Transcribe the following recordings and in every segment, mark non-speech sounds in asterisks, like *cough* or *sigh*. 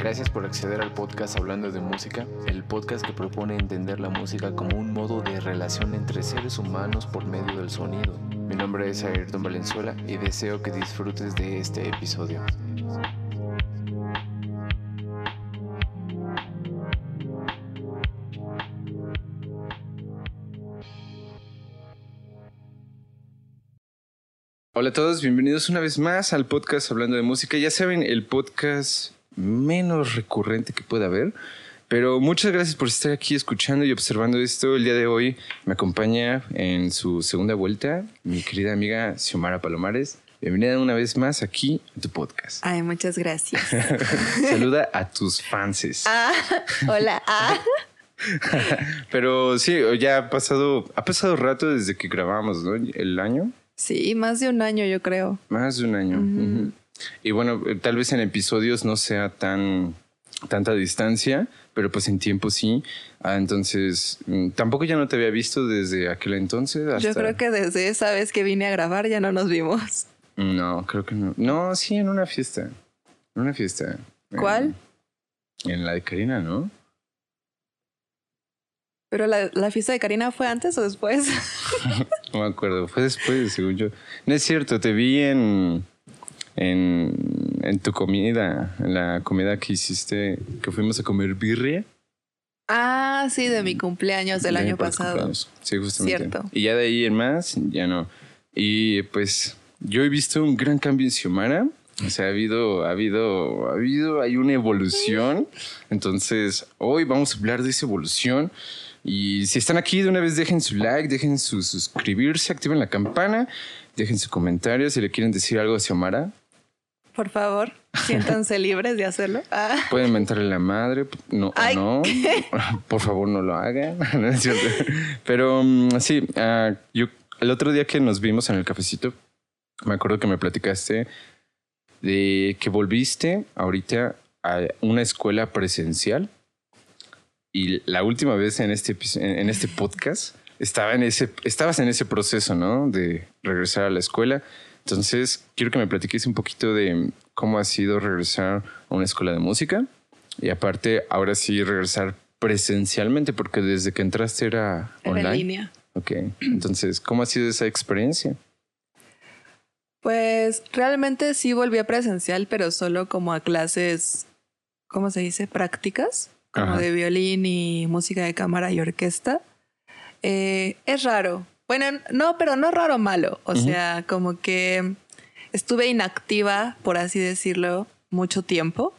Gracias por acceder al podcast Hablando de Música, el podcast que propone entender la música como un modo de relación entre seres humanos por medio del sonido. Mi nombre es Ayrton Valenzuela y deseo que disfrutes de este episodio. Hola a todos, bienvenidos una vez más al podcast Hablando de Música. Ya saben, el podcast menos recurrente que pueda haber. Pero muchas gracias por estar aquí escuchando y observando esto. El día de hoy me acompaña en su segunda vuelta mi querida amiga Xiomara Palomares. Bienvenida una vez más aquí a tu podcast. Ay, muchas gracias. *laughs* Saluda a tus fanses. Ah, hola. Ah. *laughs* Pero sí, ya ha pasado, ha pasado rato desde que grabamos, ¿no? El año. Sí, más de un año, yo creo. Más de un año. Y bueno, eh, tal vez en episodios no sea tan tanta distancia, pero pues en tiempo sí. Ah, entonces, mm, tampoco ya no te había visto desde aquel entonces. Hasta... Yo creo que desde esa vez que vine a grabar ya no nos vimos. No, creo que no. No, sí, en una fiesta. En una fiesta. ¿Cuál? En, en la de Karina, ¿no? Pero la, la fiesta de Karina fue antes o después. *laughs* No me acuerdo. Fue después, según yo. No es cierto, te vi en, en, en tu comida, en la comida que hiciste, que fuimos a comer birria. ah, sí, de mi cumpleaños del El año pasado. cumpleaños. Sí, justamente. Cierto. Y ya de ahí en más, ya no. Y pues yo he visto un gran cambio en Xiomara. O sea, ha habido, ha habido, ha habido, hay una evolución. Entonces, hoy vamos a hablar de esa evolución. Y si están aquí, de una vez dejen su like, dejen su suscribirse, activen la campana, dejen su comentario si le quieren decir algo a Xiomara. Por favor, *laughs* siéntanse libres de hacerlo. Ah, Pueden mentarle la madre, no Ay. no. *laughs* Por favor, no lo hagan. *laughs* No es cierto. Pero mm, sí, ah, yo el otro día que nos vimos en el cafecito, me acuerdo que me platicaste de que volviste ahorita a una escuela presencial y la última vez en este en en este podcast estaba en ese estabas en ese proceso, ¿no? De regresar a la escuela. Entonces, quiero que me platiques un poquito de cómo ha sido regresar a una escuela de música y aparte ahora sí regresar presencialmente porque desde que entraste era era en online. línea. Ok, entonces, ¿cómo ha sido esa experiencia? Pues realmente sí volví a presencial, pero solo como a clases, ¿cómo se dice? Prácticas, como Ajá. de violín y música de cámara y orquesta. Eh, es raro. Bueno, no, pero no raro malo. O sea, como que estuve inactiva, por así decirlo, mucho tiempo.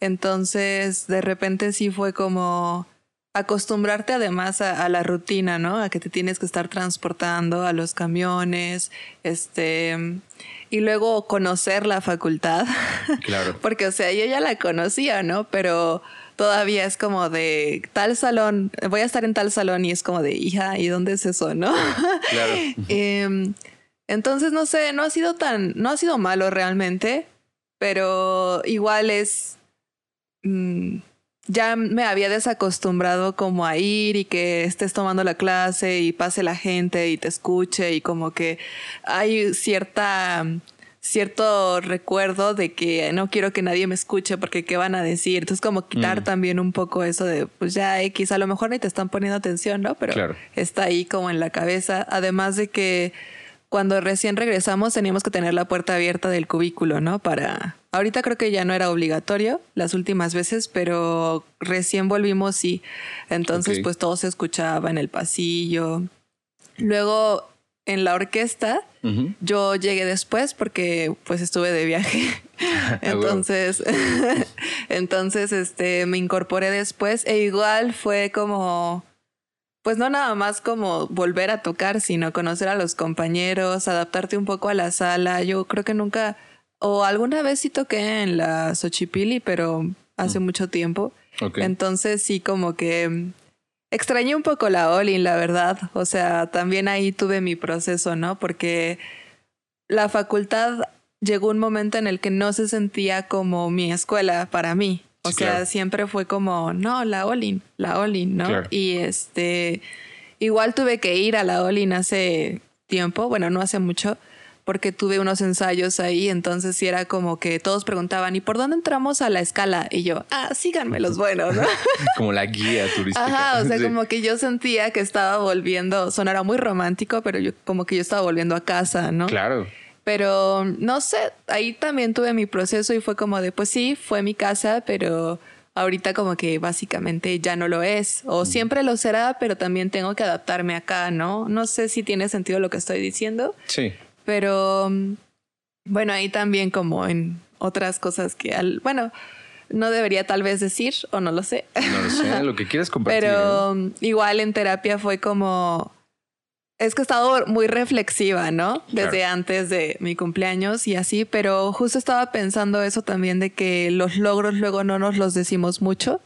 Entonces, de repente sí fue como acostumbrarte además a, a la rutina, ¿no? A que te tienes que estar transportando a los camiones, este, y luego conocer la facultad, Claro. *laughs* porque, o sea, yo ya la conocía, ¿no? Pero todavía es como de tal salón, voy a estar en tal salón y es como de, hija, ¿y dónde es eso, no? *laughs* Claro. *laughs* Em, entonces, no sé, no ha sido tan, no ha sido malo realmente, pero igual es, mm, ya me había desacostumbrado como a ir y que estés tomando la clase y pase la gente y te escuche y como que hay cierta cierto recuerdo de que no quiero que nadie me escuche porque qué van a decir. Entonces como quitar Mm. también un poco eso de pues ya X, a lo mejor ni te están poniendo atención, ¿no? Pero Claro. está ahí como en la cabeza. Además de que cuando recién regresamos teníamos que tener la puerta abierta del cubículo, ¿no? Para... Ahorita creo que ya no era obligatorio las últimas veces, pero recién volvimos y entonces pues todo se escuchaba en el pasillo. Luego en la orquesta Yo llegué después porque pues estuve de viaje. *laughs* Entonces, *laughs* entonces este me incorporé después e igual fue como pues no nada más como volver a tocar, sino conocer a los compañeros, adaptarte un poco a la sala. Yo creo que nunca o alguna vez sí toqué en la Xochipilli, pero hace mucho tiempo. Entonces sí como que mm, extrañé un poco la Olin, la verdad. O sea, también ahí tuve mi proceso, ¿no? Porque la facultad llegó un momento en el que no se sentía como mi escuela para mí. O Sí, sea, claro. siempre fue como, no, la Olin, la Olin, ¿no? Claro. Y este, igual tuve que ir a la Olin hace tiempo, bueno, no hace mucho, porque tuve unos ensayos ahí, entonces sí era como que todos preguntaban, ¿y por dónde entramos a la escala? Y yo, ah, síganme los buenos, ¿no? *laughs* como la guía turística. Ajá, o sea, como que yo sentía que estaba volviendo, sonara muy romántico, pero yo como que yo estaba volviendo a casa, ¿no? Claro. Pero no sé, ahí también tuve mi proceso y fue como de, pues sí, fue mi casa, pero ahorita como que básicamente ya no lo es. O siempre lo será, pero también tengo que adaptarme acá, ¿no? No sé si tiene sentido lo que estoy diciendo. Sí. Pero bueno, ahí también como en otras cosas que al, bueno, no debería tal vez decir o no lo sé. No lo sé, *laughs* lo que quieras compartir. Pero ¿eh? igual en terapia fue como es que he estado muy reflexiva, ¿no? Desde antes de mi cumpleaños y así, pero justo estaba pensando eso también de que los logros luego no nos los decimos mucho,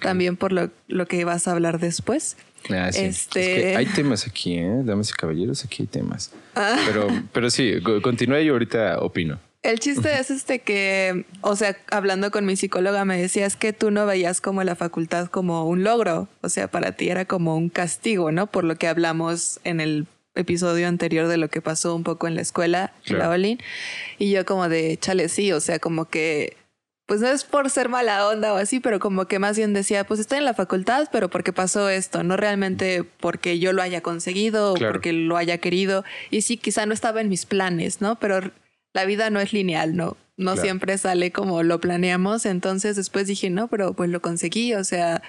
también por lo, lo, que vas a hablar después. Ah, sí. este... hay temas aquí, ¿eh? Damas y caballeros, aquí hay temas. Ah. Pero, pero sí, continúa y ahorita opino. El chiste es este que, o sea, hablando con mi psicóloga me decías que tú no veías como la facultad como un logro, o sea, para ti era como un castigo, ¿no? Por lo que hablamos en el episodio anterior de lo que pasó un poco en la escuela, en la Olin. Y yo como de, chale, sí, o sea, como que, pues no es por ser mala onda o así, pero como que más bien decía, pues estoy en la facultad, pero porque pasó esto, no realmente porque yo lo haya conseguido o porque lo haya querido. Y sí, quizá no estaba en mis planes, ¿no? Pero la vida no es lineal, no, no siempre sale como lo planeamos. Entonces después dije, no, pero pues lo conseguí, o sea,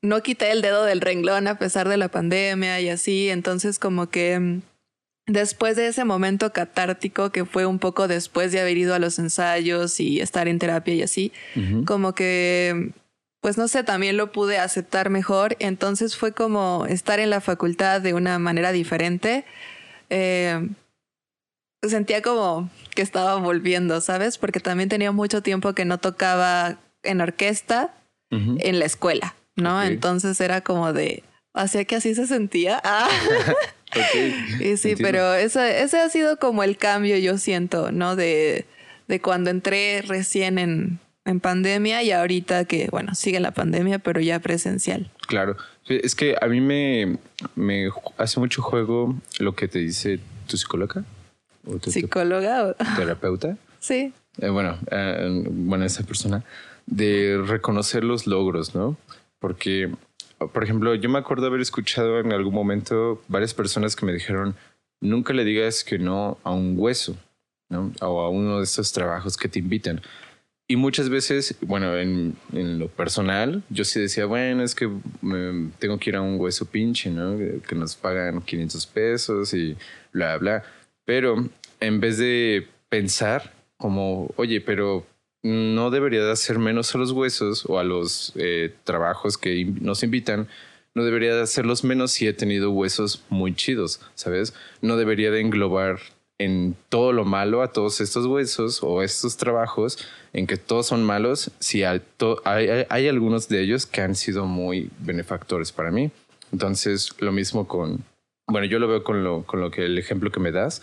no quité el dedo del renglón a pesar de la pandemia y así. Entonces como que mm, después de ese momento catártico que fue un poco después de haber ido a los ensayos y estar en terapia y así, como que pues no sé, también lo pude aceptar mejor. Entonces fue como estar en la facultad de una manera diferente. Eh, sentía como que estaba volviendo, ¿sabes? Porque también tenía mucho tiempo que no tocaba en orquesta en la escuela, ¿no? Entonces era como de, hacía que así se sentía. Ah. *laughs* Y sí, pero ese, ese ha sido como el cambio, yo siento, ¿no? De, de cuando entré recién en, en pandemia y ahorita que, bueno, sigue la pandemia, pero ya presencial. Claro. Es que a mí me, me hace mucho juego lo que te dice tu psicóloga. ¿Psicóloga? O... ¿Terapeuta? *laughs* sí. Eh, bueno, eh, bueno, esa persona, de reconocer los logros, ¿no? Porque, por ejemplo, yo me acuerdo haber escuchado en algún momento varias personas que me dijeron, nunca le digas que no a un hueso, ¿no? O a uno de estos trabajos que te invitan. Y muchas veces, bueno, en, en, lo personal, yo sí decía, bueno, es que tengo que ir a un hueso pinche, ¿no? Que nos pagan 500 pesos y bla, bla. Pero en vez de pensar como, oye, pero no debería de hacer menos a los huesos o a los eh, trabajos que nos invitan, no debería de hacerlos menos si he tenido huesos muy chidos, ¿sabes? No debería de englobar en todo lo malo a todos estos huesos o estos trabajos en que todos son malos si hay, hay, algunos de ellos que han sido muy benefactores para mí. Entonces, lo mismo con, bueno, yo lo veo con lo, con lo que el ejemplo que me das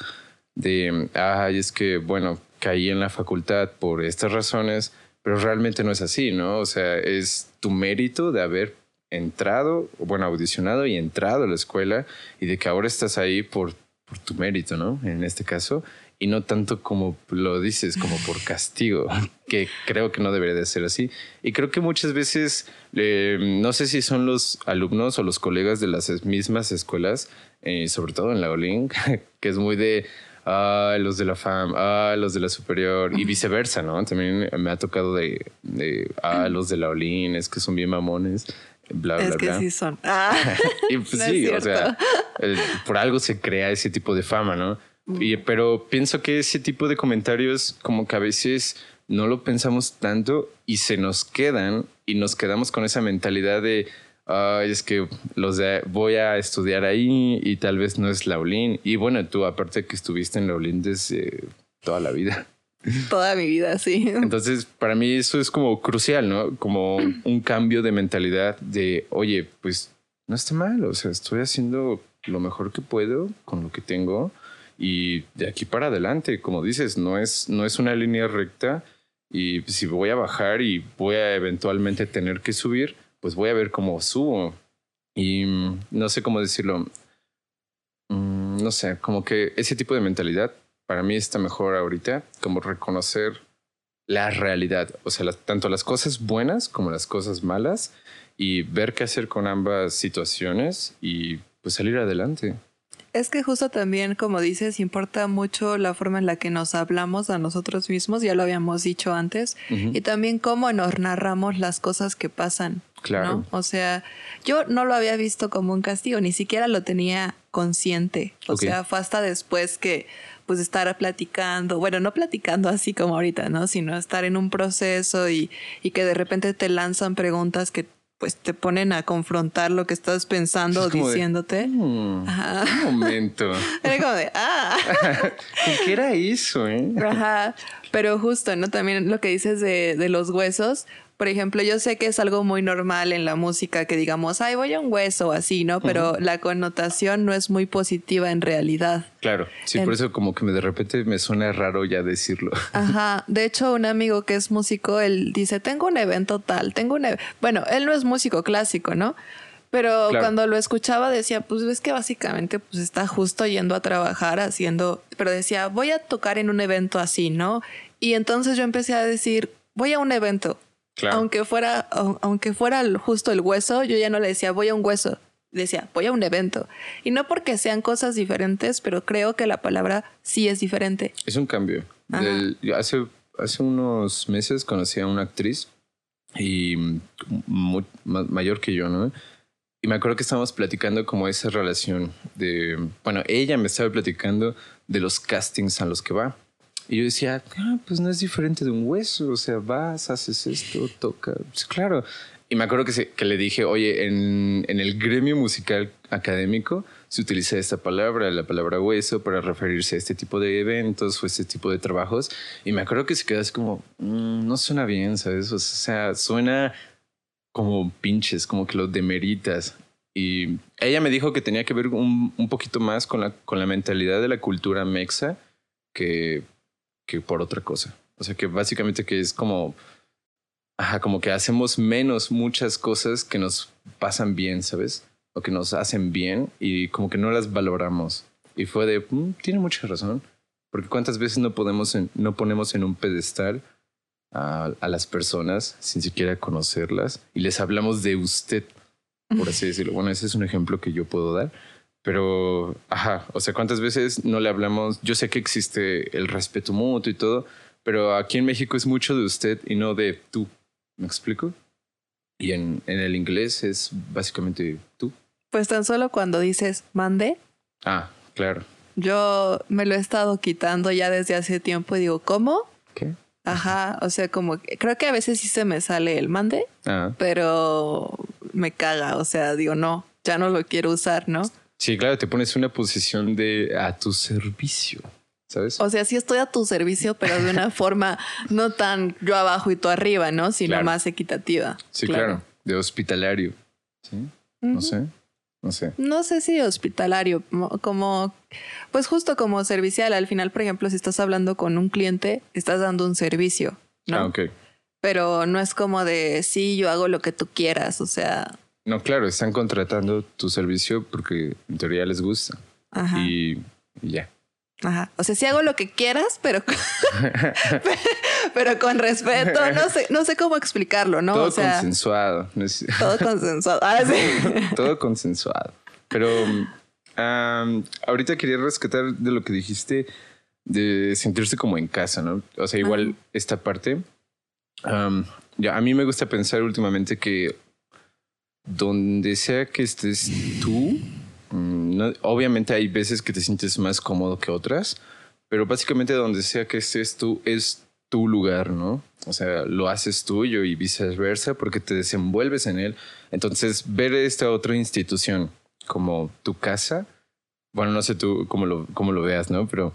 de, ay, es que, bueno, caí en la facultad por estas razones, pero realmente no es así, ¿no? O sea, es tu mérito de haber entrado, bueno, audicionado y entrado a la escuela y de que ahora estás ahí por, por tu mérito, ¿no? En este caso, y no tanto como lo dices, como por *laughs* castigo, que creo que no debería de ser así. Y creo que muchas veces, eh, no sé si son los alumnos o los colegas de las mismas escuelas, eh, sobre todo en la Olin, *laughs* que es muy de, ah, los de la FAM, ah, los de la superior y viceversa, ¿no? También me ha tocado de, de ah, los de la Olin, es que son bien mamones. Bla, bla, es que sí son. *laughs* Ah, *laughs* y pues sí, o sea, por algo se crea ese tipo de fama, ¿no? Y, pero pienso que ese tipo de comentarios como que a veces no lo pensamos tanto y se nos quedan y nos quedamos con esa mentalidad de Ay, es que los de, voy a estudiar ahí y tal vez no es la Laulín. Y bueno, tú aparte que estuviste en Laulín desde toda la vida. Toda mi vida, sí. Entonces, para mí eso es como crucial, ¿no? Como un cambio de mentalidad de, oye, pues no está mal, o sea, estoy haciendo lo mejor que puedo con lo que tengo y de aquí para adelante, como dices, no es, no es una línea recta y si voy a bajar y voy a eventualmente tener que subir, pues voy a ver cómo subo. Y mm, no sé cómo decirlo. Mm, no sé, como que ese tipo de mentalidad para mí está mejor ahorita como reconocer la realidad, o sea, las- tanto las cosas buenas como las cosas malas y ver qué hacer con ambas situaciones y pues salir adelante. Es que justo también, como dices, importa mucho la forma en la que nos hablamos a nosotros mismos, ya lo habíamos dicho antes, y también cómo nos narramos las cosas que pasan. Claro. ¿no? O sea, yo no lo había visto como un castigo, ni siquiera lo tenía consciente. O sea, fue hasta después que pues estar platicando, bueno, no platicando así como ahorita, ¿no? Sino estar en un proceso y, y que de repente te lanzan preguntas que pues te ponen a confrontar lo que estás pensando o Es como de, diciéndote. "Mm, Ajá. Un momento. *laughs* Era como de, ah. *laughs* ¿Qué era eso, eh? Ajá, pero justo, ¿no? También lo que dices de, de los huesos. Por ejemplo, yo sé que es algo muy normal en la música que digamos, ay, voy a un hueso así, ¿no? Pero la connotación no es muy positiva en realidad. Claro, sí, En- por eso como que de repente me suena raro ya decirlo. *laughs* Ajá, de hecho un amigo que es músico, él dice, tengo un evento tal, tengo un... e-". Bueno, él no es músico clásico, ¿no? Pero Claro. cuando lo escuchaba decía, pues ves que básicamente pues está justo yendo a trabajar haciendo, pero decía, voy a tocar en un evento así, ¿no? Y entonces yo empecé a decir, voy a un evento. Claro. Aunque fuera, au- aunque fuera justo el hueso, yo ya no le decía, voy a un hueso. Decía, voy a un evento. Y no porque sean cosas diferentes, pero creo que la palabra sí es diferente. Es un cambio. Del- hace, hace unos meses conocí a una actriz y mu- ma- mayor que yo, ¿no? Y me acuerdo que estábamos platicando como esa relación de, bueno, ella me estaba platicando de los castings a los que va. Y yo decía, ah, pues no es diferente de un hueso, o sea, vas, haces esto, toca. Pues claro. Y me acuerdo que, se- que le dije, oye, en, en el gremio musical académico se utiliza esta palabra, la palabra hueso, para referirse a este tipo de eventos o este tipo de trabajos. Y me acuerdo que se quedó así como, "Mm, no suena bien, ¿sabes? O sea, suena como pinches, como que lo demeritas. Y ella me dijo que tenía que ver un, un poquito más con la, con la mentalidad de la cultura mexa que, que por otra cosa. O sea, que básicamente que es como, ajá, como que hacemos menos muchas cosas que nos pasan bien, ¿sabes? O que nos hacen bien y como que no las valoramos. Y fue de, "Mm, tiene mucha razón. Porque cuántas veces no podemos en- no ponemos en un pedestal a, a las personas sin siquiera conocerlas y les hablamos de usted, por así *laughs* decirlo. Bueno, ese es un ejemplo que yo puedo dar. Pero, ajá, o sea, ¿cuántas veces no le hablamos? Yo sé que existe el respeto mutuo y todo, pero aquí en México es mucho de usted y no de tú. ¿Me explico? Y en, en el inglés es básicamente tú. Pues tan solo cuando dices mande, Ah, claro. yo me lo he estado quitando ya desde hace tiempo y digo, ¿cómo? ¿Qué? Ajá, o sea, como que- creo que a veces sí se me sale el mande, Ah, pero me caga, o sea, digo, no, ya no lo quiero usar, ¿no? Sí, claro, te pones una posición de a tu servicio, ¿sabes? O sea, sí estoy a tu servicio, pero de una *laughs* forma no tan yo abajo y tú arriba, ¿no? Sino Claro. más equitativa. sí, claro. de hospitalario. Sí, no sé, no sé. No sé si hospitalario, mo- como, pues justo como servicial. Al final, por ejemplo, si estás hablando con un cliente, estás dando un servicio, ¿no? Ah, ok. Pero no es como de, sí, yo hago lo que tú quieras, o sea, No, claro, están contratando tu servicio porque en teoría les gusta. ajá, Y, y ya. ajá. O sea, sí hago lo que quieras, pero, *laughs* *laughs* pero con respeto. No sé, no sé cómo explicarlo, ¿no? todo o sea, consensuado. todo consensuado. Ah, sí. *laughs* todo consensuado. Pero um, ahorita quería rescatar de lo que dijiste de sentirse como en casa, ¿no? O sea, igual Ajá. esta parte. um, ya, a mí me gusta pensar últimamente que donde sea que estés tú, mm, obviamente hay veces que te sientes más cómodo que otras, pero básicamente donde sea que estés tú es tu lugar, ¿no? O sea, lo haces tuyo y viceversa porque te desenvuelves en él. Entonces, ver esta otra institución como tu casa, bueno, no sé tú cómo lo, cómo lo veas, ¿no? Pero,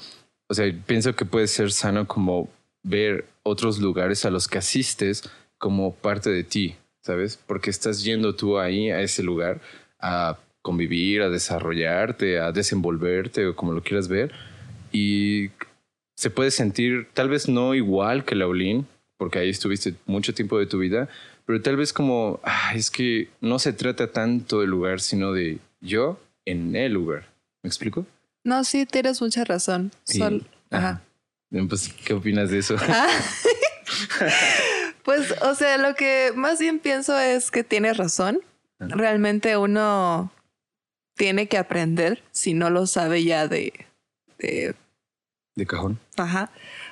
o sea, pienso que puede ser sano como ver otros lugares a los que asistes como parte de ti, ¿sabes? Porque estás yendo tú ahí a ese lugar a convivir, a desarrollarte, a desenvolverte o como lo quieras ver. Y se puede sentir tal vez no igual que Laulín, porque ahí estuviste mucho tiempo de tu vida, pero tal vez como, ah, es que no se trata tanto del lugar, sino de yo en el lugar. ¿Me explico? No, sí, tienes mucha razón. Sí. Sol- Ajá. Pues, ¿qué opinas de eso? Ah. *laughs* pues, o sea, lo que más bien pienso es que tienes razón. Realmente uno tiene que aprender si no lo sabe ya de, de de cajón. Ajá.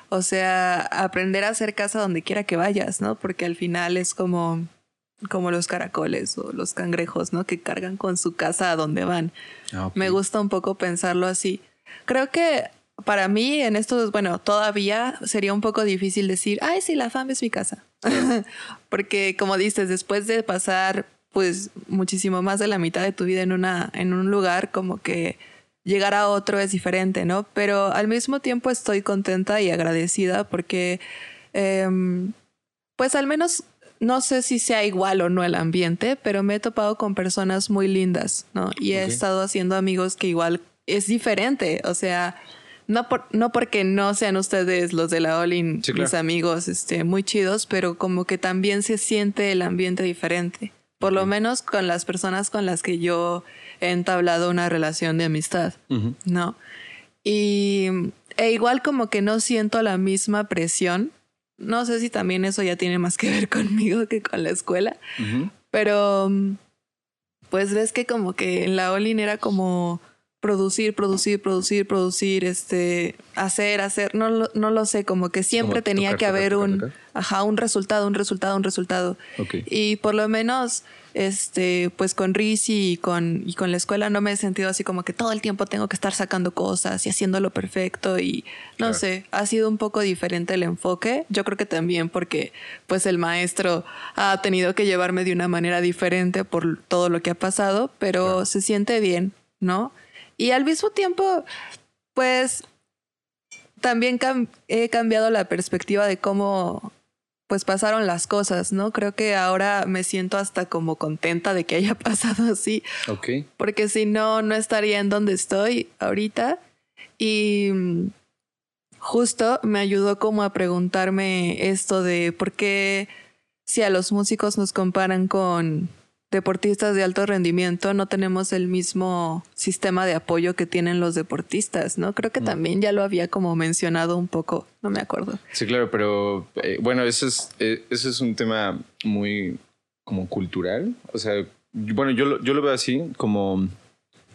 O sea, aprender a hacer casa donde quiera que vayas, ¿no? Porque al final es como, como los caracoles o los cangrejos, ¿no? Que cargan con su casa a donde van. Ah. Me gusta un poco pensarlo así. Creo que para mí en esto, bueno, todavía sería un poco difícil decir, ay, sí, la fama es mi casa. *laughs* Porque como dices, después de pasar pues muchísimo más de la mitad de tu vida en una en un lugar como que llegar a otro es diferente, ¿no? Pero al mismo tiempo estoy contenta y agradecida porque em, pues al menos no sé si sea igual o no el ambiente, pero me he topado con personas muy lindas, ¿no? Y he estado haciendo amigos que igual es diferente, o sea, no, por, no porque no sean ustedes los de la Olin, Sí, claro. mis amigos, este, muy chidos, pero como que también se siente el ambiente diferente. Por lo menos con las personas con las que yo he entablado una relación de amistad. ¿no? Y e igual como que no siento la misma presión. No sé si también eso ya tiene más que ver *laughs* conmigo que con la escuela, pero pues ves que como que en la Olin era como producir, producir, producir, producir, este, hacer, hacer, no, lo- no lo sé, como que siempre Como tenía tocar, que haber tocar, un, tocar. ajá, un resultado, un resultado, un resultado. Y por lo menos, este, pues con Rizzi y con, y con la escuela no me he sentido así como que todo el tiempo tengo que estar sacando cosas y haciéndolo perfecto y no Claro. sé, ha sido un poco diferente el enfoque. Yo creo que también porque pues el maestro ha tenido que llevarme de una manera diferente por todo lo que ha pasado, pero Claro. se siente bien, ¿no? Y al mismo tiempo, pues también cam- he cambiado la perspectiva de cómo pues pasaron las cosas, ¿no? Creo que ahora me siento hasta como contenta de que haya *laughs* pasado así, Ok. porque si no, no estaría en donde estoy ahorita. Y justo me ayudó como a preguntarme esto de por qué si a los músicos nos comparan con deportistas de alto rendimiento, no tenemos el mismo sistema de apoyo que tienen los deportistas, ¿no? Creo que Mm. también ya lo había como mencionado un poco, no me acuerdo. Sí, claro, pero eh, bueno, eso es, eh, eso es un tema muy como cultural. O sea, bueno, yo, lo- yo lo veo así, como,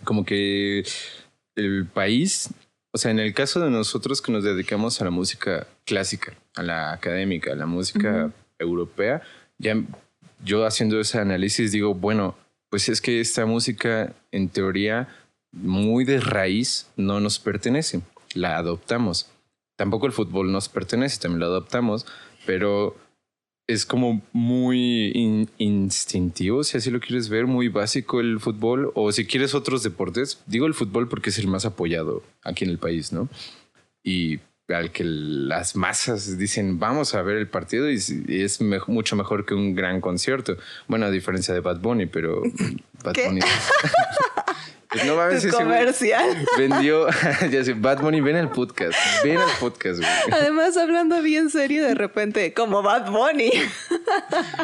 como que el país, o sea, en el caso de nosotros que nos dedicamos a la música clásica, a la académica, a la música europea, ya yo haciendo ese análisis digo, bueno, pues es que esta música en teoría muy de raíz no nos pertenece, la adoptamos. Tampoco el fútbol nos pertenece, también lo adoptamos, pero es como muy in- instintivo, si así lo quieres ver, muy básico el fútbol, o si quieres otros deportes, digo el fútbol porque es el más apoyado aquí en el país, ¿no? Y al que las masas dicen, vamos a ver el partido y es, y es me- mucho mejor que un gran concierto. Bueno, a diferencia de Bad Bunny, pero *laughs* Bad ¿Qué? Bunny... *laughs* Pues no mames, ese comercial. vendió, *laughs* ya sé, Bad Bunny, ven al podcast, ven al podcast, güey. Además, hablando bien serio, de repente, como Bad Bunny.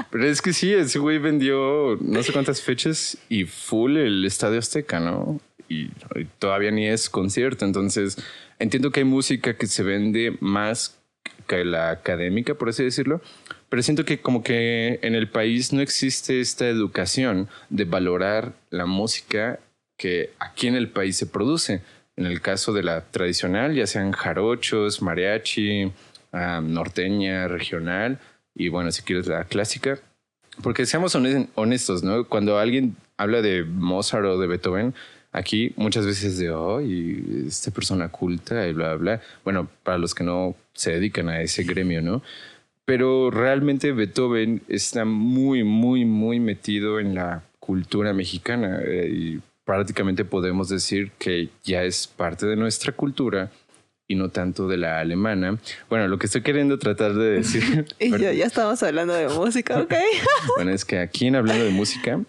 Pero es que sí, ese güey vendió no sé cuántas fechas y full el Estadio Azteca, ¿no? Y, y todavía ni es concierto. Entonces, entiendo que hay música que se vende más que la académica, por así decirlo. Pero siento que como que en el país no existe esta educación de valorar la música que aquí en el país se produce. En el caso de la tradicional, ya sean jarochos, mariachi, ah, norteña, regional y bueno, si quieres la clásica. Porque seamos hones- honestos, ¿no? Cuando alguien habla de Mozart o de Beethoven, aquí muchas veces de, oh, y esta persona culta y bla, bla. Bueno, para los que no se dedican a ese gremio, ¿no? Pero realmente Beethoven está muy, muy, muy metido en la cultura mexicana eh, y prácticamente podemos decir que ya es parte de nuestra cultura y no tanto de la alemana. Bueno, lo que estoy queriendo tratar de decir... *laughs* Y yo, ya estamos hablando de música, ¿ok? *laughs* Bueno, es que aquí en hablando de música,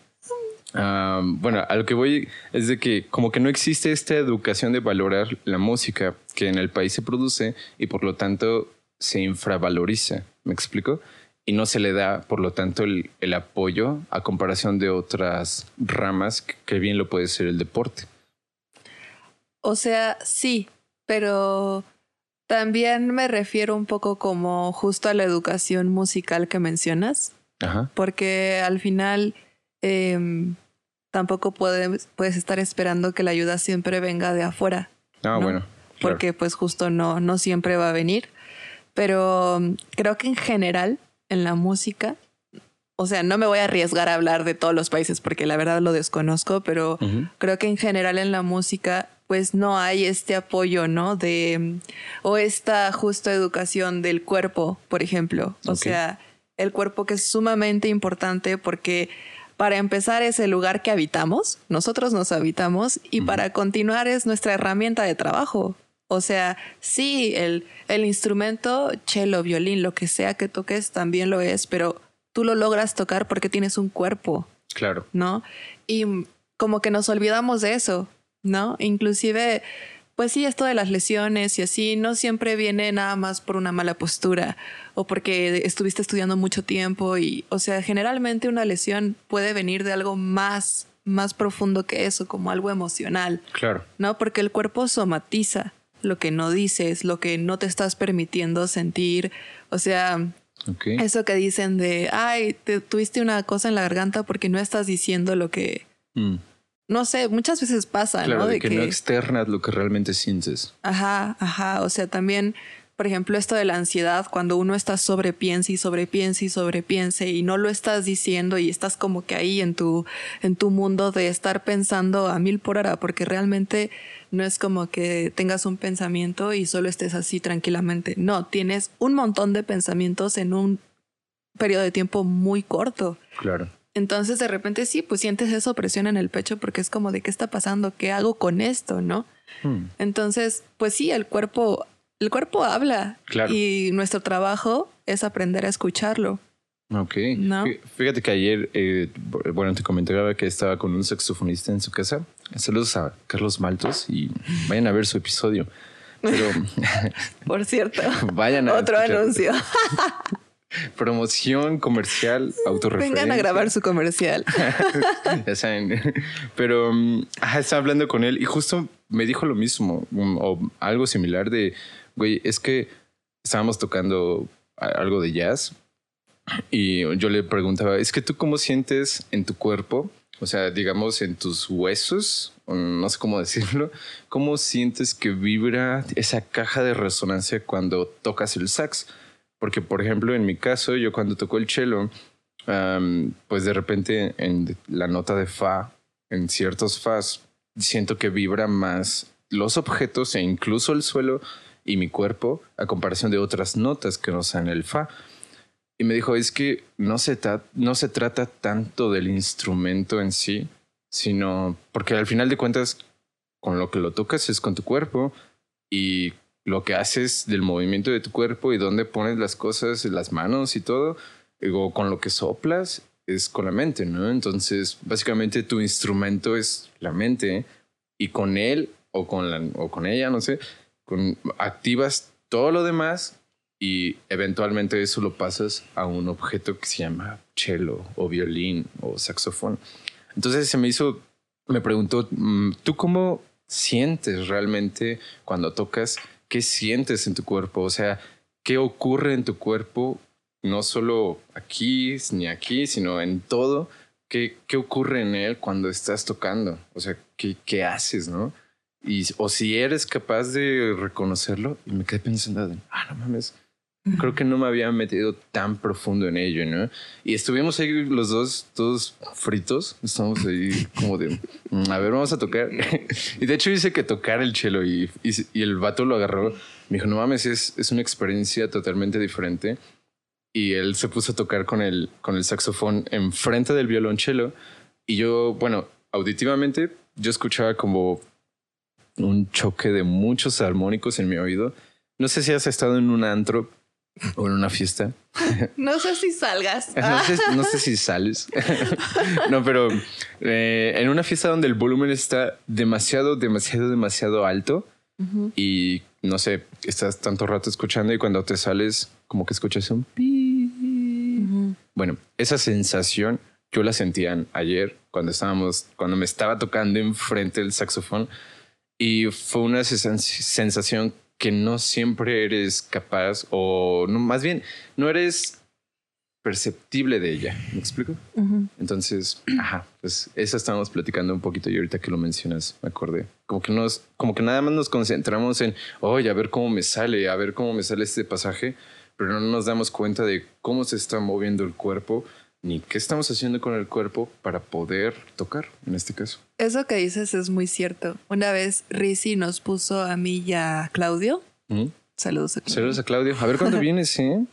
um, bueno, a lo que voy es de que como que no existe esta educación de valorar la música que en el país se produce y por lo tanto se infravaloriza. ¿Me explico? Y no se le da, por lo tanto, el, el apoyo a comparación de otras ramas que, que bien lo puede ser el deporte. O sea, sí, pero También me refiero un poco como justo a la educación musical que mencionas, Ajá. porque al final em, tampoco puedes, puedes estar esperando que la ayuda siempre venga de afuera, Ah, ¿no? bueno. claro. porque pues justo no, no siempre va a venir. Pero mm, creo que en general, en la música, o sea, no me voy a arriesgar a hablar de todos los países porque la verdad lo desconozco, pero creo que en general en la música pues no hay este apoyo, ¿no? De mm, o esta justa educación del cuerpo, por ejemplo. O sea, el cuerpo que es sumamente importante porque para empezar es el lugar que habitamos, nosotros nos habitamos y para continuar es nuestra herramienta de trabajo. O sea, sí, el, el instrumento, cello, violín, lo que sea que toques también lo es, pero tú lo logras tocar porque tienes un cuerpo. Claro. ¿no? Y como que nos olvidamos de eso, ¿no? Inclusive, pues sí, esto de las lesiones y así no siempre viene nada más por una mala postura o porque estuviste estudiando mucho tiempo y, o sea, generalmente una lesión puede venir de algo más, más profundo que eso, como algo emocional, Claro. ¿no? Porque el cuerpo somatiza lo que no dices, lo que no te estás permitiendo sentir, o sea, eso que dicen de, ay, te tuviste una cosa en la garganta porque no estás diciendo lo que, Mm. No sé, muchas veces pasa, Claro, ¿no? de que, no externas lo que realmente sientes. Ajá, ajá. O sea, también, por ejemplo, esto de la ansiedad, cuando uno está sobrepiense y sobrepiense y sobrepiense y no lo estás diciendo y estás como que ahí en tu, en tu mundo de estar pensando a mil por hora, porque realmente no es como que tengas un pensamiento y solo estés así tranquilamente. No, tienes un montón de pensamientos en un periodo de tiempo muy corto. Claro. Entonces de repente sí, pues sientes esa opresión en el pecho porque es como de qué está pasando, qué hago con esto, ¿no? Mm. Entonces, pues sí, el cuerpo, el cuerpo habla Claro. y nuestro trabajo es aprender a escucharlo. Ok. ¿No? Fí- Fíjate que ayer, eh, bueno, te comentaba que estaba con un saxofonista en su casa. Saludos a Carlos Maltos y vayan a ver su episodio. Pero *laughs* Por cierto, *laughs* vayan a otro escuchar. anuncio. *laughs* Promoción comercial, autorreferencia. Vengan a grabar su comercial. *laughs* ya saben. Pero mm, ajá, estaba hablando con él y justo me dijo lo mismo mm, o algo similar de, güey, es que estábamos tocando algo de jazz y yo le preguntaba, es que tú cómo sientes en tu cuerpo, o sea, digamos en tus huesos, no sé cómo *laughs* decirlo, cómo sientes que vibra esa caja de resonancia cuando tocas el sax. Porque, por ejemplo, en mi caso, yo cuando toco el cello, pues de repente en la nota de fa, en ciertos fas, siento que vibra más los objetos e incluso el suelo y mi cuerpo a comparación de otras notas que no sean el fa. Y me dijo, es que no se, no se trata tanto del instrumento en sí, sino porque al final de cuentas, con lo que lo tocas es con tu cuerpo y lo que haces del movimiento de tu cuerpo y dónde pones las cosas, las manos y todo, o con lo que soplas es con la mente, ¿no? Entonces, básicamente tu instrumento es la mente y con él o con, la, o con ella, no sé, con, activas todo lo demás y eventualmente eso lo pasas a un objeto que se llama cello o violín o saxofón. Entonces se me hizo, me preguntó, mm, ¿tú cómo sientes realmente cuando tocas? ¿Qué sientes en tu cuerpo? O sea, ¿qué ocurre en tu cuerpo? No solo aquí ni aquí, sino en todo. ¿Qué, qué ocurre en él cuando estás tocando? O sea, ¿qué, qué haces, no? Y, o si eres capaz de reconocerlo, y me quedé pensando, ah, no mames, creo que no me había metido tan profundo en ello, ¿no? Y estuvimos ahí los dos, todos fritos, estamos ahí como de, "Mm, a ver, vamos a tocar. *laughs* y de hecho hice que tocar el cello y, y, y el vato lo agarró. Me dijo, no mames, es, es una experiencia totalmente diferente. Y él se puso a tocar con el, con el saxofón enfrente del violonchelo. Y yo, bueno, auditivamente, yo escuchaba como un choque de muchos armónicos en mi oído. No sé si has estado en un antro o en una fiesta. *laughs* No sé si salgas. *laughs* No sé, no sé si sales. *laughs* no, pero eh, en una fiesta donde el volumen está demasiado, demasiado, demasiado alto y no sé, estás tanto rato escuchando y cuando te sales, como que escuchas un pi. Ujú. Bueno, esa sensación yo la sentía ayer cuando estábamos, cuando me estaba tocando enfrente del saxofón y fue una sens- sensación que no siempre eres capaz o no, más bien no eres perceptible de ella. ¿Me explico? Entonces, ajá, pues eso estábamos platicando un poquito y ahorita que lo mencionas me acordé. Como que nos, como que nada más nos concentramos en, oye, a ver cómo me sale, a ver cómo me sale este pasaje, pero no nos damos cuenta de cómo se está moviendo el cuerpo ni qué estamos haciendo con el cuerpo para poder tocar, en este caso. Eso que dices es muy cierto. Una vez Rizzi nos puso a mí y a Claudio Saludos a Claudio. Saludos a Claudio. A ver cuándo *laughs* vienes, ¿eh?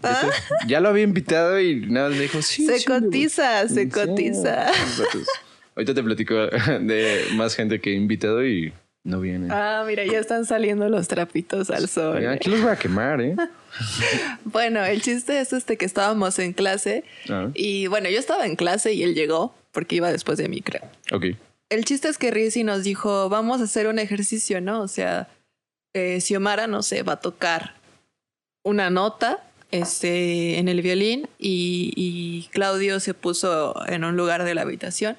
Ya lo había invitado y nada, me dijo, sí. Se cotiza, se cotiza. Ahorita te platico *laughs* de más gente que he invitado y no viene. Ah, mira, ya están saliendo los trapitos al sol. Aquí los voy a quemar, ¿eh? *laughs* *laughs* bueno, el chiste es este que estábamos en clase ah. y bueno, yo estaba en clase y él llegó porque iba después de mí, creo. Ok. El chiste es que Rizzi nos dijo, vamos a hacer un ejercicio, ¿no? O sea, eh, Xiomara, no sé, va a tocar una nota este, en el violín y, Claudio se puso en un lugar de la habitación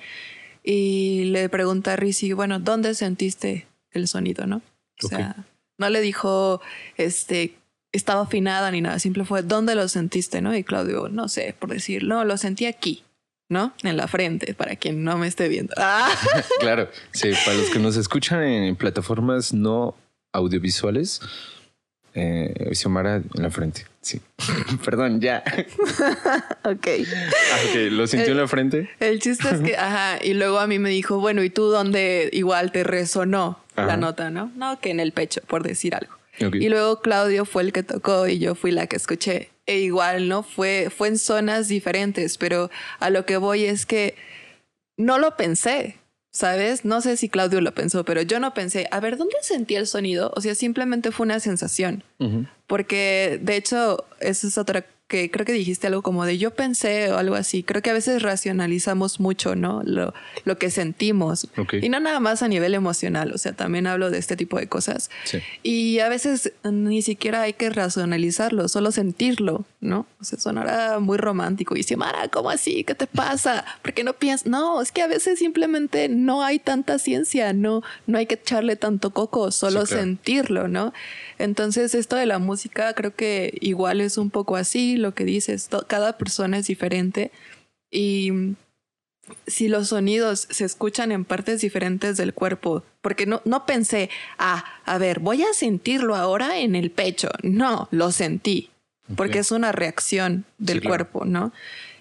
y le pregunta a Rizzi, bueno, ¿dónde sentiste el sonido, no? O sea, no le dijo, este, estaba afinada ni nada, simple fue, ¿dónde lo sentiste, no? Y Claudio, no sé, por decir, no, lo sentí aquí. ¿no? En la frente, para quien no me esté viendo. *laughs* claro, sí, para los que nos escuchan en plataformas no audiovisuales, eh, Xiomara en la frente. Sí. *laughs* Perdón, ya. *laughs* ok. Ah, ¿Lo sintió en la frente? El chiste es que, ajá, y luego a mí me dijo, bueno, ¿y tú dónde igual te resonó la nota, no? No, que en el pecho, por decir algo. Y luego Claudio fue el que tocó y yo fui la que escuché. E igual, ¿no? Fue, fue en zonas diferentes, pero a lo que voy es que no lo pensé. ¿sabes? No sé si Claudio lo pensó, pero yo no pensé, a ver, ¿dónde sentí el sonido? O sea, simplemente fue una sensación. Porque, de hecho, eso es otra que creo que dijiste algo como de yo pensé o algo así. Creo que a veces racionalizamos mucho, ¿no? Lo, lo que sentimos. Y no nada más a nivel emocional, o sea, también hablo de este tipo de cosas. Y a veces ni siquiera hay que racionalizarlo, solo sentirlo, ¿no? O sea, sonará muy romántico y dice, Mara, ¿cómo así? ¿Qué te pasa? ¿Por qué no piensas? No, es que a veces simplemente no hay tanta ciencia, no, no hay que echarle tanto coco, solo sentirlo, ¿no? Entonces, esto de la música creo que igual es un poco así, lo que dices, cada persona es diferente y si los sonidos se escuchan en partes diferentes del cuerpo, porque no, no pensé, ah, a ver, voy a sentirlo ahora en el pecho. No, lo sentí, porque es una reacción del cuerpo, ¿no?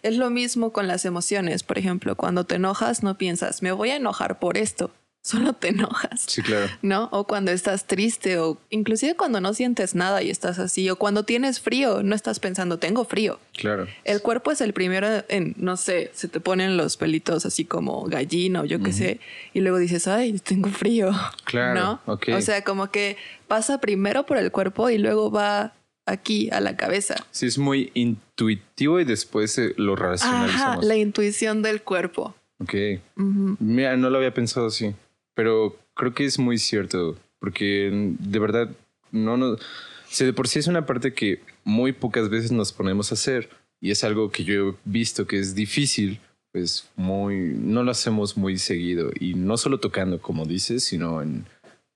Es lo mismo con las emociones. Por ejemplo, cuando te enojas, no piensas, me voy a enojar por esto solo te enojas. Sí, claro. ¿No? O cuando estás triste o inclusive cuando no sientes nada y estás así o cuando tienes frío, no estás pensando, tengo frío. Claro. El cuerpo es el primero en, no sé, se te ponen los pelitos así como gallina o yo qué sé y luego dices, ay, tengo frío. Claro. ¿No? O sea, como que pasa primero por el cuerpo y luego va aquí a la cabeza. Sí, es muy intuitivo y después lo racionalizamos. Ajá, la intuición del cuerpo. Ok. Mira, no lo había pensado así. Pero creo que es muy cierto, porque de verdad no nos... Si de por sí es una parte que muy pocas veces nos ponemos a hacer y es algo que yo he visto que es difícil, pues muy no lo hacemos muy seguido y no solo tocando como dices, sino en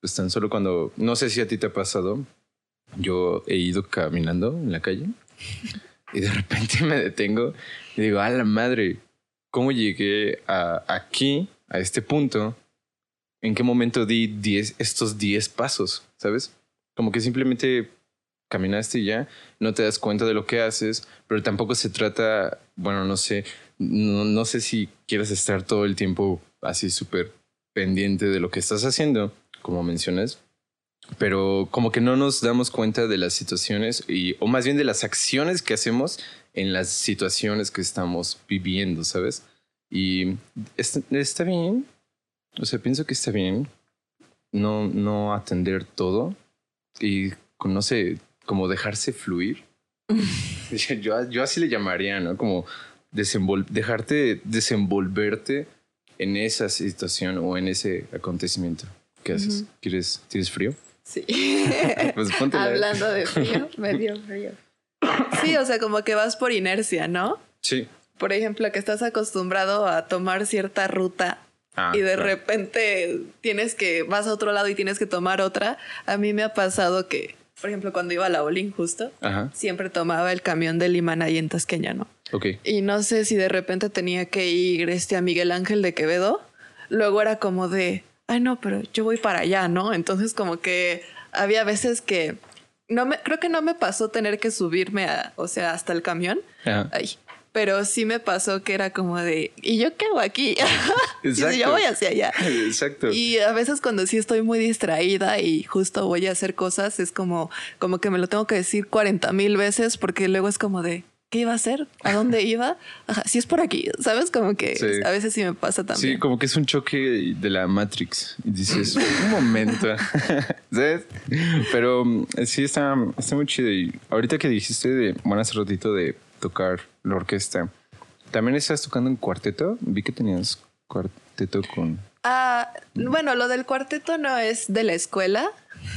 pues tan solo cuando no sé si a ti te ha pasado, yo he ido caminando en la calle *laughs* y de repente me detengo y digo, a la madre, ¿cómo llegué a aquí, a este punto? En qué momento di diez, estos 10 pasos, ¿sabes? Como que simplemente caminaste y ya, no te das cuenta de lo que haces, pero tampoco se trata, bueno, no sé, no, sé si quieres estar todo el tiempo así súper pendiente de lo que estás haciendo, como mencionas, pero como que no nos damos cuenta de las situaciones y, o más bien de las acciones que hacemos en las situaciones que estamos viviendo, ¿sabes? Y está, está bien, o sea, pienso que está bien no, no atender todo y, no sé, como dejarse fluir. *laughs* yo, yo así le llamaría, ¿no? Como dejarte desenvolverte en esa situación o en ese acontecimiento. ¿Qué haces? ¿Quieres, ¿Tienes frío? Sí. *laughs* pues ponte Hablando de frío, *laughs* medio frío. Sí, o sea, como que vas por inercia, ¿no? Sí. Por ejemplo, que estás acostumbrado a tomar cierta ruta Ah, y de repente tienes que, vas a otro lado y tienes que tomar otra. A mí me ha pasado que por ejemplo, cuando iba a la Olin justo, Ajá. siempre tomaba el camión de Limán ahí en Tasqueña, ¿no? Ok. Y no sé si de repente tenía que ir este a Miguel Ángel de Quevedo. Luego era como de, ay no, pero yo voy para allá, ¿no? Entonces como que había veces que no me, creo que no me pasó tener que subirme a, o sea, hasta el camión. Ajá. Ay, pero sí me pasó que era como de, ¿y yo qué hago aquí? *laughs* Y yo voy hacia allá. Exacto. Y a veces cuando sí estoy muy distraída y justo voy a hacer cosas, es como, como que me lo tengo que decir 40 mil veces porque luego es como de, ¿qué iba a hacer? ¿A dónde iba? *laughs* Ajá, si es por aquí, ¿sabes? Como que Sí. a veces sí me pasa también. Sí, como que es un choque de la Matrix. Y dices, *laughs* un momento. ¿Sabes? Pero mm, sí está, está muy chido. Y ahorita que dijiste de, bueno, hace ratito de tocar la orquesta, ¿también estás tocando en cuarteto? Vi que tenías cuarteto con... Ah, bueno, lo del cuarteto no es de la escuela.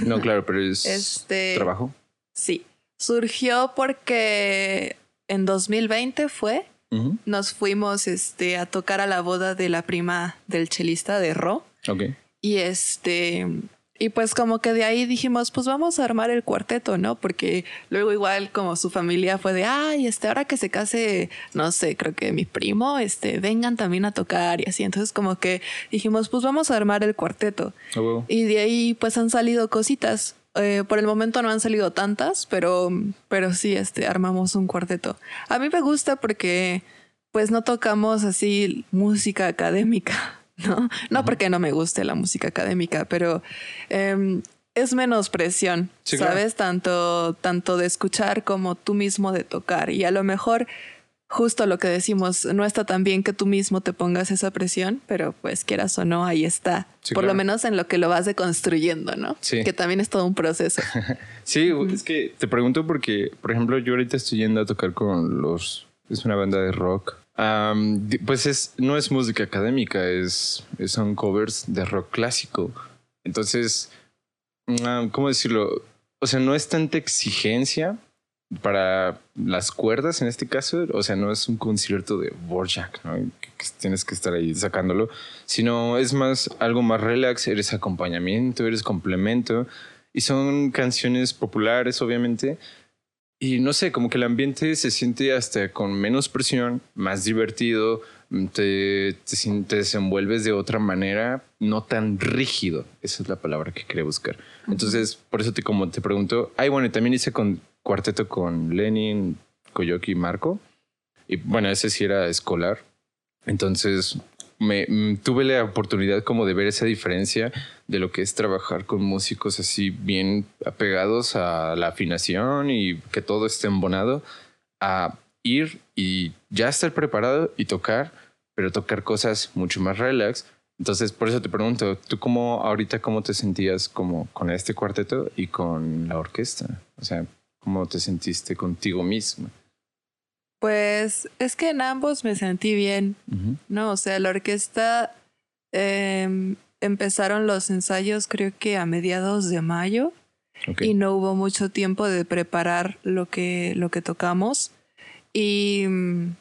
No, claro, pero es Este- trabajo. Sí, surgió porque en 2020 fue, nos fuimos este, a tocar a la boda de la prima del chelista de Ro. Ok. Y este, y pues como que de ahí dijimos, pues vamos a armar el cuarteto, ¿no? Porque luego igual como su familia fue de, ay, este, ahora que se case, no sé, creo que mi primo, este, vengan también a tocar y así. Entonces como que dijimos, pues vamos a armar el cuarteto. Y de ahí pues han salido cositas. Eh, por el momento no han salido tantas, pero, pero sí, este, armamos un cuarteto. A mí me gusta porque pues no tocamos así música académica, *laughs* ¿no? No porque no me guste la música académica, pero em, es menos presión, Sí, claro. ¿sabes? Tanto, tanto de escuchar como tú mismo de tocar. Y a lo mejor justo lo que decimos, no está tan bien que tú mismo te pongas esa presión, pero pues quieras o no, ahí está. Sí, Por lo menos en lo que lo vas deconstruyendo, ¿no? Sí. Que también es todo un proceso. *laughs* Sí, es que te pregunto porque, por ejemplo, yo ahorita estoy yendo a tocar con los... Es una banda de rock. Pues es, no es música académica, es, son covers de rock clásico. Entonces, mm, ¿cómo decirlo? O sea, no es tanta exigencia para las cuerdas en este caso. O sea, no es un concierto de Borjak, ¿no? Que tienes que estar ahí sacándolo, sino es más algo más relax, eres acompañamiento, eres complemento. Y son canciones populares, obviamente. Y no sé, como que el ambiente se siente hasta con menos presión, más divertido, mm, te, te, te desenvuelves de otra manera, no tan rígido. Esa es la palabra que quería buscar. Entonces, por eso te, como te pregunto, ay, bueno, y también hice con cuarteto con Lenin, Koyoki y Marco. Y bueno, ese sí era escolar. Entonces, me mm, tuve la oportunidad como de ver esa diferencia de lo que es trabajar con músicos así bien apegados a la afinación y que todo esté embonado, a ir y ya estar preparado y tocar, pero tocar cosas mucho más relax. Entonces, por eso te pregunto, ¿tú cómo ahorita cómo te sentías como con este cuarteto y con la orquesta? O sea, ¿cómo te sentiste contigo misma? Pues es que en ambos me sentí bien. ¿no? O sea, la orquesta em, empezaron los ensayos creo que a mediados de mayo y no hubo mucho tiempo de preparar lo que, lo que tocamos. Y mm,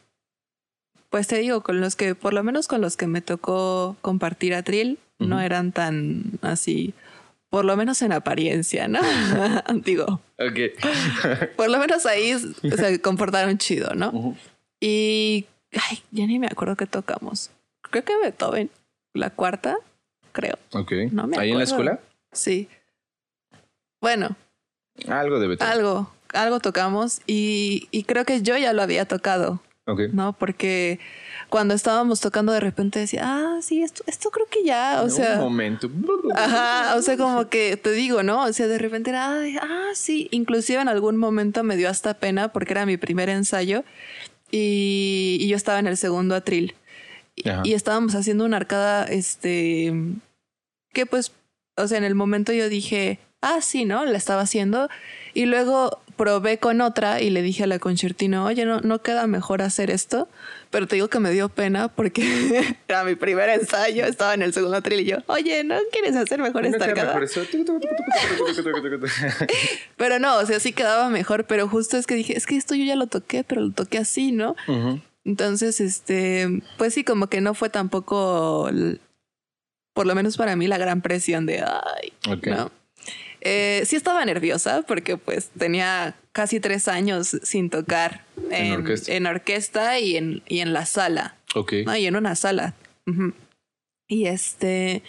pues te digo, con los que, por lo menos con los que me tocó compartir atril, no Ujú. eran tan así, por lo menos en apariencia, ¿no? *laughs* *laughs* digo, Ok. *laughs* por lo menos ahí se comportaron chido, ¿no? Y ay, ya ni me acuerdo qué tocamos. Creo que Beethoven, la cuarta, creo. Ok. No me ¿Ahí en la escuela? Sí. Bueno, Algo de Beethoven. algo, algo tocamos y, y creo que yo ya lo había tocado, ¿no? Porque cuando estábamos tocando de repente decía, ah, sí, esto, esto creo que ya, o Un sea, momento. ajá, o sea, como que te digo, ¿no? O sea, de repente era, "Ay, ah, sí, inclusive en algún momento me dio hasta pena porque era mi primer ensayo y, y yo estaba en el segundo atril y, y estábamos haciendo una arcada, este, que pues, o sea, en el momento yo dije, ah, sí, ¿no? La estaba haciendo y luego probé con otra y le dije a la concertina, oye, no, no queda mejor hacer esto, pero te digo que me dio pena porque era mi primer ensayo, estaba en el segundo atril y yo, oye, ¿no quieres hacer mejor esta? Pero no, o sea, sí quedaba mejor, pero justo es que dije, es que esto yo ya lo toqué, pero lo toqué así, ¿no? Entonces, este, pues sí, como que no fue tampoco, por lo menos para mí, la gran presión de, ay, Ok. ¿no? Eh, sí estaba nerviosa porque pues tenía casi tres años sin tocar En en, orquesta. en orquesta y en, y en la sala. Ok. ¿no? Y en una sala. Y este.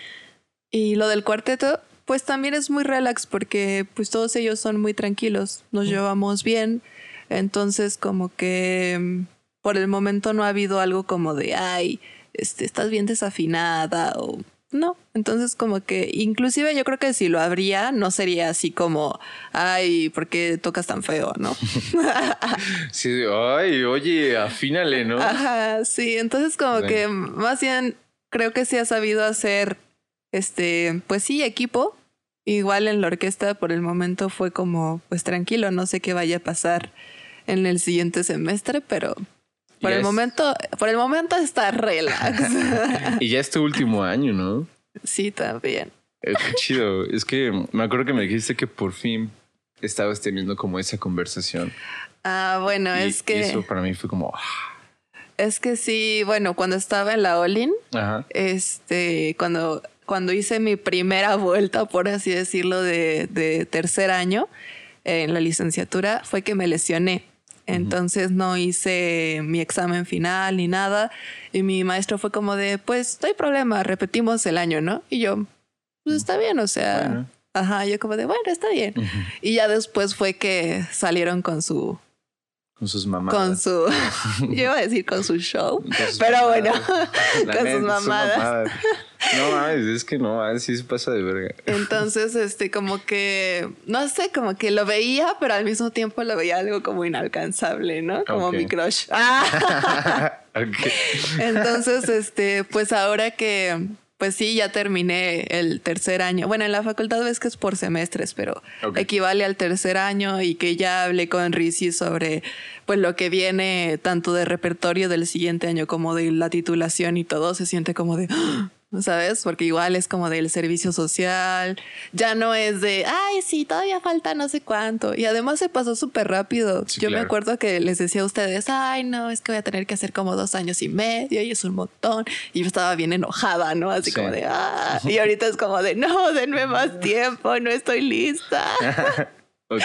Y lo del cuarteto, pues también es muy relax porque pues todos ellos son muy tranquilos. Nos llevamos bien. Entonces, como que mm, por el momento no ha habido algo como de ay, este, estás bien desafinada o. No, entonces como que inclusive yo creo que si lo habría no sería así como, ay, ¿por qué tocas tan feo? ¿No? *laughs* Sí, ay, oye, afínale, ¿no? Ajá, sí. Entonces, como que más bien creo que sí ha sabido hacer este, pues sí, equipo. Igual en la orquesta por el momento fue como, pues tranquilo, no sé qué vaya a pasar en el siguiente semestre, pero por el momento, por el momento está relax. *laughs* Y ya es tu último año, ¿no? Sí, también. Qué chido. Es que me acuerdo que me dijiste que por fin estabas teniendo como esa conversación. Ah, bueno, y, es y que eso para mí fue como, ah, es que sí, bueno, cuando estaba en la Olin, ajá. este, cuando, cuando hice mi primera vuelta, por así decirlo, de, de tercer año en la licenciatura, fue que me lesioné. Entonces no hice mi examen final ni nada. Y mi maestro fue como de, pues no hay problema, repetimos el año, ¿no? Y yo, pues está bien, o sea, Bueno. ajá, yo como de, bueno, está bien. Y ya después fue que salieron con su, Con sus mamás. con su, *laughs* yo iba a decir con su show, Con pero bueno, *laughs* con neta, sus mamadas. No mames, es que no, ah, sí se pasa de verga. Entonces, este, como que, no sé, como que lo veía, pero al mismo tiempo lo veía algo como inalcanzable, ¿no? Como Ok. mi crush. *laughs* Ah. Ok. Entonces, este, pues ahora que, pues sí, ya terminé el tercer año. Bueno, en la facultad ves que es por semestres, pero equivale al tercer año y que ya hablé con Rizzi sobre, pues lo que viene tanto de repertorio del siguiente año como de la titulación y todo, se siente como de, ¡ah! ¿Sabes? Porque igual es como del servicio social, ya no es de, ay, sí, todavía falta no sé cuánto. Y además se pasó súper rápido. Sí, Yo me acuerdo que les decía a ustedes, ay, no, es que voy a tener que hacer como dos años y medio y es un montón. Y yo estaba bien enojada, ¿no? Así Sí. como de, ah. *laughs* Y ahorita es como de, no, denme más tiempo, no estoy lista. *laughs* Ok.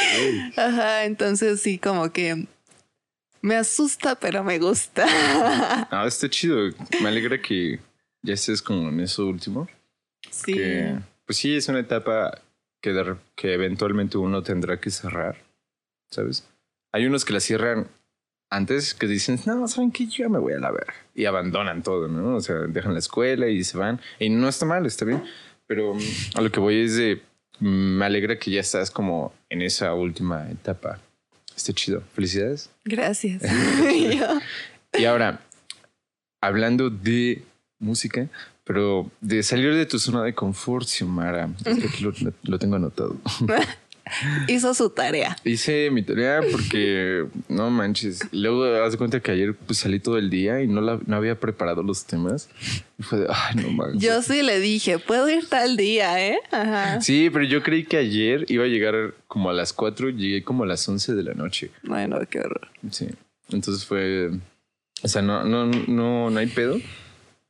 Ajá, entonces sí, como que me asusta, pero me gusta. Ah, está chido. Me alegra que ya estés como en eso último. Sí. Que, pues sí, es una etapa que, de que eventualmente uno tendrá que cerrar, ¿sabes? Hay unos que la cierran antes que dicen, no, ¿saben qué? Yo ya me voy a la verga. Y abandonan todo, ¿no? O sea, dejan la escuela y se van. Y no está mal, está bien. Pero mm, a lo que voy es de, mm, me alegra que ya estás como en esa última etapa. Está chido. Felicidades. Gracias. *laughs* *laughs* Y ahora, hablando de música, pero de salir de tu zona de confort, Xiomara, lo, lo tengo anotado. *laughs* hizo su tarea. Hice mi tarea porque no manches. Luego haz de cuenta que ayer pues, salí todo el día y no, la- no había preparado los temas. Y fue de, ay, no manches. Yo sí le dije, puedo ir tal día, ¿eh? Ajá. Sí, pero yo creí que ayer iba a llegar como a las 4, llegué como a las 11 de la noche. Bueno, qué horror. Sí. Entonces fue. O sea, no, no, no, no hay pedo.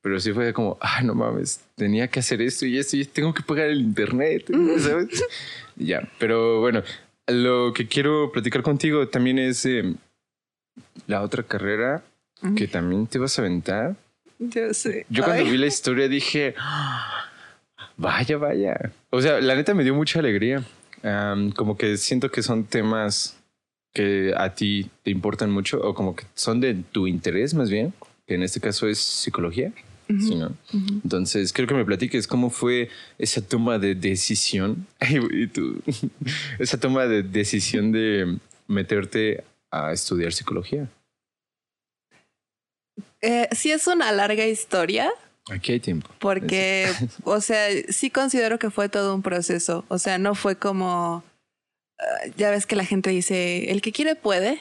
Pero sí fue como, ay, no mames, tenía que hacer esto y esto y tengo que pagar el internet, *laughs* ¿sabes? Y ya, pero bueno, lo que quiero platicar contigo también es eh, la otra carrera que también te vas a aventar. Yo sé. Yo cuando Ay. vi la historia dije, "Ah, vaya, vaya. O sea, la neta me dio mucha alegría. Am, como que siento que son temas que a ti te importan mucho o como que son de tu interés más bien, que en este caso es psicología. ¿Sí, no? Ujú. Entonces, quiero que me platiques cómo fue esa toma de decisión, *laughs* y tú, *laughs* esa toma de decisión de meterte a estudiar psicología. Eh, sí es una larga historia Aquí hay tiempo. porque, *laughs* o sea, sí considero que fue todo un proceso. O sea, no fue como, ah, ya ves que la gente dice, el que quiere puede.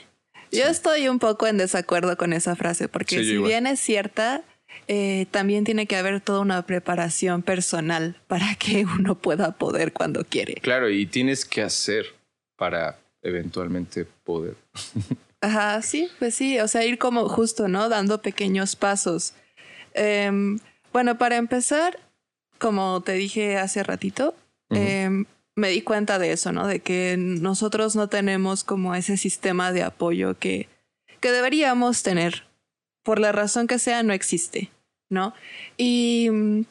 Yo estoy un poco en desacuerdo con esa frase porque Sí, si bien es cierta, eh, también tiene que haber toda una preparación personal para que *laughs* uno pueda poder cuando quiere. Claro, y tienes que hacer para eventualmente poder. *laughs* Ajá, sí, pues sí, o sea, ir como justo, ¿no? Dando pequeños pasos. Em, bueno, para empezar, como te dije hace ratito, em, me di cuenta de eso, ¿no? De que nosotros no tenemos como ese sistema de apoyo que, que deberíamos tener. Por la razón que sea, no existe, ¿no? Y mm,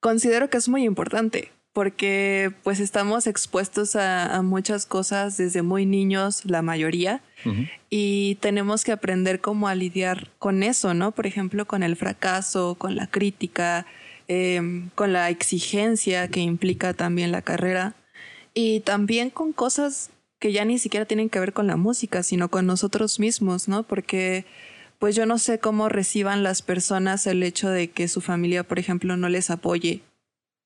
considero que es muy importante porque pues estamos expuestos a, muchas cosas desde muy niños, la mayoría, y tenemos que aprender cómo a lidiar con eso, ¿no? Por ejemplo, con el fracaso, con la crítica, em, con la exigencia que implica también la carrera, y también con cosas que ya ni siquiera tienen que ver con la música, sino con nosotros mismos, ¿no? Porque pues yo no sé cómo reciban las personas el hecho de que su familia, por ejemplo, no les apoye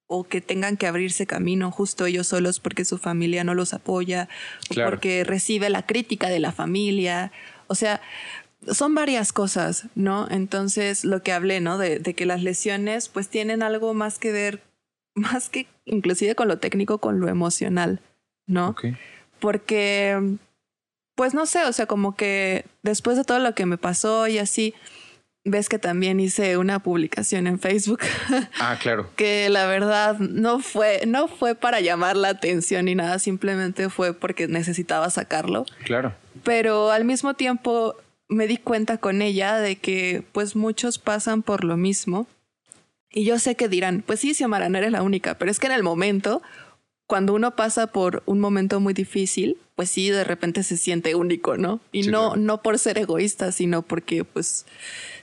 o que tengan que abrirse camino justo ellos solos porque su familia no los apoya o porque recibe la crítica de la familia. O sea, son varias cosas, ¿no? Entonces, lo que hablé, ¿no? De, que las lesiones pues tienen algo más que ver, *laughs* más que inclusive con lo técnico, con lo emocional, ¿no? Porque, pues no sé, o sea, como que después de todo lo que me pasó y así, ves que también hice una publicación en Facebook. *laughs* Ah, claro. que la verdad no fue, no fue para llamar la atención ni nada, simplemente fue porque necesitaba sacarlo. Claro. Pero al mismo tiempo me di cuenta con ella de que pues muchos pasan por lo mismo. Y yo sé que dirán, pues sí, Xiomara, no eres la única, pero es que en el momento, cuando uno pasa por un momento muy difícil, pues sí, de repente se siente único, ¿no? Y no, no por ser egoísta, sino porque pues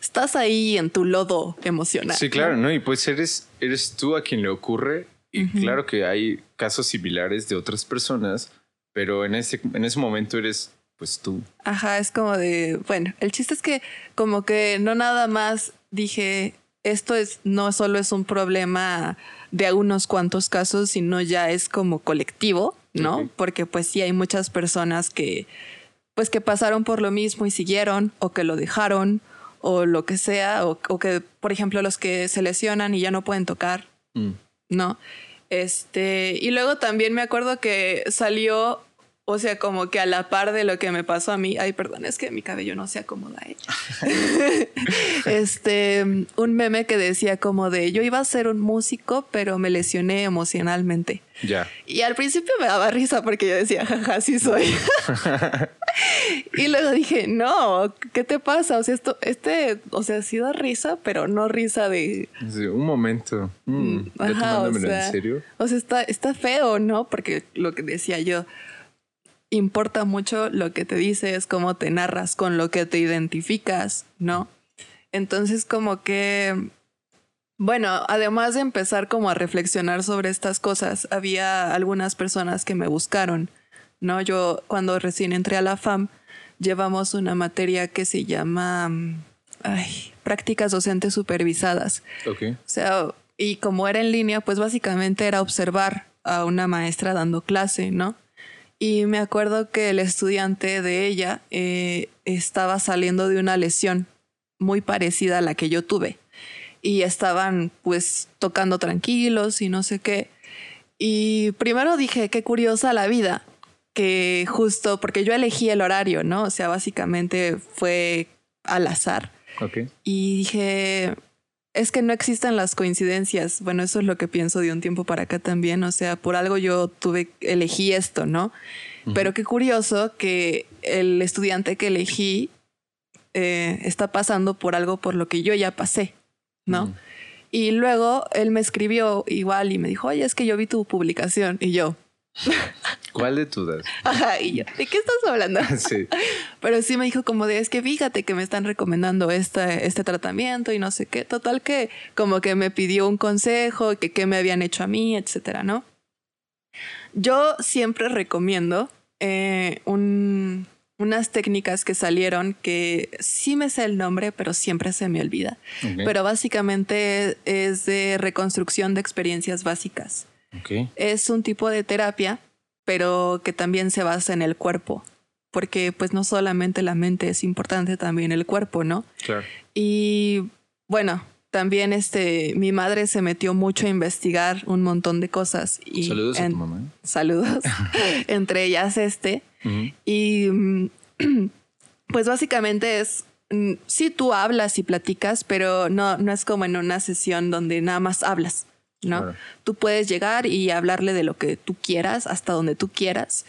estás ahí en tu lodo emocional. Sí, claro, ¿no? Y pues eres, eres tú a quien le ocurre. Y claro que hay casos similares de otras personas, pero en ese, en ese momento eres pues tú. Ajá, es como de, bueno, el chiste es que como que no nada más dije, esto es, no solo es un problema de unos cuantos casos, sino ya es como colectivo ¿no? Porque pues sí hay muchas personas que pues que pasaron por lo mismo y siguieron o que lo dejaron o lo que sea o, que por ejemplo los que se lesionan y ya no pueden tocar, mm. ¿no? Este, y luego también me acuerdo que salió o sea, como que a la par de lo que me pasó a mí, ay, perdón, es que mi cabello no se acomoda, ¿eh? *laughs* este, un meme que decía como de, yo iba a ser un músico, pero me lesioné emocionalmente. Ya. Y al principio me daba risa porque yo decía, jaja, sí soy. *laughs* y luego dije, no, ¿qué te pasa? O sea, esto, este, o sea, sí da risa, pero no risa de... un momento. Mm, Ajá, o sea, en serio? O sea, está, está feo, ¿no? Porque lo que decía yo importa mucho lo que te dices, cómo te narras, con lo que te identificas, ¿no? Entonces como que, bueno, además de empezar como a reflexionar sobre estas cosas, había algunas personas que me buscaron, ¿no? Yo cuando recién entré a la FAM, llevamos una materia que se llama ay, prácticas docentes supervisadas. Okay. O sea, y como era en línea, pues básicamente era observar a una maestra dando clase, ¿no? Y me acuerdo que el estudiante de ella eh, estaba saliendo de una lesión muy parecida a la que yo tuve. Y estaban pues tocando tranquilos y no sé qué. Y primero dije, qué curiosa la vida, que justo porque yo elegí el horario, ¿no? O sea, básicamente fue al azar. Okay. Y dije, es que no existen las coincidencias. Bueno, eso es lo que pienso de un tiempo para acá también. O sea, por algo yo tuve, elegí esto, ¿no? Pero qué curioso que el estudiante que elegí eh, está pasando por algo por lo que yo ya pasé, ¿no? Y luego él me escribió igual y me dijo, oye, es que yo vi tu publicación. Y yo, ¿Cuál de todas? Ajá, y yo, ¿de qué estás hablando? *laughs* sí. Pero sí me dijo como de, es que fíjate que me están recomendando este, este tratamiento y no sé qué. Total que como que me pidió un consejo, que qué me habían hecho a mí, etcétera, ¿no? Yo siempre recomiendo eh, un, unas técnicas que salieron que sí me sé el nombre, pero siempre se me olvida. Pero básicamente es de reconstrucción de experiencias básicas. Es un tipo de terapia, pero que también se basa en el cuerpo, porque pues no solamente la mente es importante, también el cuerpo, ¿no? Claro. Y bueno, también este, mi madre se metió mucho a investigar un montón de cosas. Y saludos a tu mamá. Saludos. *laughs* *laughs* entre ellas este. Y *clears throat* pues básicamente es, mm, sí tú hablas y platicas, pero no, no es como en una sesión donde nada más hablas. ¿No? Tú puedes llegar y hablarle de lo que tú quieras, hasta donde tú quieras,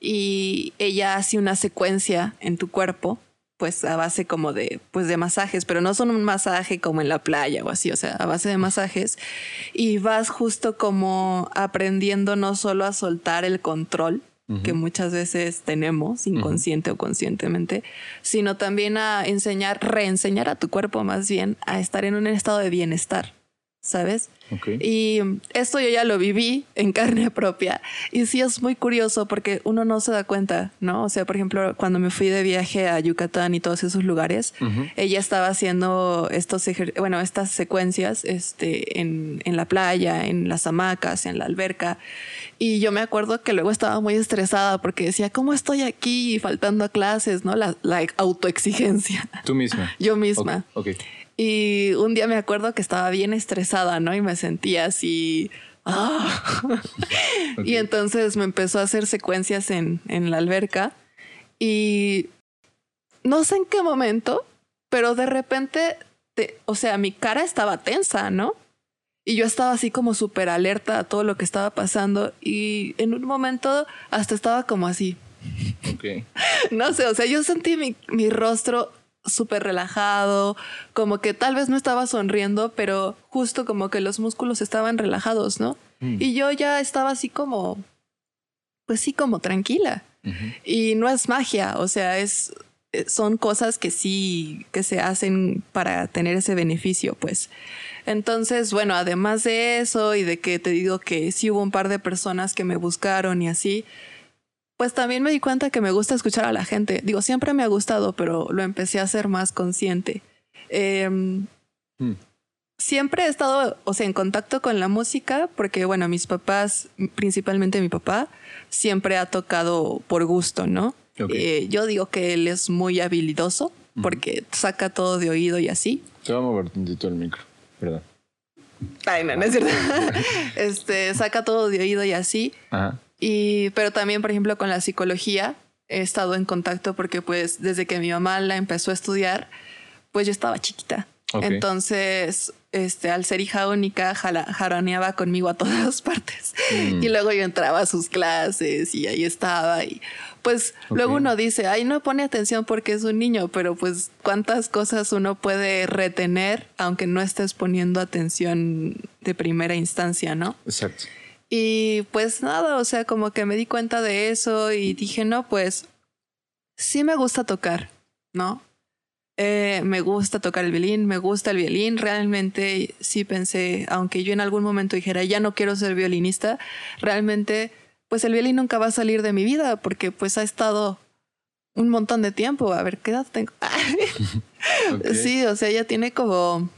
y ella hace una secuencia en tu cuerpo pues a base como de, pues de masajes, pero no son un masaje como en la playa o así, o sea, a base de masajes. Y vas justo como aprendiendo no solo a soltar el control, que muchas veces tenemos, inconsciente o conscientemente, sino también a enseñar, reenseñar a tu cuerpo más bien a estar en un estado de bienestar. ¿Sabes? Y esto yo ya lo viví en carne *laughs* propia. Y sí es muy curioso porque uno no se da cuenta, ¿no? O sea, por ejemplo, cuando me fui de viaje a Yucatán y todos esos lugares, ella estaba haciendo estos bueno, estas secuencias este, en, en la playa, en las hamacas, en la alberca. Y yo me acuerdo que luego estaba muy estresada porque decía, ¿cómo estoy aquí faltando a clases? ¿No? La, la autoexigencia. Tú misma. *laughs* yo misma. Ok. Y un día me acuerdo que estaba bien estresada, ¿no? Y me sentía así. ¡ah! *laughs* Y entonces me empezó a hacer secuencias en, en la alberca. Y no sé en qué momento, pero de repente, o sea, mi cara estaba tensa, ¿no? Y yo estaba así como súper alerta a todo lo que estaba pasando. Y en un momento hasta estaba como así. Ok. *laughs* No sé, o sea, yo sentí mi, mi rostro súper relajado, como que tal vez no estaba sonriendo, pero justo como que los músculos estaban relajados, ¿no? Mm. Y yo ya estaba así como, pues sí, como tranquila. Y no es magia, o sea, es, eh, son cosas que sí, que se hacen para tener ese beneficio, pues. Entonces, bueno, además de eso y de que te digo que sí hubo un par de personas que me buscaron y así, pues también me di cuenta que me gusta escuchar a la gente. Digo, siempre me ha gustado, pero lo empecé a ser más consciente. Hmm. Siempre he estado, o sea, en contacto con la música, porque, bueno, mis papás, principalmente mi papá, siempre ha tocado por gusto, ¿no? Eh, yo digo que él es muy habilidoso, porque saca todo de oído y así. Te voy a mover tantito el micro, perdón. Ay, no, no es cierto. *laughs* este, saca todo de oído y así. Ajá. Y, pero también, por ejemplo, con la psicología he estado en contacto porque pues desde que mi mamá la empezó a estudiar, pues yo estaba chiquita. Entonces, este, al ser hija única, jaraneaba conmigo a *laughs* todas partes. Mm. Y luego yo entraba a sus clases y ahí estaba. Y pues luego uno dice, ay, no pone atención porque es un niño, pero pues cuántas cosas uno puede retener aunque no estés poniendo atención de primera instancia, ¿no? Exacto. Y pues nada, o sea, como que me di cuenta de eso y dije, no, pues sí me gusta tocar, ¿no? Eh, me gusta tocar el violín, me gusta el violín. Realmente sí pensé, aunque yo en algún momento dijera, ya no quiero ser violinista, realmente pues el violín nunca va a salir de mi vida porque pues ha estado un montón de tiempo. A ver, ¿qué edad tengo? *laughs* *laughs* Sí, o sea, ya tiene como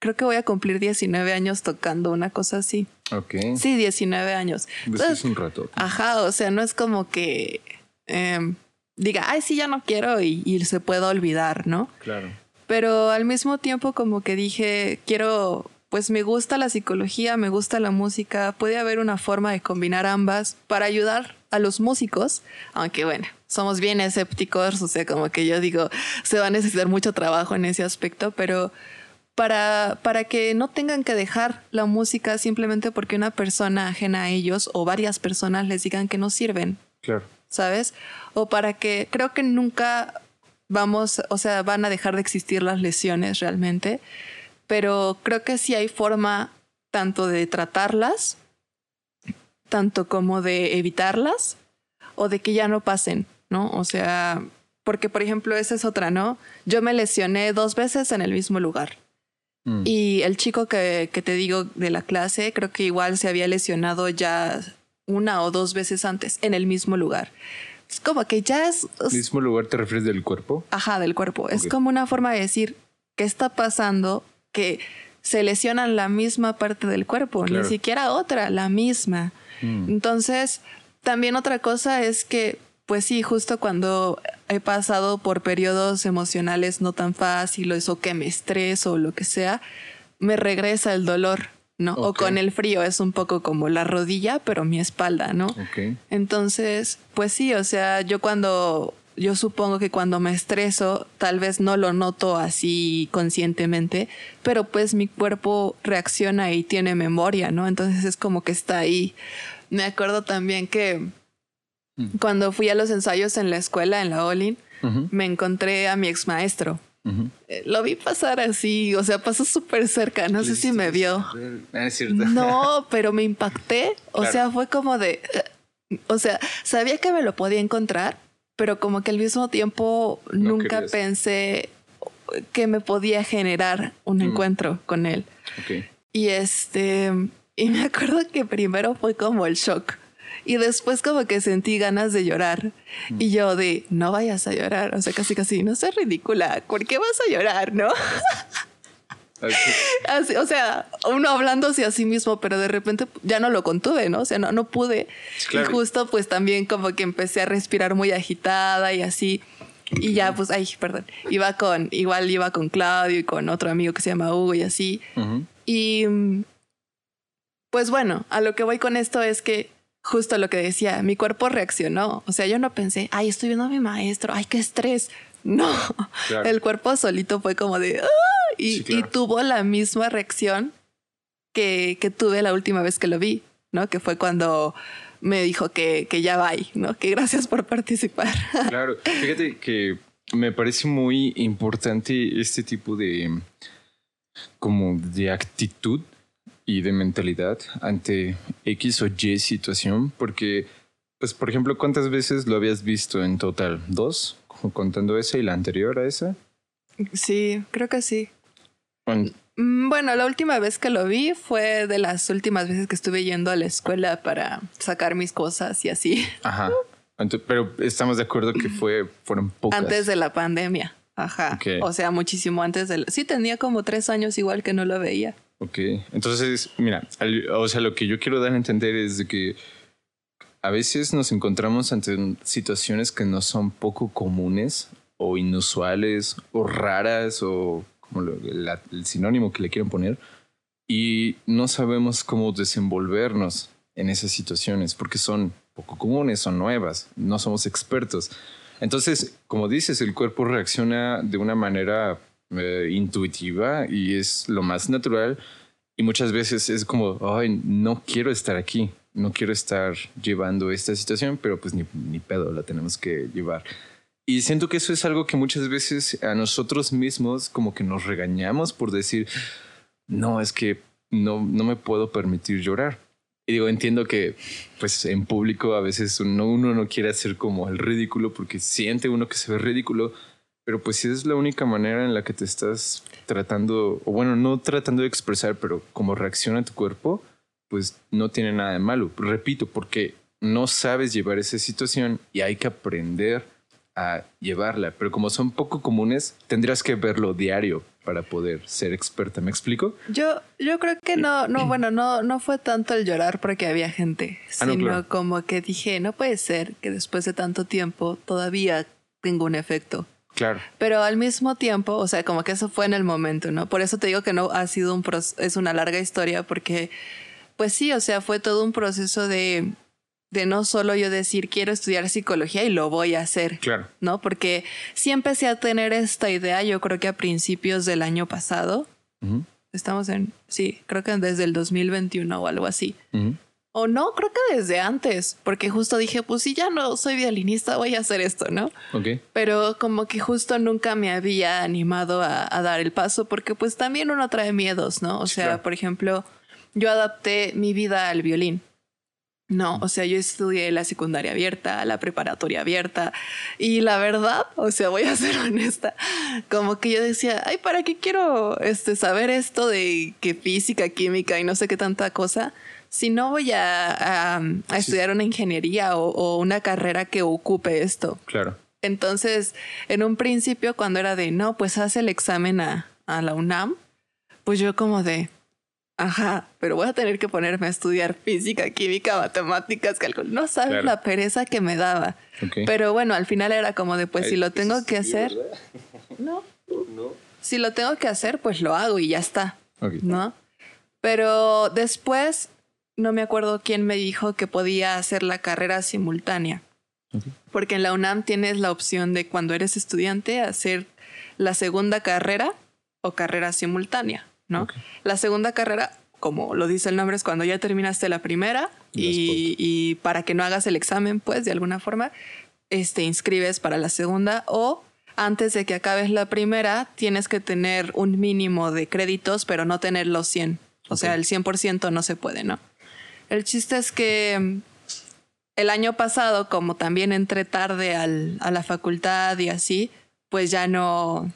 creo que voy a cumplir 19 años tocando una cosa así. Ok. Sí, 19 años. Pues es un rato. Ajá, o sea, no es como que em, diga, ay, sí, ya no quiero y, se pueda olvidar, ¿no? Claro. Pero al mismo tiempo como que dije, quiero, pues me gusta la psicología, me gusta la música, puede haber una forma de combinar ambas para ayudar a los músicos, aunque bueno, somos bien escépticos, o sea, como que yo digo, se va a necesitar mucho trabajo en ese aspecto, pero para, para que no tengan que dejar la música simplemente porque una persona ajena a ellos o varias personas les digan que no sirven. Claro. ¿Sabes? O para que creo que nunca vamos, o sea, van a dejar de existir las lesiones realmente, pero creo que sí hay forma tanto de tratarlas, tanto como de evitarlas o de que ya no pasen, ¿no? O sea, porque por ejemplo, esa es otra, ¿no? Yo me lesioné dos veces en el mismo lugar. Mm. Y el chico que, que, te digo de la clase, creo que igual se había lesionado ya una o dos veces antes en el mismo lugar. Es como que ya es... ¿Mismo lugar te refieres del cuerpo? Ajá, del cuerpo. Es como una forma de decir, ¿qué está pasando? Que se lesionan la misma parte del cuerpo, ni siquiera otra, la misma. Mm. Entonces, también otra cosa es que pues sí, justo cuando he pasado por periodos emocionales no tan fáciles o que me estreso o lo que sea, me regresa el dolor, ¿no? O con el frío es un poco como la rodilla, pero mi espalda, ¿no? Entonces, pues sí, o sea, yo cuando yo supongo que cuando me estreso, tal vez no lo noto así conscientemente, pero pues mi cuerpo reacciona y tiene memoria, ¿no? Entonces es como que está ahí. Me acuerdo también que cuando fui a los ensayos en la escuela, en la Olin, me encontré a mi ex maestro. Eh, lo vi pasar así, o sea, pasó súper cerca, no sé si me vio. Ah, no, *laughs* pero me impacté, o sea, fue como de, o sea, sabía que me lo podía encontrar, pero como que al mismo tiempo nunca pensé que me podía generar un mm. encuentro con él. Y este, y me acuerdo que primero fue como el shock. Y después como que sentí ganas de llorar. Y mm. yo de, no vayas a llorar. O sea, casi casi, no seas ridícula. ¿Por qué vas a llorar, no? *laughs* Así, o sea, uno hablándose a sí mismo, pero de repente ya no lo contuve, ¿no? O sea, no, no pude. Y justo pues también como que empecé a respirar muy agitada y así. Y ya, pues, ay, perdón. Iba con, igual iba con Claudio y con otro amigo que se llama Hugo y así. Y pues bueno, a lo que voy con esto es que justo lo que decía, mi cuerpo reaccionó. O sea, yo no pensé, ay, estoy viendo a mi maestro, ay, qué estrés. *laughs* No, el cuerpo solito fue como de, ¡Ah! y, tuvo la misma reacción que, que, tuve la última vez que lo vi, ¿no? Que fue cuando me dijo que, que ya va, ¿no? Que gracias por participar. *laughs* Claro, fíjate que me parece muy importante este tipo de, como de actitud y de mentalidad ante X o Y situación, porque, pues, por ejemplo, ¿cuántas veces lo habías visto en total? ¿Dos? Contando esa y la anterior a esa. Sí, creo que sí. Mm, bueno, la última vez que lo vi fue de las últimas veces que estuve yendo a la escuela para sacar mis cosas y así. Ajá. Pero estamos de acuerdo que fue, fueron pocas. Antes de la pandemia. Ajá. O sea, muchísimo antes de... Sí, tenía como tres años igual que no lo veía. Ok, entonces, mira, o sea, lo que yo quiero dar a entender es de que a veces nos encontramos ante situaciones que no son poco comunes o inusuales o raras o como el sinónimo que le quieran poner y no sabemos cómo desenvolvernos en esas situaciones porque son poco comunes, son nuevas, no somos expertos. Entonces, como dices, el cuerpo reacciona de una manera eh, intuitiva y es lo más natural. Y muchas veces es como, ay, no quiero estar aquí, no quiero estar llevando esta situación, pero pues ni, ni pedo, la tenemos que llevar. Y siento que eso es algo que muchas veces a nosotros mismos como que nos regañamos por decir, no, es que no, no me puedo permitir llorar. Y digo, entiendo que pues en público a veces uno, uno no quiere hacer como el ridículo porque siente uno que se ve ridículo, pero pues si es la única manera en la que te estás tratando, o bueno, no tratando de expresar, pero como reacciona tu cuerpo, pues no tiene nada de malo. Repito, porque no sabes llevar esa situación y hay que aprender a llevarla. Pero como son poco comunes, tendrías que verlo diario para poder ser experta. ¿Me explico? Yo, yo creo que no, no, *clears throat* bueno, no, no fue tanto el llorar porque había gente, ah, sino como que dije, no puede ser que después de tanto tiempo todavía tenga un efecto. Claro. Pero al mismo tiempo, o sea, como que eso fue en el momento, ¿no? Por eso te digo que no ha sido un es una larga historia porque, pues sí, o sea, fue todo un proceso de, de no solo yo decir quiero estudiar psicología y lo voy a hacer. Claro. ¿No? Porque sí empecé a tener esta idea, yo creo que a principios del año pasado. Estamos en, sí, creo que desde el 2021 o algo así. O no, creo que desde antes, porque justo dije, pues si ya no soy violinista, voy a hacer esto, ¿no? Ok. Pero como que justo nunca me había animado a, dar el paso, porque pues también uno trae miedos, ¿no? O sea, por ejemplo, yo adapté mi vida al violín. No, o sea, yo estudié la secundaria abierta, la preparatoria abierta y la verdad, o sea, voy a ser *laughs* honesta, como que yo decía, ay, ¿para qué quiero este, saber esto de que física, química y no sé qué tanta cosa? Si no voy a, estudiar una ingeniería o, una carrera que ocupe esto. Claro. Entonces, en un principio, cuando era de, no, pues haz el examen a, la UNAM, pues yo como de, ajá, pero voy a tener que ponerme a estudiar física, química, matemáticas, cálculo. No sabes la pereza que me daba. Pero bueno, al final era como de, pues si lo tengo que hacer, *laughs* no. no. Si lo tengo que hacer, pues lo hago y ya está. ¿No? Pero después no me acuerdo quién me dijo que podía hacer la carrera simultánea. Porque en la UNAM tienes la opción de cuando eres estudiante hacer la segunda carrera o carrera simultánea, ¿no? La segunda carrera, como lo dice el nombre, es cuando ya terminaste la primera y, y, para que no hagas el examen, pues, de alguna forma, este, inscribes para la segunda o antes de que acabes la primera, tienes que tener un mínimo de créditos, pero no tener los 100. O sea, el 100% no se puede, ¿no? El chiste es que mm, el año pasado, como también entré tarde al, a la facultad y así, pues ya no,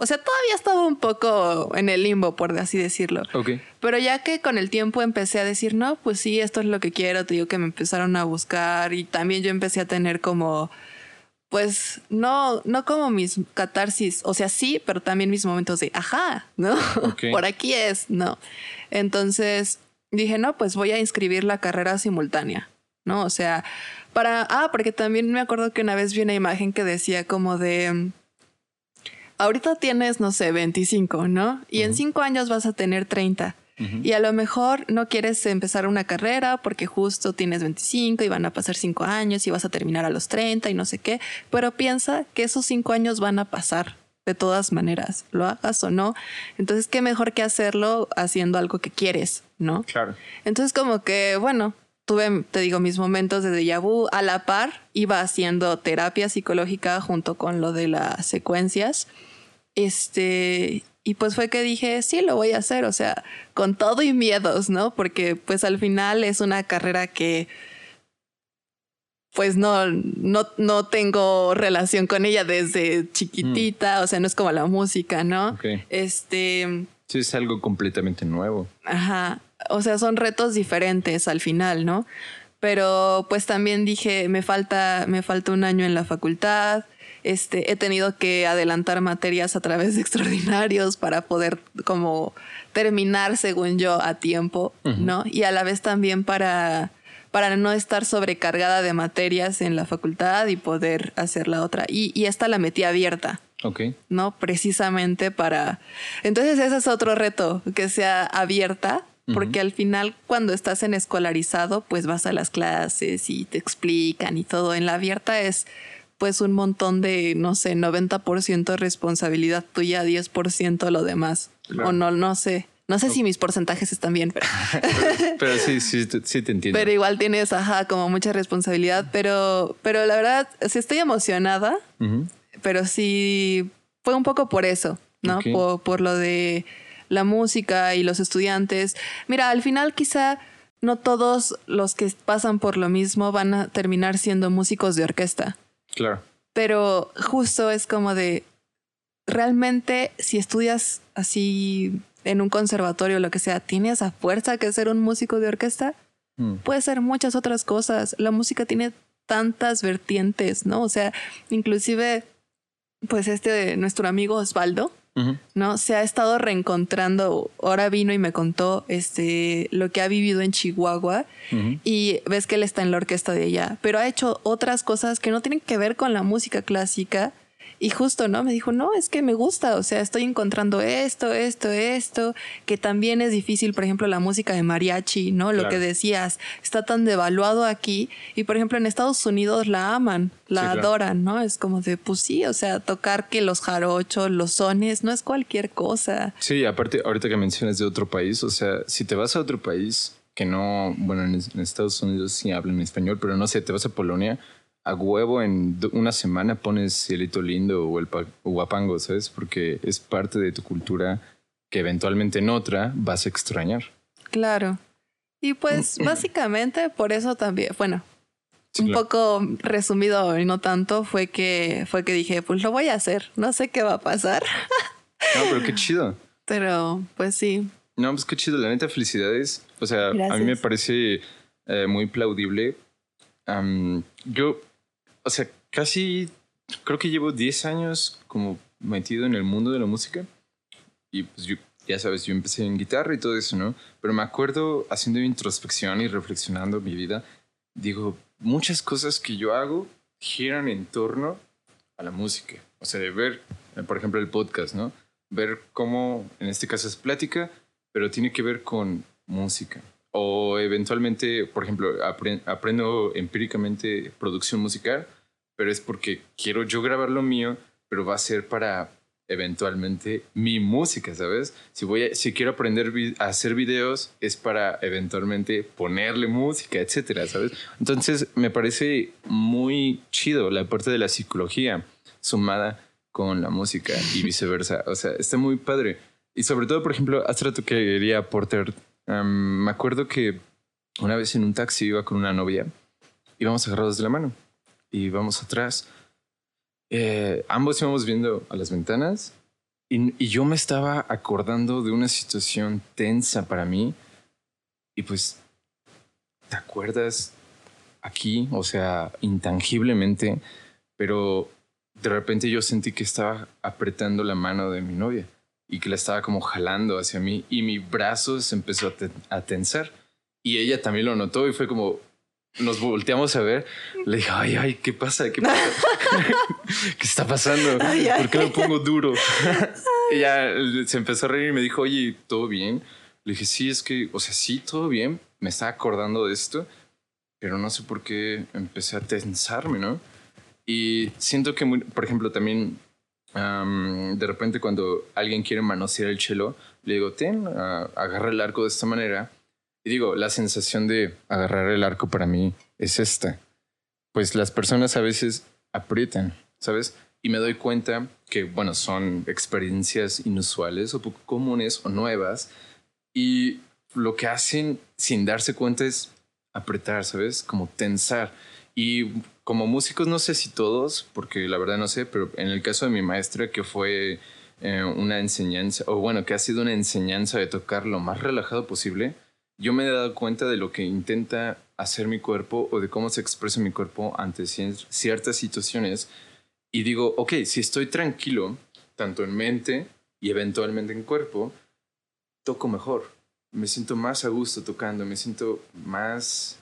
o sea, todavía estaba un poco en el limbo, por así decirlo. Ok. Pero ya que con el tiempo empecé a decir, no, pues sí, esto es lo que quiero, te digo que me empezaron a buscar y también yo empecé a tener como, pues, no, no como mis catarsis, o sea, sí, pero también mis momentos de, ajá, ¿no? *laughs* por aquí es, ¿no? Entonces dije, no, pues voy a inscribir la carrera simultánea, ¿no? O sea, para, ah, porque también me acuerdo que una vez vi una imagen que decía como de ahorita tienes, no sé, 25, ¿no? Y en cinco años vas a tener 30. Y a lo mejor no quieres empezar una carrera porque justo tienes 25 y van a pasar cinco años y vas a terminar a los 30 y no sé qué, pero piensa que esos cinco años van a pasar de todas maneras, lo hagas o no. Entonces, qué mejor que hacerlo haciendo algo que quieres, ¿no? Claro. Entonces, como que, bueno, tuve, te digo, mis momentos de déjà vu a la par, iba haciendo terapia psicológica junto con lo de las secuencias este, y pues fue que dije, sí, lo voy a hacer, o sea, con todo y miedos, ¿no? Porque pues al final es una carrera que pues no, no, no tengo relación con ella desde chiquitita, o sea, no es como la música, ¿no? Este... Sí, es algo completamente nuevo. Ajá, o sea, son retos diferentes al final, ¿no? Pero pues también dije, me falta, me falta un año en la facultad, este, he tenido que adelantar materias a través de extraordinarios para poder como terminar, según yo, a tiempo, ¿no? Y a la vez también para, para no estar sobrecargada de materias en la facultad y poder hacer la otra. Y, y esta la metí abierta. Ok. ¿No? Precisamente para... Entonces ese es otro reto, que sea abierta porque al final cuando estás en escolarizado, pues vas a las clases y te explican y todo. En la abierta es pues un montón de, no sé, 90% responsabilidad tuya, 10% lo demás. O no, no sé. No sé si mis porcentajes están bien, pero... *laughs* pero, sí, sí, *laughs* sí te entiendo. Pero igual tienes, ajá, como mucha responsabilidad, pero, pero la verdad, sí estoy emocionada, pero sí fue un poco por eso, ¿no? Por, por lo de la música y los estudiantes. Mira, al final quizá no todos los que pasan por lo mismo van a terminar siendo músicos de orquesta. Claro. Pero justo es como de, realmente si estudias así en un conservatorio o lo que sea, ¿tienes a fuerza que ser un músico de orquesta? Mm. Puede ser muchas otras cosas. La música tiene tantas vertientes, ¿no? O sea, inclusive, pues este, nuestro amigo Osvaldo, ¿no? Se ha estado reencontrando, ahora vino y me contó este, lo que ha vivido en Chihuahua y ves que él está en la orquesta de allá, pero ha hecho otras cosas que no tienen que ver con la música clásica y justo, ¿no? Me dijo, no, es que me gusta, o sea, estoy encontrando esto, esto, esto, que también es difícil, por ejemplo, la música de mariachi, ¿no? Lo que decías, está tan devaluado aquí y, por ejemplo, en Estados Unidos la aman, la adoran, ¿no? Es como de, pues sí, o sea, tocar que los jarochos, los sones, no es cualquier cosa. Sí, aparte, ahorita que mencionas de otro país, o sea, si te vas a otro país que no, bueno, en, en Estados Unidos sí hablan español, pero no sé, te vas a Polonia, a huevo en una semana pones Cielito Lindo o el Guapango, ¿sabes? Porque es parte de tu cultura que eventualmente en otra vas a extrañar. Claro. Y pues *clears throat* básicamente por eso también, bueno, un poco resumido y no tanto, fue que, fue que dije, pues lo voy a hacer, no sé qué va a pasar. *laughs* no, pero qué chido. *laughs* Pero pues sí. No, pues qué chido, la neta, felicidades. O sea, a mí me parece eh, muy plaudible. yo o sea, casi creo que llevo 10 años como metido en el mundo de la música. Y pues yo, ya sabes, yo empecé en guitarra y todo eso, ¿no? Pero me acuerdo haciendo introspección y reflexionando mi vida, digo, muchas cosas que yo hago giran en torno a la música. O sea, de ver, por ejemplo, el podcast, ¿no? Ver cómo, en este caso es plática, pero tiene que ver con música. O eventualmente, por ejemplo, aprendo empíricamente producción musical, pero es porque quiero yo grabar lo mío, pero va a ser para eventualmente mi música, ¿sabes? Si voy a, si quiero aprender a hacer videos es para eventualmente ponerle música, etcétera, ¿sabes? Entonces me parece muy chido la parte de la psicología sumada con la música y *laughs* viceversa. O sea, está muy padre. Y sobre todo, por ejemplo, hace rato que quería me acuerdo que una vez en un taxi iba con una novia, íbamos agarrados de la mano y íbamos atrás eh, ambos íbamos viendo a las ventanas y, yo me estaba acordando de una situación tensa para mí y pues, ¿te acuerdas aquí? O sea, intangiblemente, pero de repente yo sentí que estaba apretando la mano de mi novia y que la estaba como jalando hacia mí y mi brazo se empezó a tensar y ella también lo notó y fue como, nos volteamos a ver. Le dije, ay, ay, ¿qué pasa? ¿Qué pasa? *laughs* ¿Qué está pasando? ¿Por qué me pongo duro? Ella se empezó a reír y me dijo, oye, ¿todo bien? Le dije, sí, es que, o sea, sí, todo bien. Me estaba acordando de esto, pero no sé por qué empecé a tensarme, ¿no? Y siento que, por ejemplo, también de repente cuando alguien quiere manosear el chelo, le digo, ten, agarra el arco de esta manera y digo, la sensación de agarrar el arco para mí es esta. Pues las personas a veces aprietan, ¿sabes? Y me doy cuenta que, bueno, son experiencias inusuales o poco comunes o nuevas. Y lo que hacen sin darse cuenta es apretar, ¿sabes? Como tensar. Y como músicos, no sé si todos, porque la verdad no sé, pero en el caso de mi maestra, que fue eh, una enseñanza, o bueno, que ha sido una enseñanza de tocar lo más relajado posible, yo me he dado cuenta de lo que intenta hacer mi cuerpo o de cómo se expresa mi cuerpo ante ciertas situaciones y digo, ok, si estoy tranquilo, tanto en mente y eventualmente en cuerpo, toco mejor. Me siento más a gusto tocando, me siento más,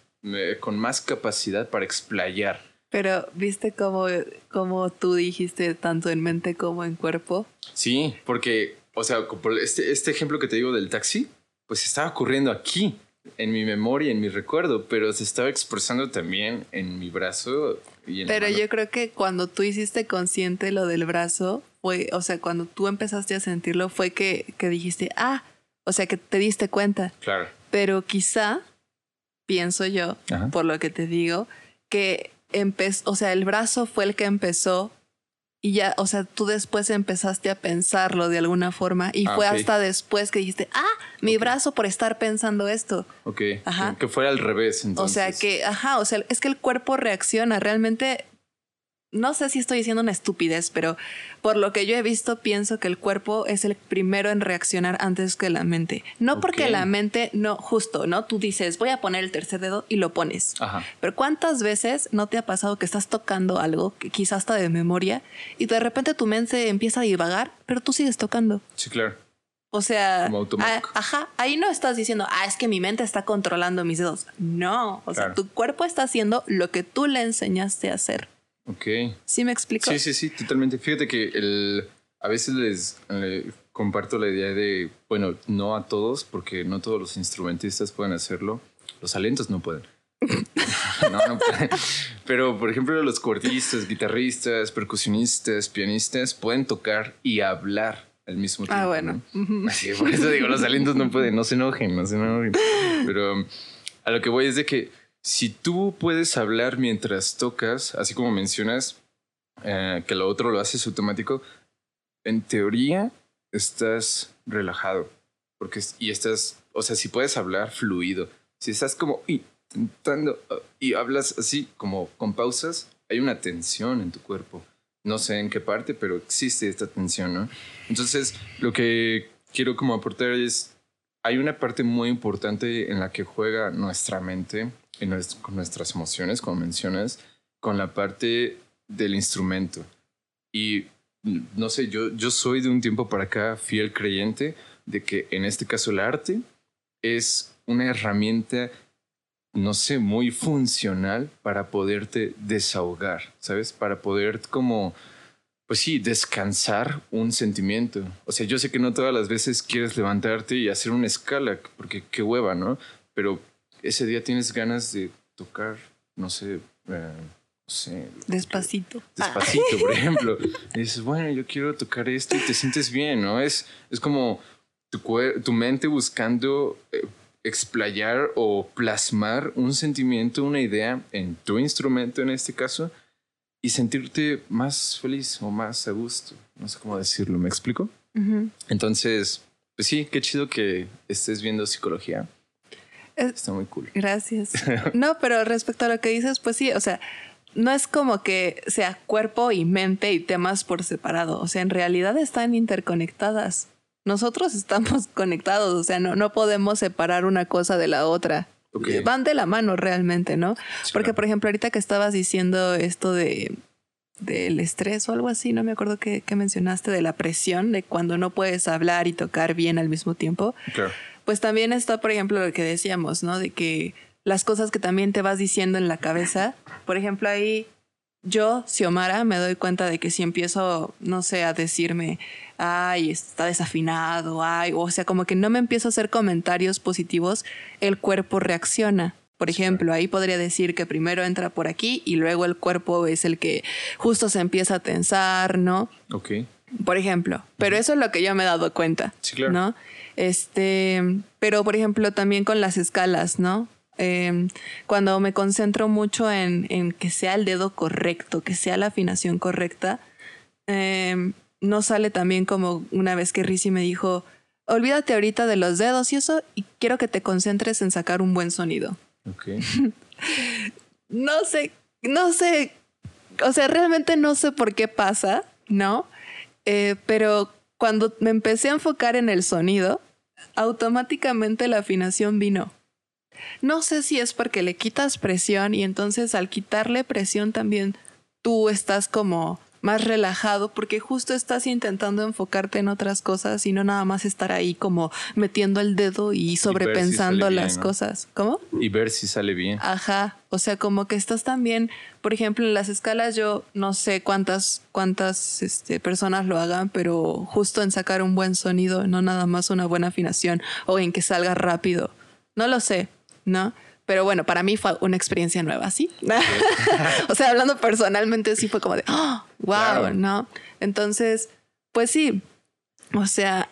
con más capacidad para explayar. Pero, ¿viste cómo, cómo tú dijiste tanto en mente como en cuerpo? Sí, porque, o sea, este, este ejemplo que te digo del taxi, pues estaba ocurriendo aquí, en mi memoria, en mi recuerdo, pero se estaba expresando también en mi brazo. Y en pero yo creo que cuando tú hiciste consciente lo del brazo, fue, o sea, cuando tú empezaste a sentirlo, fue que, que dijiste, ah, o sea, que te diste cuenta. Claro. Pero quizá, pienso yo, por lo que te digo, que empezó, o sea, el brazo fue el que empezó y ya, o sea, tú después empezaste a pensarlo de alguna forma y ah, fue hasta después que dijiste, ah, mi brazo por estar pensando esto. Ok. Ajá. Que fuera al revés. Entonces. O sea que, ajá, o sea, es que el cuerpo reacciona. Realmente no sé si estoy diciendo una estupidez, pero por lo que yo he visto, pienso que el cuerpo es el primero en reaccionar antes que la mente. No porque la mente, no, justo, ¿no? Tú dices, voy a poner el tercer dedo y lo pones. Pero ¿cuántas veces no te ha pasado que estás tocando algo, que quizás hasta de memoria, y de repente tu mente empieza a divagar, pero tú sigues tocando? Sí, claro. O sea, ajá, ahí no estás diciendo, ah, es que mi mente está controlando mis dedos. No, o sea, tu cuerpo está haciendo lo que tú le enseñaste a hacer. Ok. ¿Sí me explico? Sí, sí, sí, totalmente. Fíjate que el, a veces les comparto la idea de, bueno, no a todos, porque no todos los instrumentistas pueden hacerlo. Los talentos no pueden. *laughs* no, no pueden. Pero, por ejemplo, los cordistas, guitarristas, percusionistas, pianistas pueden tocar y hablar al mismo ah, tiempo. Ah, bueno. Así, por eso digo, los talentos no pueden, no se enojen, no se enojen. Pero a lo que voy es de que si tú puedes hablar mientras tocas, así como mencionas eh, que lo otro lo haces automático, en teoría estás relajado. Porque, y estás, o sea, si puedes hablar fluido, si estás como intentando y hablas así como con pausas, hay una tensión en tu cuerpo. No sé en qué parte, pero existe esta tensión, ¿no? Entonces, lo que quiero como aportar es, hay una parte muy importante en la que juega nuestra mente con nuestras emociones, como mencionas, con la parte del instrumento. Y no sé, yo, yo soy de un tiempo para acá fiel creyente de que en este caso el arte es una herramienta, no sé, muy funcional para poderte desahogar, ¿sabes? Para poder como, pues sí, descansar un sentimiento. O sea, yo sé que no todas las veces quieres levantarte y hacer una escala, porque qué hueva, ¿no? Pero ese día tienes ganas de tocar, no sé, eh, Sí. Despacito. Despacito, por *laughs* ejemplo. Y dices, bueno, yo quiero tocar esto y te sientes bien, ¿no? Es, es como tu, tu mente buscando eh, explayar o plasmar un sentimiento, una idea en tu instrumento en este caso y sentirte más feliz o más a gusto. No sé cómo decirlo, ¿me explico? Entonces, pues sí, qué chido que estés viendo psicología. Está muy cool. Gracias. *laughs* No, pero respecto a lo que dices, pues sí, o sea, no es como que sea cuerpo y mente y temas por separado. O sea, en realidad están interconectadas. Nosotros estamos *laughs* conectados, o sea, no, no podemos separar una cosa de la otra. Van de la mano realmente, ¿no? Porque, por ejemplo, ahorita que estabas diciendo esto de del estrés o algo así, no me acuerdo que, mencionaste de la presión, de cuando no puedes hablar y tocar bien al mismo tiempo. Claro. Pues también está, por ejemplo, lo que decíamos, ¿no? De que las cosas que también te vas diciendo en la cabeza. Por ejemplo, ahí yo, Xiomara, me doy cuenta de que si empiezo, no sé, a decirme, ay, está desafinado, ay, o sea, como que no me empiezo a hacer comentarios positivos, el cuerpo reacciona. Por ejemplo, ahí podría decir que primero entra por aquí y luego el cuerpo es el que justo se empieza a tensar, ¿no? Ok. Por ejemplo, pero eso es lo que yo me he dado cuenta. Sí, claro. ¿No? Este, pero por ejemplo, también con las escalas, ¿no? Em, cuando me concentro mucho en, que sea el dedo correcto, que sea la afinación correcta, em, no sale también como una vez que Rizzi me dijo, olvídate ahorita de los dedos y eso, y quiero que te concentres en sacar un buen sonido. Ok. *laughs* no sé, no sé, o sea, realmente no sé por qué pasa, ¿no? Eh, pero cuando me empecé a enfocar en el sonido, automáticamente la afinación vino. No sé si es porque le quitas presión y entonces al quitarle presión también tú estás como más relajado porque justo estás intentando enfocarte en otras cosas y no nada más estar ahí como metiendo el dedo y sobrepensando las cosas. ¿Cómo? Y ver si sale bien. Ajá, o sea, como que estás también, por ejemplo, en las escalas yo no sé cuántas cuántas este, personas lo hagan, pero justo en sacar un buen sonido, no nada más una buena afinación o en que salga rápido. No lo sé, ¿no? Pero bueno, para mí fue una experiencia nueva, ¿sí? *laughs* o sea, hablando personalmente, sí fue como de, oh, wow, ¿no? Entonces, pues sí, o sea,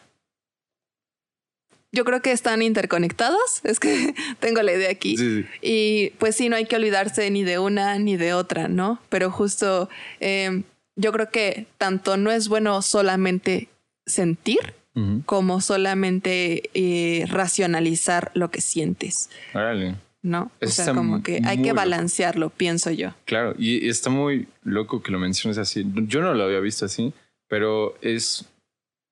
yo creo que están interconectadas, *laughs* es que tengo la idea aquí. Y pues sí, no hay que olvidarse ni de una ni de otra, ¿no? Pero justo em, yo creo que tanto no es bueno solamente sentir, como solamente eh, racionalizar lo que sientes. ¿No? o sea, como que hay que balancearlo, pienso yo. Claro, y, está muy loco que lo menciones así. Yo no lo había visto así, pero es,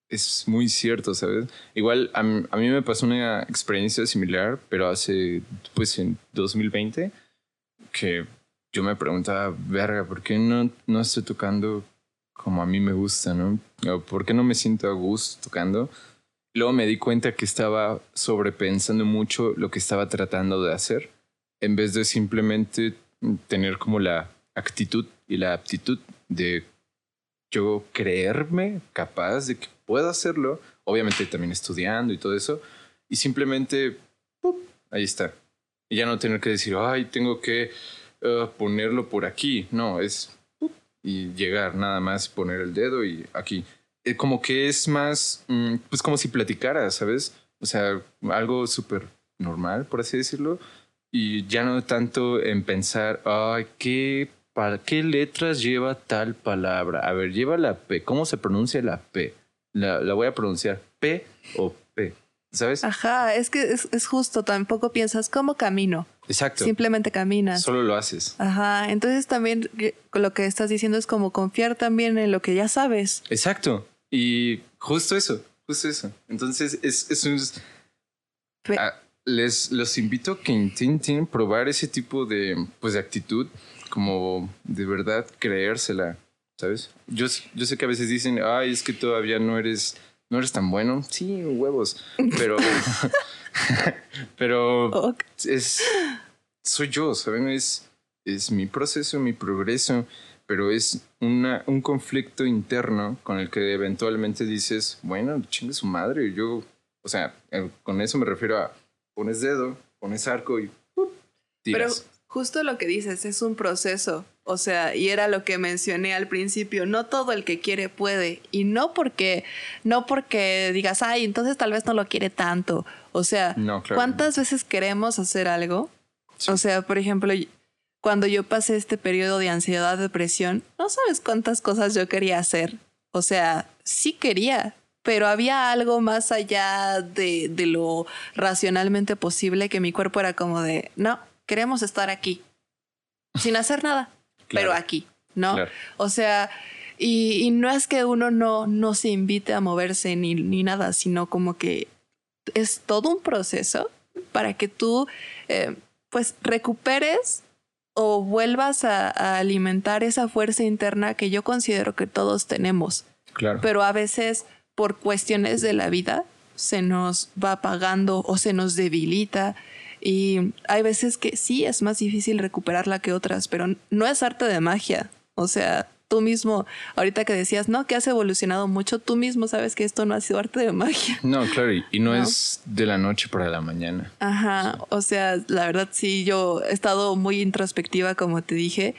es muy cierto, ¿sabes? Igual a, a mí me pasó una experiencia similar, pero hace, pues en 2020, que yo me preguntaba, verga, ¿por qué no, no estoy tocando como a mí me gusta, ¿no? ¿Por qué no me siento a gusto tocando? Luego me di cuenta que estaba sobrepensando mucho lo que estaba tratando de hacer, en vez de simplemente tener como la actitud y la aptitud de yo creerme capaz de que puedo hacerlo, obviamente también estudiando y todo eso, y simplemente, ahí está. Y ya no tener que decir, ay, tengo que uh, ponerlo por aquí. No, es y llegar nada más, poner el dedo y aquí. Eh, como que es más, mm, pues como si platicara, ¿sabes? O sea, algo súper normal, por así decirlo. Y ya no tanto en pensar, ay, ¿qué, para, ¿qué letras lleva tal palabra? A ver, lleva la P. ¿Cómo se pronuncia la P? La, la voy a pronunciar P o P. ¿sabes? Ajá, es que es, justo, tampoco piensas cómo camino. Exacto. Simplemente caminas. Solo lo haces. Ajá, entonces también lo que estás diciendo es como confiar también en lo que ya sabes. Exacto. Y justo eso, justo eso. Entonces es, es un... Ah, les los invito a que intenten probar ese tipo de, pues, de actitud, como de verdad creérsela, ¿sabes? Yo, yo sé que a veces dicen, ay, es que todavía no eres no eres tan bueno. Sí, huevos. Pero, *laughs* pero es, soy yo, ¿saben? Es, es mi proceso, mi progreso, pero es una, un conflicto interno con el que eventualmente dices, bueno, chingue su madre. Yo, o sea, con eso me refiero a pones dedo, pones arco y tiras. Pero justo lo que dices es un proceso. O sea, y era lo que mencioné al principio, no todo el que quiere puede. Y no porque, no porque digas, ay, entonces tal vez no lo quiere tanto. O sea, ¿cuántas veces queremos hacer algo? O sea, por ejemplo, cuando yo pasé este periodo de ansiedad, depresión, no sabes cuántas cosas yo quería hacer. O sea, sí quería, pero había algo más allá de, de lo racionalmente posible que mi cuerpo era como de, no, queremos estar aquí, sin hacer nada *laughs* pero aquí, ¿no? O sea, y, no es que uno no, no se invite a moverse ni, ni nada, sino como que es todo un proceso para que tú, eh, pues, recuperes o vuelvas a, alimentar esa fuerza interna que yo considero que todos tenemos. Claro. Pero a veces, por cuestiones de la vida, se nos va apagando o se nos debilita y hay veces que sí es más difícil recuperarla que otras, pero no es arte de magia. O sea, tú mismo, ahorita que decías, no, que has evolucionado mucho, tú mismo sabes que esto no ha sido arte de magia. No, claro, y no, es de la noche para la mañana. Ajá, o sea, la verdad sí, yo he estado muy introspectiva, como te dije,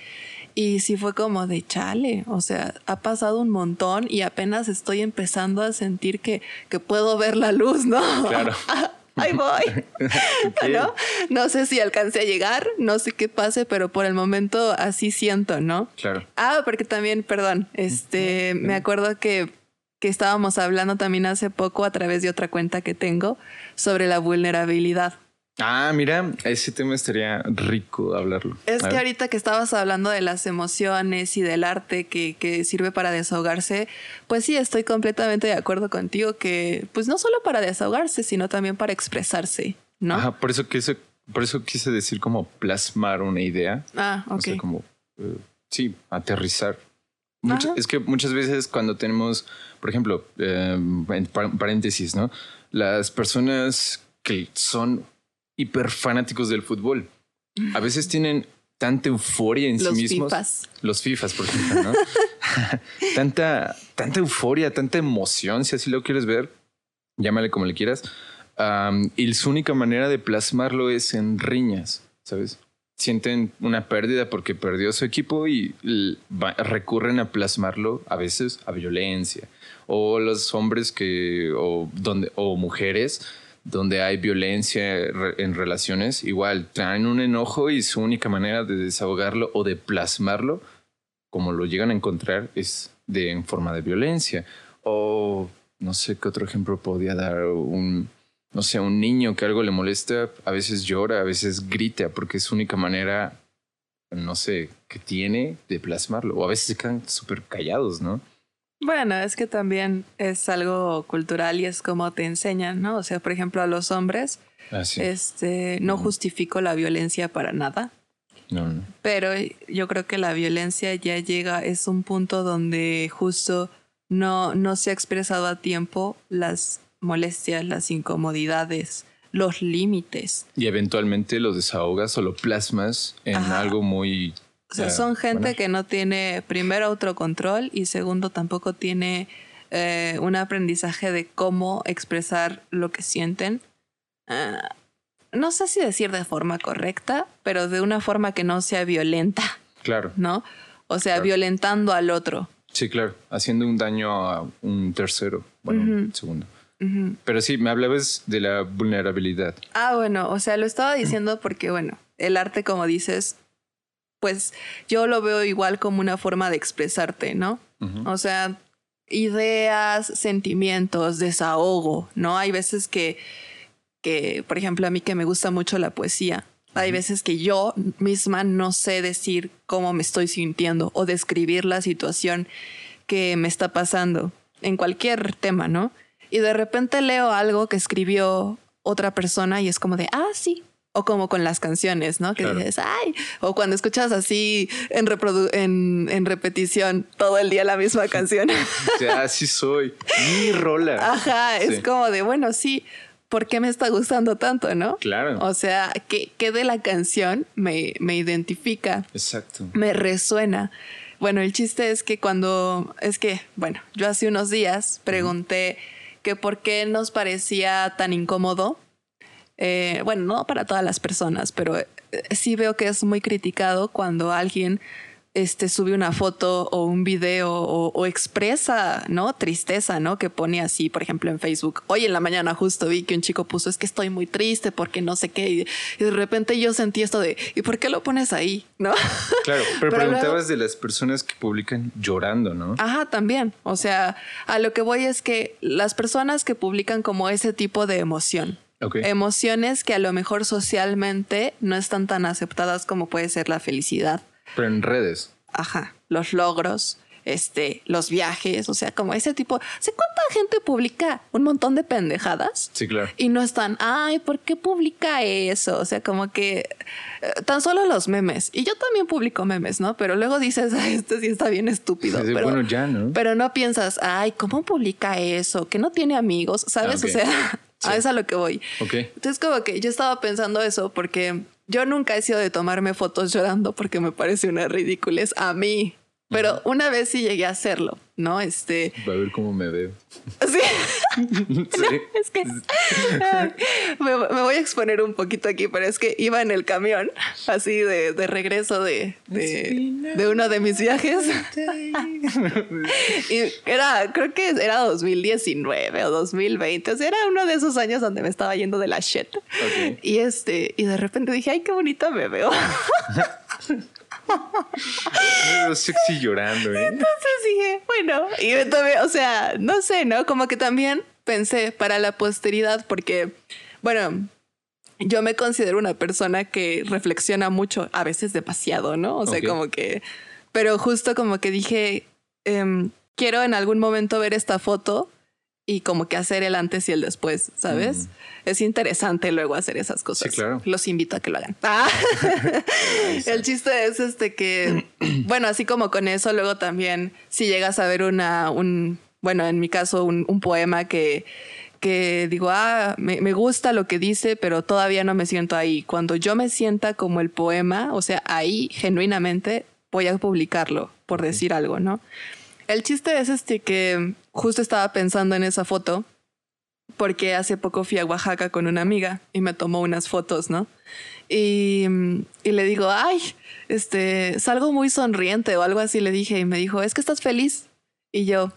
y sí fue como de chale, o sea, ha pasado un montón y apenas estoy empezando a sentir que, que puedo ver la luz, ¿no? Claro. *laughs* ahí voy. *laughs* ¿No? no sé si alcancé a llegar, no sé qué pase, pero por el momento así siento, ¿no? Claro. Ah, porque también, perdón, este, me acuerdo que, que estábamos hablando también hace poco a través de otra cuenta que tengo sobre la vulnerabilidad. Ah, mira, ese tema estaría rico hablarlo. Es que ahorita que estabas hablando de las emociones y del arte que, que, sirve para desahogarse, pues sí, estoy completamente de acuerdo contigo que, pues no solo para desahogarse, sino también para expresarse, ¿no? Ajá, por eso quise, por eso quise decir como plasmar una idea. Ah, ok. O sea, como, eh, sí, aterrizar. es que muchas veces cuando tenemos, por ejemplo, eh, en paréntesis, ¿no? Las personas que son hiper fanáticos del fútbol. A veces tienen tanta euforia en sí mismos. Fifas. Los FIFAs, por ejemplo, ¿no? *laughs* tanta, tanta euforia, tanta emoción, si así lo quieres ver, llámale como le quieras. y su única manera de plasmarlo es en riñas, ¿sabes? Sienten una pérdida porque perdió su equipo y recurren a plasmarlo a veces a violencia. O los hombres que, o, donde, o mujeres donde hay violencia en relaciones, igual traen un enojo y su única manera de desahogarlo o de plasmarlo, como lo llegan a encontrar, es de en forma de violencia. O no sé qué otro ejemplo podría dar. Un, no sé, un niño que algo le molesta, a veces llora, a veces grita, porque es su única manera, no sé, que tiene de plasmarlo. O a veces se quedan súper callados, ¿no? Bueno, es que también es algo cultural y es como te enseñan, ¿no? O sea, por ejemplo, a los hombres, ah, este, no justifico la violencia para nada. No, no. Pero yo creo que la violencia ya llega, es un punto donde justo no, no se ha expresado a tiempo las molestias, las incomodidades, los límites. Y eventualmente lo desahogas o lo plasmas en algo muy o sea, son gente que no tiene, primero, autocontrol y segundo, tampoco tiene eh, un aprendizaje de cómo expresar lo que sienten. Ah, no sé si decir de forma correcta, pero de una forma que no sea violenta. Claro. ¿No? O sea, violentando al otro. Sí, claro. Haciendo un daño a un tercero. Bueno, segundo. Pero sí, me hablabas de la vulnerabilidad. Ah, bueno, o sea, lo estaba diciendo porque, bueno, el arte, como dices, pues yo lo veo igual como una forma de expresarte, ¿no? O sea, ideas, sentimientos, desahogo, ¿no? Hay veces que, que, por ejemplo, a mí que me gusta mucho la poesía, hay veces que yo misma no sé decir cómo me estoy sintiendo o describir la situación que me está pasando en cualquier tema, ¿no? Y de repente leo algo que escribió otra persona y es como de, ah, sí, o como con las canciones, ¿no? Que dices, ay, o cuando escuchas así en, en, en, repetición todo el día la misma *laughs* canción. ya, así soy. Mi rola. Ajá, es como de, bueno, sí, ¿por qué me está gustando tanto, no? Claro. O sea, ¿qué, qué de la canción me, me identifica? Exacto. Me resuena. Bueno, el chiste es que cuando, es que, bueno, yo hace unos días pregunté que por qué nos parecía tan incómodo eh, bueno, no para todas las personas, pero eh, sí veo que es muy criticado cuando alguien este, sube una foto o un video o, expresa, ¿no? Tristeza, ¿no? Que pone así, por ejemplo, en Facebook. Hoy en la mañana justo vi que un chico puso, es que estoy muy triste porque no sé qué. Y, de repente yo sentí esto de, ¿y por qué lo pones ahí? ¿No? *laughs* Claro, pero, preguntabas de las personas que publican llorando, ¿no? Ajá, también. O sea, a lo que voy es que las personas que publican como ese tipo de emoción, Emociones que a lo mejor socialmente no están tan aceptadas como puede ser la felicidad, pero en redes. Ajá, los logros, este, los viajes, o sea, como ese tipo. ¿Sé cuánta gente publica un montón de pendejadas? Sí, claro. Y no están, ay, ¿por qué publica eso? O sea, como que eh, tan solo los memes. Y yo también publico memes, ¿no? Pero luego dices, ay, este sí está bien estúpido. pero, bueno, ya, ¿no? Pero no piensas, ay, ¿cómo publica eso? Que no tiene amigos, ¿sabes? Ah, o sea, a eso a lo que voy. Ok. Entonces, como que yo estaba pensando eso porque yo nunca he sido de tomarme fotos llorando porque me parece una ridiculez a mí. Pero una vez sí llegué a hacerlo, ¿no? Este. Va a ver cómo me veo. Sí. *laughs* *laughs* es que. me, voy a exponer un poquito aquí, pero es que iba en el camión, así de, de regreso de, de, uno de mis viajes. *laughs* y era, creo que era 2019 o 2020. O sea, era uno de esos años donde me estaba yendo de la shit. Y este, y de repente dije, ay, qué bonita me veo. Sexy llorando, ¿eh? Entonces dije, bueno, y también, o sea, no sé, ¿no? Como que también pensé para la posteridad, porque, bueno, yo me considero una persona que reflexiona mucho, a veces demasiado, ¿no? O sea, como que, pero justo como que dije, em, quiero en algún momento ver esta foto y como que hacer el antes y el después, ¿sabes? Es interesante luego hacer esas cosas. Sí, claro. Los invito a que lo hagan. Ah. *laughs* el chiste es este que, *clears throat* bueno, así como con eso, luego también si llegas a ver una, un, bueno, en mi caso, un, un poema que, que digo, ah, me, me, gusta lo que dice, pero todavía no me siento ahí. Cuando yo me sienta como el poema, o sea, ahí genuinamente voy a publicarlo, por decir algo, ¿no? El chiste es este que justo estaba pensando en esa foto porque hace poco fui a Oaxaca con una amiga y me tomó unas fotos, ¿no? Y, y, le digo, ay, este, salgo muy sonriente o algo así, le dije, y me dijo, es que estás feliz. Y yo,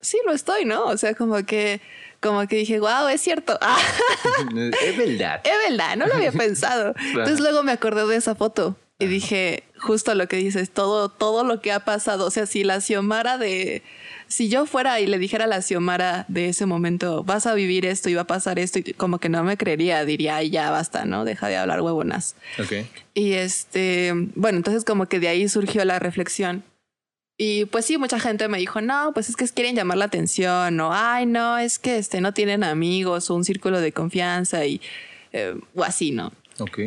sí, lo estoy, ¿no? O sea, como que, como que dije, wow, es cierto. *laughs* es verdad. Es verdad, no lo había pensado. *laughs* Entonces luego me acordé de esa foto y dije, justo lo que dices, todo, todo lo que ha pasado. O sea, si la Xiomara de. Si yo fuera y le dijera a la Xiomara de ese momento, vas a vivir esto y va a pasar esto, y como que no me creería, diría, ay, ya basta, ¿no? Deja de hablar huevonas. Ok. Y este. Bueno, entonces como que de ahí surgió la reflexión. Y pues sí, mucha gente me dijo, no, pues es que quieren llamar la atención, o ay, no, es que este, no tienen amigos o un círculo de confianza y. Eh, o así, ¿no?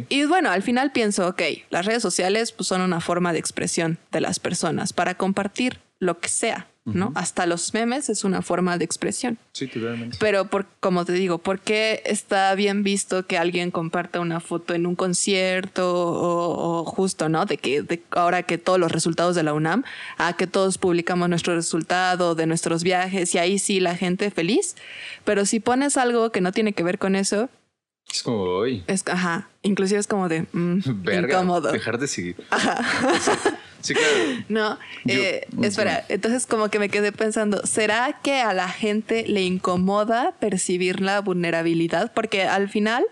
Y bueno, al final pienso, ok, las redes sociales pues, son una forma de expresión de las personas para compartir lo que sea, ¿no? Hasta los memes es una forma de expresión. Sí, totalmente. Pero por, como te digo, ¿por qué está bien visto que alguien comparta una foto en un concierto o, justo, ¿no? De que de ahora que todos los resultados de la UNAM, a que todos publicamos nuestro resultado de nuestros viajes y ahí sí la gente feliz. Pero si pones algo que no tiene que ver con eso, es como hoy. Es, ajá. Inclusive es como de mm, *laughs* incómodo. Dejar de seguir. Ajá. *laughs* Sí, claro. No, eh, espera. Entonces, como que me quedé pensando, ¿será que a la gente le incomoda percibir la vulnerabilidad? Porque al final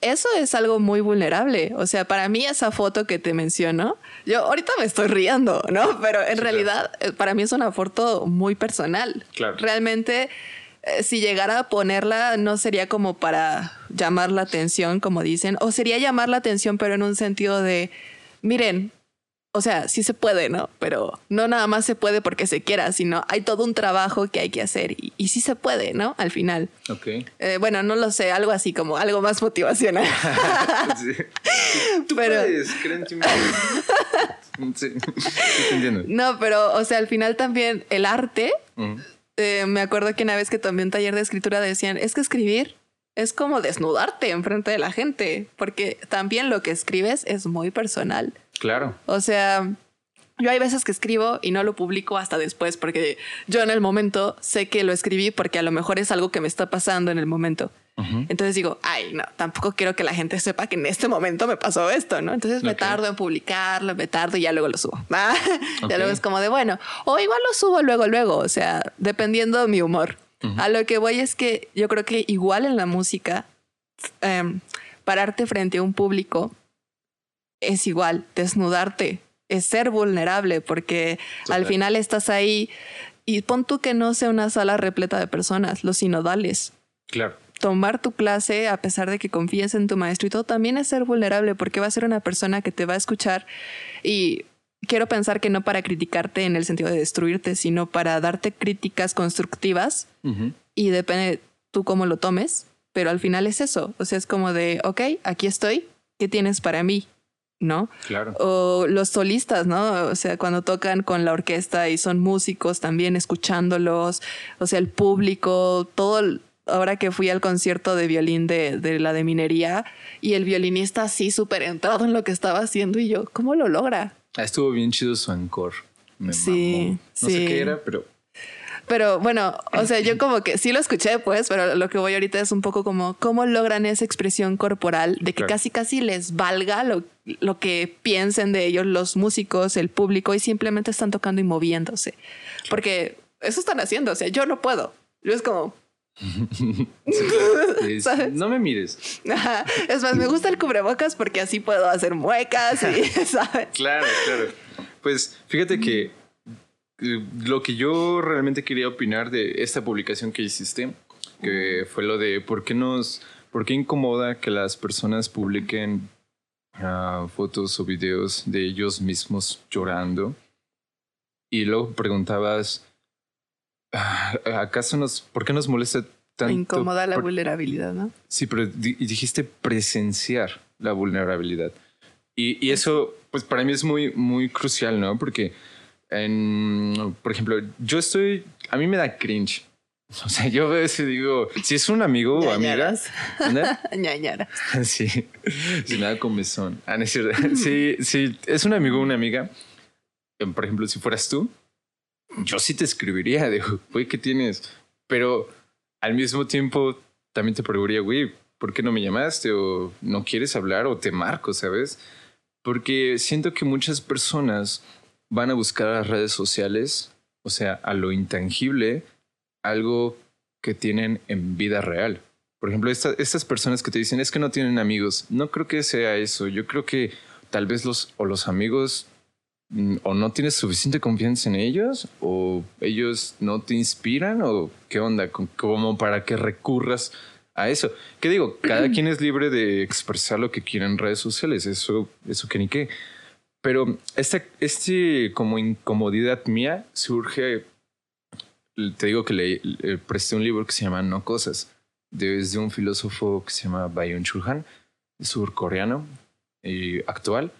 eso es algo muy vulnerable. O sea, para mí esa foto que te menciono, yo ahorita me estoy riendo, ¿no? Pero en realidad eh, para mí es una foto muy personal. Claro. Realmente eh, si llegara a ponerla, no sería como para llamar la atención, como dicen, o sería llamar la atención, pero en un sentido de, miren, o sea, sí se puede, ¿no? Pero no nada más se puede porque se quiera, sino hay todo un trabajo que hay que hacer y, sí se puede, ¿no? Al final. Ok. Eh, bueno, no lo sé, algo así como algo más motivacional. *laughs* sí. *laughs* Tú pero... puedes, creen *laughs* sí, sí, entiendo. No, pero, o sea, al final también el arte... Eh, me acuerdo que una vez que tomé un taller de escritura decían, es que escribir es como desnudarte enfrente de la gente, porque también lo que escribes es muy personal. Claro. O sea, yo hay veces que escribo y no lo publico hasta después, porque yo en el momento sé que lo escribí porque a lo mejor es algo que me está pasando en el momento. Entonces digo, ay, no, tampoco quiero que la gente sepa que en este momento me pasó esto, ¿no? Entonces me tardo en publicarlo, me tardo y ya luego lo subo. *laughs* Ya luego es como de, bueno, o igual lo subo luego, luego, o sea, dependiendo de mi humor. A lo que voy es que yo creo que igual en la música, em, pararte frente a un público es igual, desnudarte, es ser vulnerable, porque al final estás ahí y pon tú que no sea una sala repleta de personas, los sinodales. Claro. Tomar tu clase a pesar de que confíes en tu maestro y todo también es ser vulnerable porque va a ser una persona que te va a escuchar y quiero pensar que no para criticarte en el sentido de destruirte, sino para darte críticas constructivas y depende tú cómo lo tomes, pero al final es eso, o sea, es como de, ok, aquí estoy, ¿qué tienes para mí? ¿no? Claro. O los solistas, ¿no? O sea, cuando tocan con la orquesta y son músicos también escuchándolos, o sea, el público, todo, ahora que fui al concierto de violín de, de la de minería y el violinista así súper entrado en lo que estaba haciendo y yo, ¿cómo lo logra? Ah, estuvo bien chido su encore. Me sí, No sé qué era, pero pero bueno, o sea, yo como que sí lo escuché, pues, pero lo que voy ahorita es un poco como cómo logran esa expresión corporal de que casi casi les valga lo, lo, que piensen de ellos los músicos, el público y simplemente están tocando y moviéndose. Porque eso están haciendo, o sea, yo no puedo. Yo es como... *laughs* no me mires. Es más, me gusta el cubrebocas porque así puedo hacer muecas y, *laughs* ¿sabes? Claro, claro. Pues fíjate que lo que yo realmente quería opinar de esta publicación que hiciste, que fue lo de por qué nos, por qué incomoda que las personas publiquen ah, fotos o videos de ellos mismos llorando. Y luego preguntabas, ¿acaso nos, por qué nos molesta tanto? Incomoda la vulnerabilidad, ¿no? Sí, pero dijiste presenciar la vulnerabilidad. Y, y eso, pues para mí es muy, muy crucial, ¿no? Porque en, por ejemplo, yo estoy, a mí me da cringe. *laughs* O sea, yo veo eso y digo, si es un amigo o amiga. Ñañaras. *laughs* *laughs* sí, si me da comezón. Ah, no es cierto. Sí, sí, es un amigo o una amiga. Por ejemplo, si fueras tú, yo sí te escribiría *laughs* de, güey, ¿qué tienes? Pero al mismo tiempo también te preguntaría, güey, ¿por qué no me llamaste? O no quieres hablar o te marco, ¿sabes? Porque siento que muchas personas van a buscar a las redes sociales, o sea, a lo intangible, algo que tienen en vida real. Por ejemplo, estas personas que te dicen es que no tienen amigos, no creo que sea eso. Yo creo que tal vez los o los amigos o no tienes suficiente confianza en ellos o ellos no te inspiran o qué onda, como para que recurras a eso. ¿Qué digo? Cada *clears throat* quien es libre de expresar lo que quiera en redes sociales, eso, eso que ni qué. Pero esta este como incomodidad mía surge, te digo que le, presté un libro que se llama No Cosas, desde un filósofo que se llama Byung Chul Han, surcoreano y actual.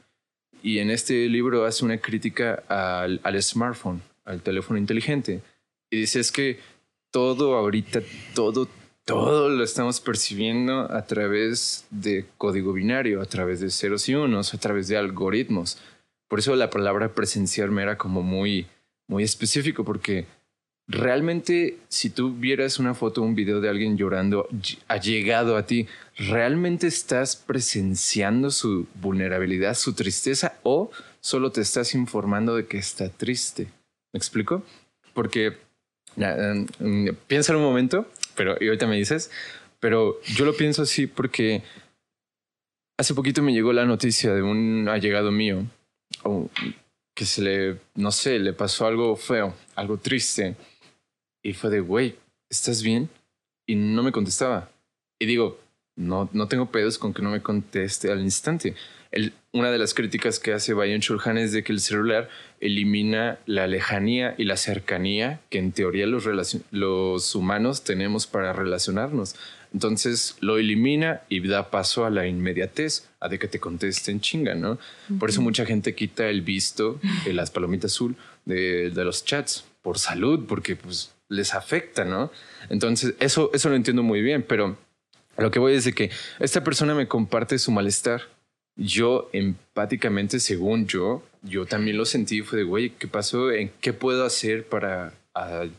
Y en este libro hace una crítica al, al smartphone, al teléfono inteligente. Y dice es que todo ahorita, todo, todo lo estamos percibiendo a través de código binario, a través de ceros y unos, a través de algoritmos. Por eso la palabra presenciar me era como muy, muy específico, porque realmente si tú vieras una foto o un video de alguien llorando ha llegado a ti, ¿realmente estás presenciando su vulnerabilidad, su tristeza o solo te estás informando de que está triste? ¿Me explico? Porque um, piensa en un momento, pero y ahorita me dices, pero yo lo pienso así porque hace poquito me llegó la noticia de un allegado mío o que se le, no sé, le pasó algo feo, algo triste. Y fue de, güey, ¿estás bien? Y no me contestaba. Y digo, no, no tengo pedos con que no me conteste al instante. El, una de las críticas que hace Bayon Chulhan es de que el celular elimina la lejanía y la cercanía que en teoría los, los humanos tenemos para relacionarnos. Entonces lo elimina y da paso a la inmediatez, a de que te contesten chinga, ¿no? Por eso mucha gente quita el visto de las palomitas azul de, de, los chats por salud, porque pues les afecta, ¿no? Entonces eso, eso lo entiendo muy bien, pero lo que voy es de que esta persona me comparte su malestar yo empáticamente, según yo, yo también lo sentí, fue de, güey, ¿qué pasó? ¿En qué puedo hacer para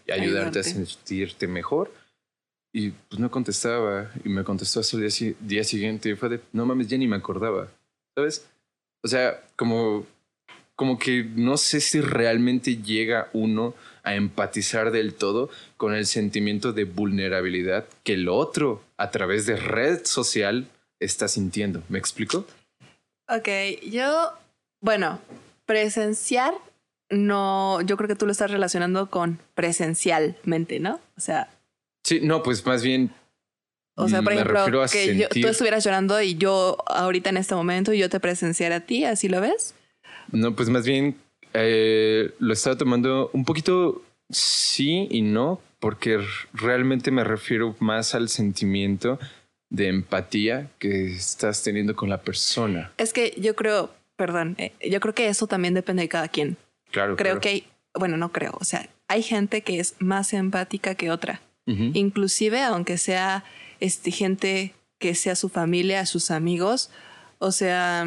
ayudarte, a sentirte mejor? y pues no contestaba y me contestó hasta el día, día siguiente y fue de, no mames, ya ni me acordaba, ¿sabes? O sea, como, como que no sé si realmente llega uno a empatizar del todo con el sentimiento de vulnerabilidad que el otro a través de red social está sintiendo. ¿Me explico? Ok, yo, bueno, presenciar, no, yo creo que tú lo estás relacionando con presencialmente, ¿no? O sea, Sí, no, pues más bien o sea, por ejemplo, que yo- tú estuvieras llorando y yo ahorita en este momento yo te presenciara a ti, ¿así lo ves? No, pues más bien eh, lo estaba tomando un poquito sí y no, porque realmente me refiero más al sentimiento de empatía que estás teniendo con la persona. Es que yo creo, perdón, eh, yo creo que eso también depende de cada quien. Claro. Creo claro. que hay, bueno, no creo, o sea, hay gente que es más empática que otra. Inclusive aunque sea este, gente que sea su familia, sus amigos. O sea,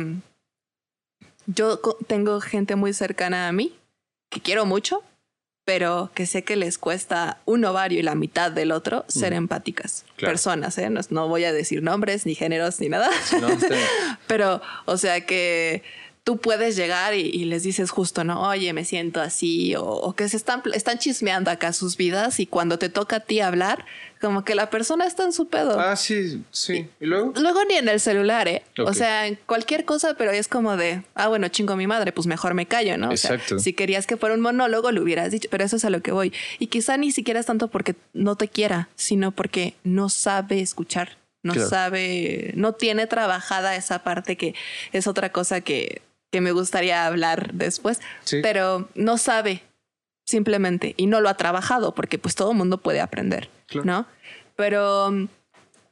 yo tengo gente muy cercana a mí que quiero mucho, pero que sé que les cuesta un ovario y la mitad del otro ser Mm. empáticas. Claro. Personas, ¿eh? No, no voy a decir nombres, ni géneros, ni nada. No. *laughs* Pero, o sea que tú puedes llegar y, y les dices justo, ¿no? Oye, me siento así, o, o que se están, están chismeando acá sus vidas y cuando te toca a ti hablar, como que la persona está en su pedo. Ah, sí, sí. ¿Y luego? Luego ni en el celular, ¿eh? O sea, en cualquier cosa, pero es como de, ah, bueno, chingo mi madre, pues mejor me callo, ¿no? O sea, Exacto. si querías que fuera un monólogo, lo hubieras dicho, pero eso es a lo que voy. Y quizá ni siquiera es tanto porque no te quiera, sino porque no sabe escuchar, no Claro. sabe, no tiene trabajada esa parte que es otra cosa que, que me gustaría hablar después, Sí. pero no sabe simplemente y no lo ha trabajado porque pues todo mundo puede aprender, Claro. ¿no? Pero mm,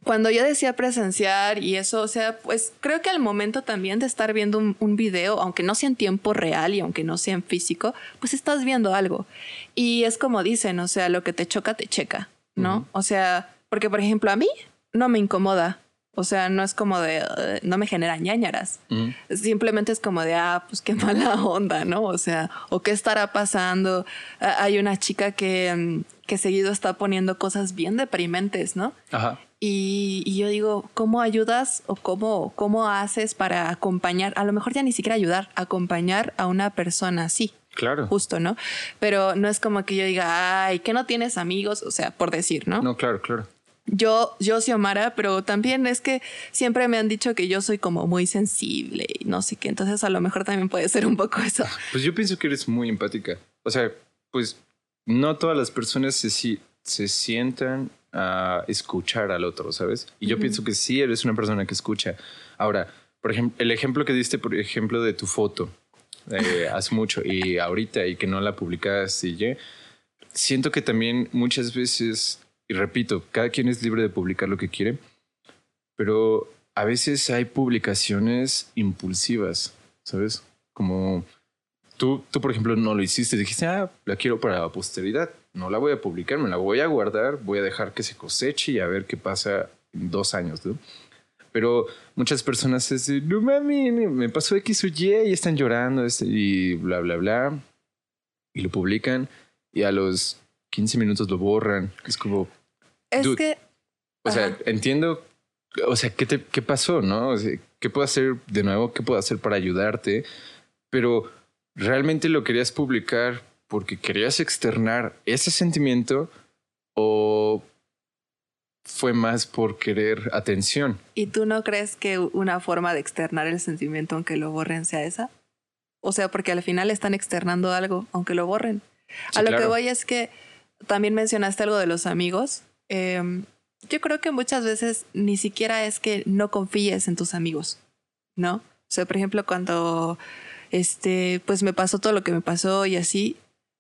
cuando yo decía presenciar y eso, o sea, pues creo que al momento también de estar viendo un, un video, aunque no sea en tiempo real y aunque no sea en físico, pues estás viendo algo. Y es como dicen, o sea, lo que te choca, te checa, ¿no? O sea, porque por ejemplo a mí no me incomoda. O sea, no es como de, no me genera ñañaras. Ujú. Simplemente es como de, ah, pues qué *laughs* mala onda, ¿no? O sea, o qué estará pasando. Hay una chica que, mm, que seguido está poniendo cosas bien deprimentes, ¿no? Ajá. Y, y yo digo, ¿cómo ayudas o cómo, cómo haces para acompañar? A lo mejor ya ni siquiera ayudar, acompañar a una persona así, Claro. justo, ¿no? Pero no es como que yo diga, ay, que no tienes amigos, o sea, por decir, ¿no? No, claro, claro. Yo, yo Xiomara, pero también es que siempre me han dicho que yo soy como muy sensible y no sé qué, entonces a lo mejor también puede ser un poco eso. Pues yo pienso que eres muy empática. O sea, pues no todas las personas se, se sientan a escuchar al otro, ¿sabes? Y yo Ujú. pienso que sí eres una persona que escucha. Ahora, por ejemplo, el ejemplo que diste, por ejemplo, de tu foto eh, hace mucho y ahorita y que no la publicaste y siento que también muchas veces, y repito, cada quien es libre de publicar lo que quiere, pero a veces hay publicaciones impulsivas, ¿sabes? Como tú, tú, por ejemplo, no lo hiciste, dijiste, ah, la quiero para la posteridad, no la voy a publicar, me la voy a guardar, voy a dejar que se coseche y a ver qué pasa en dos años, ¿no? Pero muchas personas de, no mami, me pasó X o Y y están llorando este, y bla, bla, bla. Y lo publican y a los 15 minutos lo borran. Es como, Es Dude. que, o sea, Ajá. entiendo, o sea, ¿qué, te, qué pasó, no? O sea, ¿Qué puedo hacer de nuevo? ¿Qué puedo hacer para ayudarte? Pero realmente lo querías publicar porque querías externar ese sentimiento o fue más por querer atención. ¿y tú no crees que una forma de externar el sentimiento aunque lo borren sea esa? O sea, porque al final están externando algo aunque lo borren. Sí, a lo claro. que voy es que también mencionaste algo de los amigos. Em, yo creo que muchas veces ni siquiera es que no confíes en tus amigos, ¿no? O sea, por ejemplo, cuando este, pues me pasó todo lo que me pasó y así,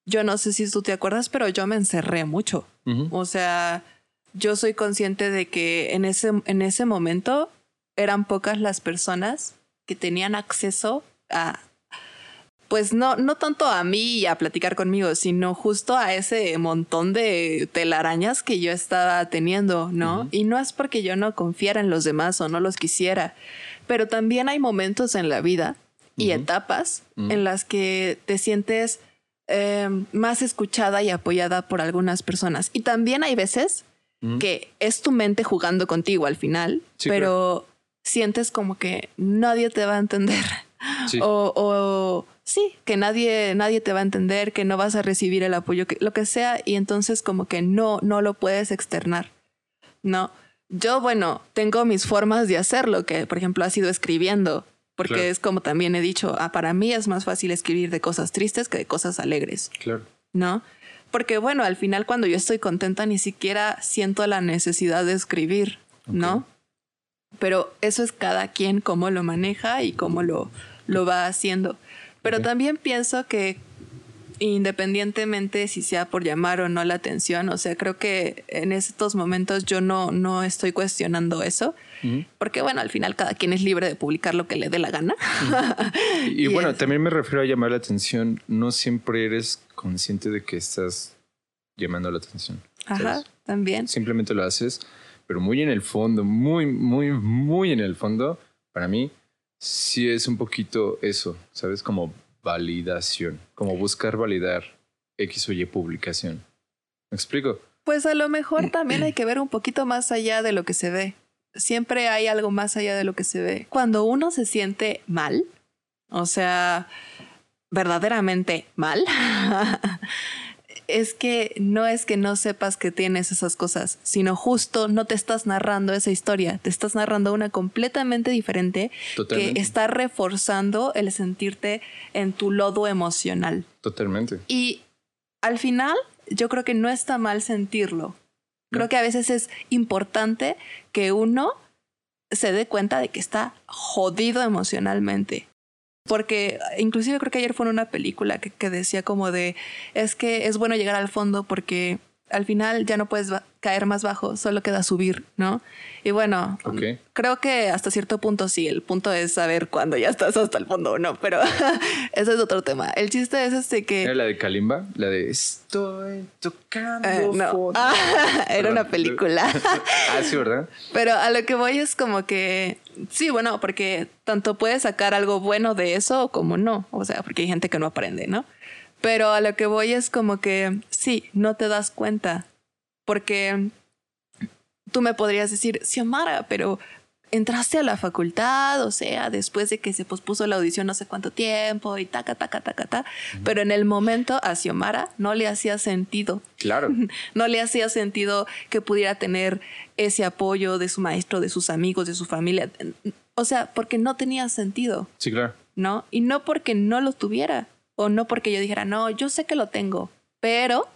yo no sé si tú te acuerdas, pero yo me encerré mucho. O sea, yo soy consciente de que en ese, en ese momento eran pocas las personas que tenían acceso a, pues no, no tanto a mí y a platicar conmigo, sino justo a ese montón de telarañas que yo estaba teniendo, ¿no? Y no es porque yo no confiara en los demás o no los quisiera, pero también hay momentos en la vida y etapas en las que te sientes eh, más escuchada y apoyada por algunas personas. Y también hay veces que es tu mente jugando contigo al final, pero sientes como que nadie te va a entender. O, o, sí, que nadie, nadie te va a entender, que no vas a recibir el apoyo, que, lo que sea, y entonces como que no, no lo puedes externar. No. Yo, bueno, tengo mis formas de hacerlo, que por ejemplo ha sido escribiendo, porque es como también he dicho, ah, para mí es más fácil escribir de cosas tristes que de cosas alegres. Claro. ¿No? Porque bueno, al final cuando yo estoy contenta ni siquiera siento la necesidad de escribir, ¿no? Pero eso es cada quien cómo lo maneja y cómo lo, lo va haciendo. Pero también pienso que independientemente si sea por llamar o no la atención, o sea, creo que en estos momentos yo no, no estoy cuestionando eso, porque bueno, al final cada quien es libre de publicar lo que le dé la gana. *laughs* y, bueno, también me refiero a llamar la atención, no siempre eres consciente de que estás llamando la atención. Ajá, también. Simplemente lo haces, pero muy en el fondo, muy, muy, muy en el fondo, para mí, sí es un poquito eso, ¿sabes? Como validación, como buscar validar X o Y publicación. ¿Me explico? Pues a lo mejor *clears throat* también hay que ver un poquito más allá de lo que se ve. Siempre hay algo más allá de lo que se ve. Cuando uno se siente mal, o sea, verdaderamente mal, *laughs* es que no es que no sepas que tienes esas cosas, sino justo no te estás narrando esa historia, te estás narrando una completamente diferente que está reforzando el sentirte en tu lodo emocional. Totalmente. Y al final, yo creo que no está mal sentirlo. Creo que a veces es importante que uno se dé cuenta de que está jodido emocionalmente porque inclusive creo que ayer fue en una película que, que, decía como de, es que es bueno llegar al fondo porque al final ya no puedes caer más bajo, solo queda subir, ¿no? Y bueno, creo que hasta cierto punto sí, el punto es saber cuándo ya estás hasta el fondo o no, pero *laughs* ese es otro tema. El chiste es este que... ¿Era la de Kalimba? La de estoy tocando eh, no. *laughs* era una película. *laughs* ah, sí, ¿verdad? Pero a lo que voy es como que... Sí, bueno, porque tanto puedes sacar algo bueno de eso como no. O sea, porque hay gente que no aprende, ¿no? Pero a lo que voy es como que sí, no te das cuenta. Porque tú me podrías decir, Xiomara, pero entraste a la facultad, o sea, después de que se pospuso la audición no sé cuánto tiempo y taca, taca, taca, taca. Pero en el momento a Xiomara no le hacía sentido. Claro. *laughs* no le hacía sentido que pudiera tener ese apoyo de su maestro, de sus amigos, de su familia. O sea, porque no tenía sentido. Sí, claro. ¿No? Y no porque no lo tuviera o no porque yo dijera, no, yo sé que lo tengo, pero,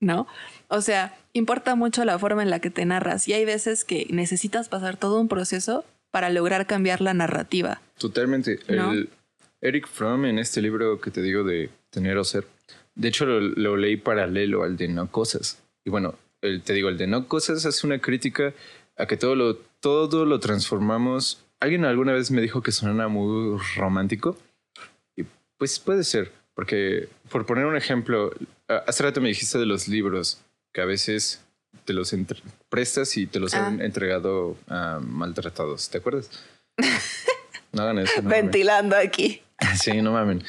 ¿no? O sea, importa mucho la forma en la que te narras y hay veces que necesitas pasar todo un proceso para lograr cambiar la narrativa. Totalmente. El Eric Fromm en este libro que te digo de Tener o Ser, de hecho lo, leí paralelo al de No Cosas. Y bueno, el, te digo, el de No Cosas es una crítica a que todo lo, todo lo transformamos. Alguien alguna vez me dijo que sonaba muy romántico pues puede ser, porque por poner un ejemplo, hace rato me dijiste de los libros, que a veces te los prestas y te los han ah. entregado maltratados, ¿te acuerdas? *laughs* No hagan eso. Ventilando aquí. *laughs* Sí, no mamen.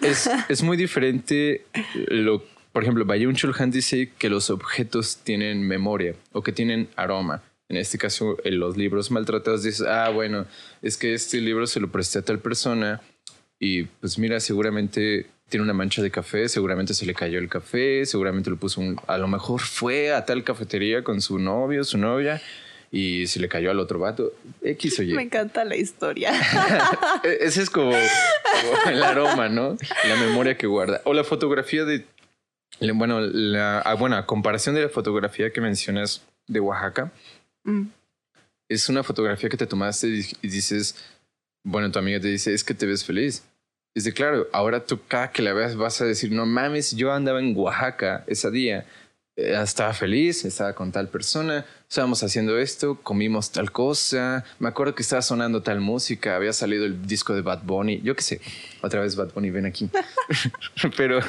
Es, es muy diferente lo, por ejemplo, Bayun Chulhan dice que los objetos tienen memoria o que tienen aroma. En este caso, en los libros maltratados dices, ah, bueno, es que este libro se lo presté a tal persona y pues mira, seguramente tiene una mancha de café, seguramente se le cayó el café, seguramente lo puso un, a lo mejor fue a tal cafetería con su novio, su novia y se le cayó al otro vato. X o Me encanta la historia. *laughs* E-, ese es como, el aroma, ¿no? La memoria que guarda. O la fotografía de, bueno, la ah, buena comparación de la fotografía que mencionas de Oaxaca. Mm. Es una fotografía que te tomaste y dices, bueno, tu amiga te dice, es que te ves feliz. Dice, claro, ahora tú cada que la veas vas a decir, no mames, yo andaba en Oaxaca ese día, eh, estaba feliz, estaba con tal persona, estábamos haciendo esto, comimos tal cosa, me acuerdo que estaba sonando tal música, había salido el disco de Bad Bunny, yo qué sé, otra vez Bad Bunny, ven aquí. *laughs* *laughs* Pero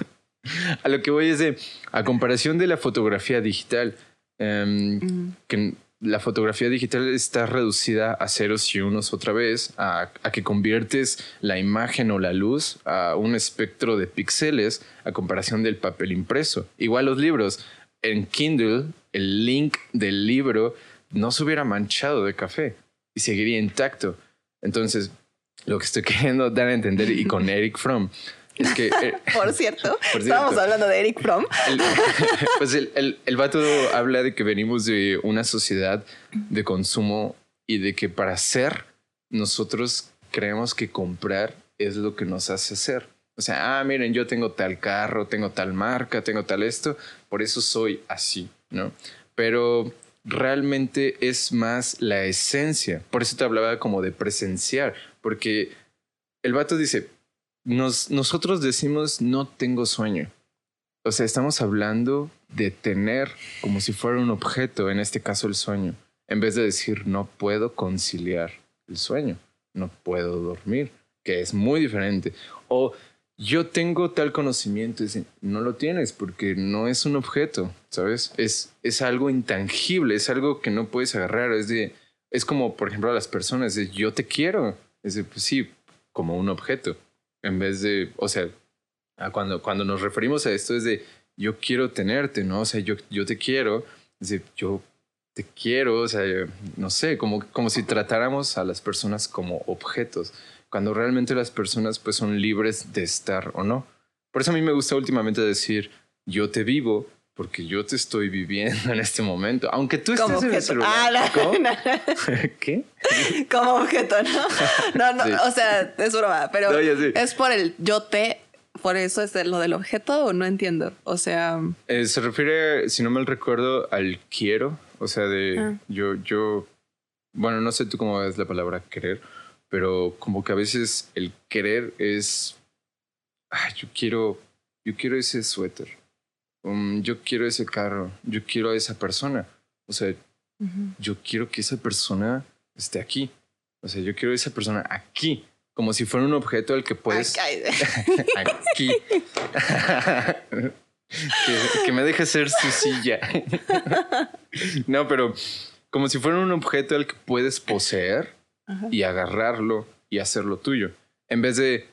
a lo que voy es de, a comparación de la fotografía digital, em, mm. que la fotografía digital está reducida a ceros y unos otra vez, a, que conviertes la imagen o la luz a un espectro de píxeles a comparación del papel impreso. Igual los libros, en Kindle el link del libro no se hubiera manchado de café y seguiría intacto. Entonces, lo que estoy *laughs* queriendo dar a entender y con Eric Fromm es que... Eh, *laughs* por, cierto, *laughs* estábamos hablando de Eric Fromm. *laughs* pues el, el, el vato habla de que venimos de una sociedad de consumo y de que para ser nosotros creemos que comprar es lo que nos hace ser. O sea, ah, miren, yo tengo tal carro, tengo tal marca, tengo tal esto, por eso soy así, ¿no? Pero realmente es más la esencia. Por eso te hablaba como de presenciar, porque el vato dice, nos, nosotros decimos no tengo sueño. O sea, estamos hablando de tener como si fuera un objeto, en este caso el sueño, en vez de decir no puedo conciliar el sueño, no puedo dormir, que es muy diferente. O yo tengo tal conocimiento, y no lo tienes porque no es un objeto, ¿sabes? Es, es algo intangible, es algo que no puedes agarrar, es de, es como, por ejemplo, a las personas, de yo te quiero, es de, pues sí, como un objeto, en vez de, o sea, cuando, cuando nos referimos a esto es de, yo quiero tenerte, ¿no? O sea, yo, yo te quiero, es de, yo te quiero, o sea, no sé, como, como si tratáramos a las personas como objetos, cuando realmente las personas pues son libres de estar o no. Por eso a mí me gusta últimamente decir, yo te vivo porque yo te estoy viviendo en este momento, aunque tú estés en el celular. Ah, *laughs* *laughs* ¿Qué? Como objeto, ¿no? No, no, o sea, es broma, pero es por el yo te por eso es lo del objeto o no entiendo. O sea. Eh, se refiere, si no mal recuerdo, al quiero. O sea, de ah. yo, yo. Bueno, no sé tú cómo ves la palabra querer, pero como que a veces el querer es. Ay, yo quiero. Yo quiero ese suéter. Um, yo quiero ese carro. Yo quiero a esa persona. O sea, yo quiero que esa persona esté aquí. O sea, yo quiero a esa persona aquí como si fuera un objeto al que puedes. *laughs* Aquí. *laughs* que, me deje ser su silla. *laughs* no, pero como si fuera un objeto al que puedes poseer y agarrarlo y hacerlo tuyo. En vez de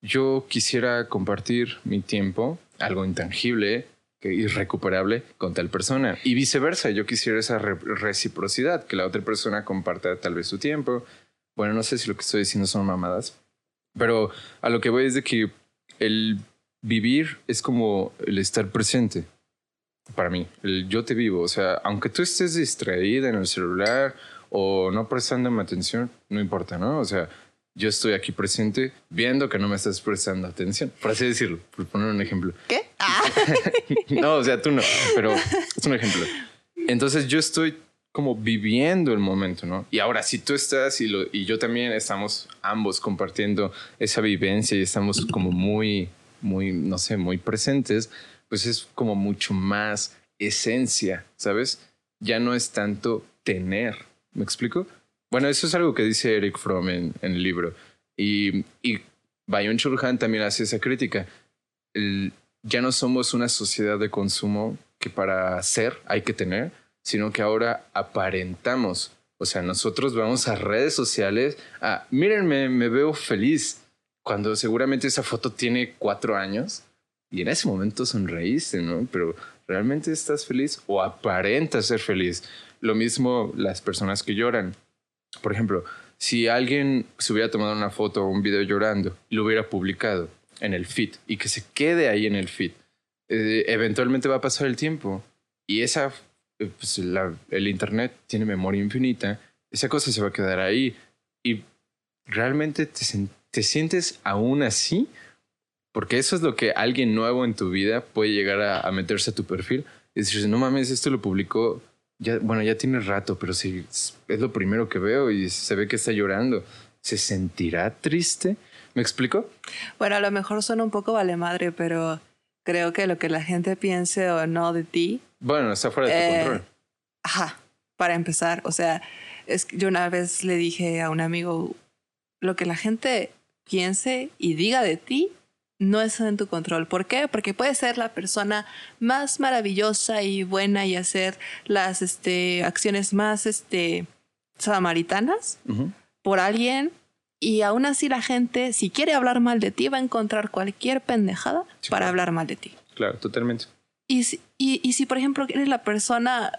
yo quisiera compartir mi tiempo, algo intangible, irrecuperable con tal persona. Y viceversa, yo quisiera esa reciprocidad, que la otra persona comparta tal vez su tiempo, bueno, no sé si lo que estoy diciendo son mamadas, pero a lo que voy es de que el vivir es como el estar presente para mí, el yo te vivo, o sea, aunque tú estés distraída en el celular o no prestando atención, no importa, ¿no? O sea, yo estoy aquí presente viendo que no me estás prestando atención, por así decirlo, por poner un ejemplo. ¿Qué? Ah. *laughs* no, o sea, tú no, pero es un ejemplo. Entonces yo estoy como viviendo el momento, ¿no? Y ahora, si tú estás y, lo, y yo también estamos ambos compartiendo esa vivencia y estamos como muy, muy, no sé, muy presentes, pues es como mucho más esencia, ¿sabes? Ya no es tanto tener, ¿me explico? Bueno, eso es algo que dice Eric Fromm en, el libro. Y, y Bayon Chulhan también hace esa crítica. ya no somos una sociedad de consumo que para ser hay que tener, sino que ahora aparentamos. O sea, nosotros vamos a redes sociales a, mírenme, me veo feliz, cuando seguramente esa foto tiene cuatro años y en ese momento sonreíste, ¿no? Pero ¿realmente estás feliz o aparentas ser feliz? Lo mismo las personas que lloran. Por ejemplo, si alguien se hubiera tomado una foto o un video llorando y lo hubiera publicado en el feed y que se quede ahí en el feed, eh, eventualmente va a pasar el tiempo y esa eh, pues el Internet tiene memoria infinita, esa cosa se va a quedar ahí. Y realmente te, te sientes aún así, porque eso es lo que alguien nuevo en tu vida puede llegar a, meterse a tu perfil y decir, no mames, esto lo publicó, ya, bueno, ya tiene rato, pero si es lo primero que veo y se ve que está llorando, ¿se sentirá triste? ¿Me explico? Bueno, a lo mejor suena un poco vale madre, pero creo que lo que la gente piense o no de ti bueno, está fuera de tu eh, control. Ajá, para empezar. O sea, es yo una vez le dije a un amigo, lo que la gente piense y diga de ti no es en tu control. ¿Por qué? Porque puede ser la persona más maravillosa y buena y hacer las este, acciones más este, samaritanas por alguien y aún así la gente, si quiere hablar mal de ti, va a encontrar cualquier pendejada para hablar mal de ti. Claro, totalmente. Y si, y, y si, por ejemplo, eres la persona,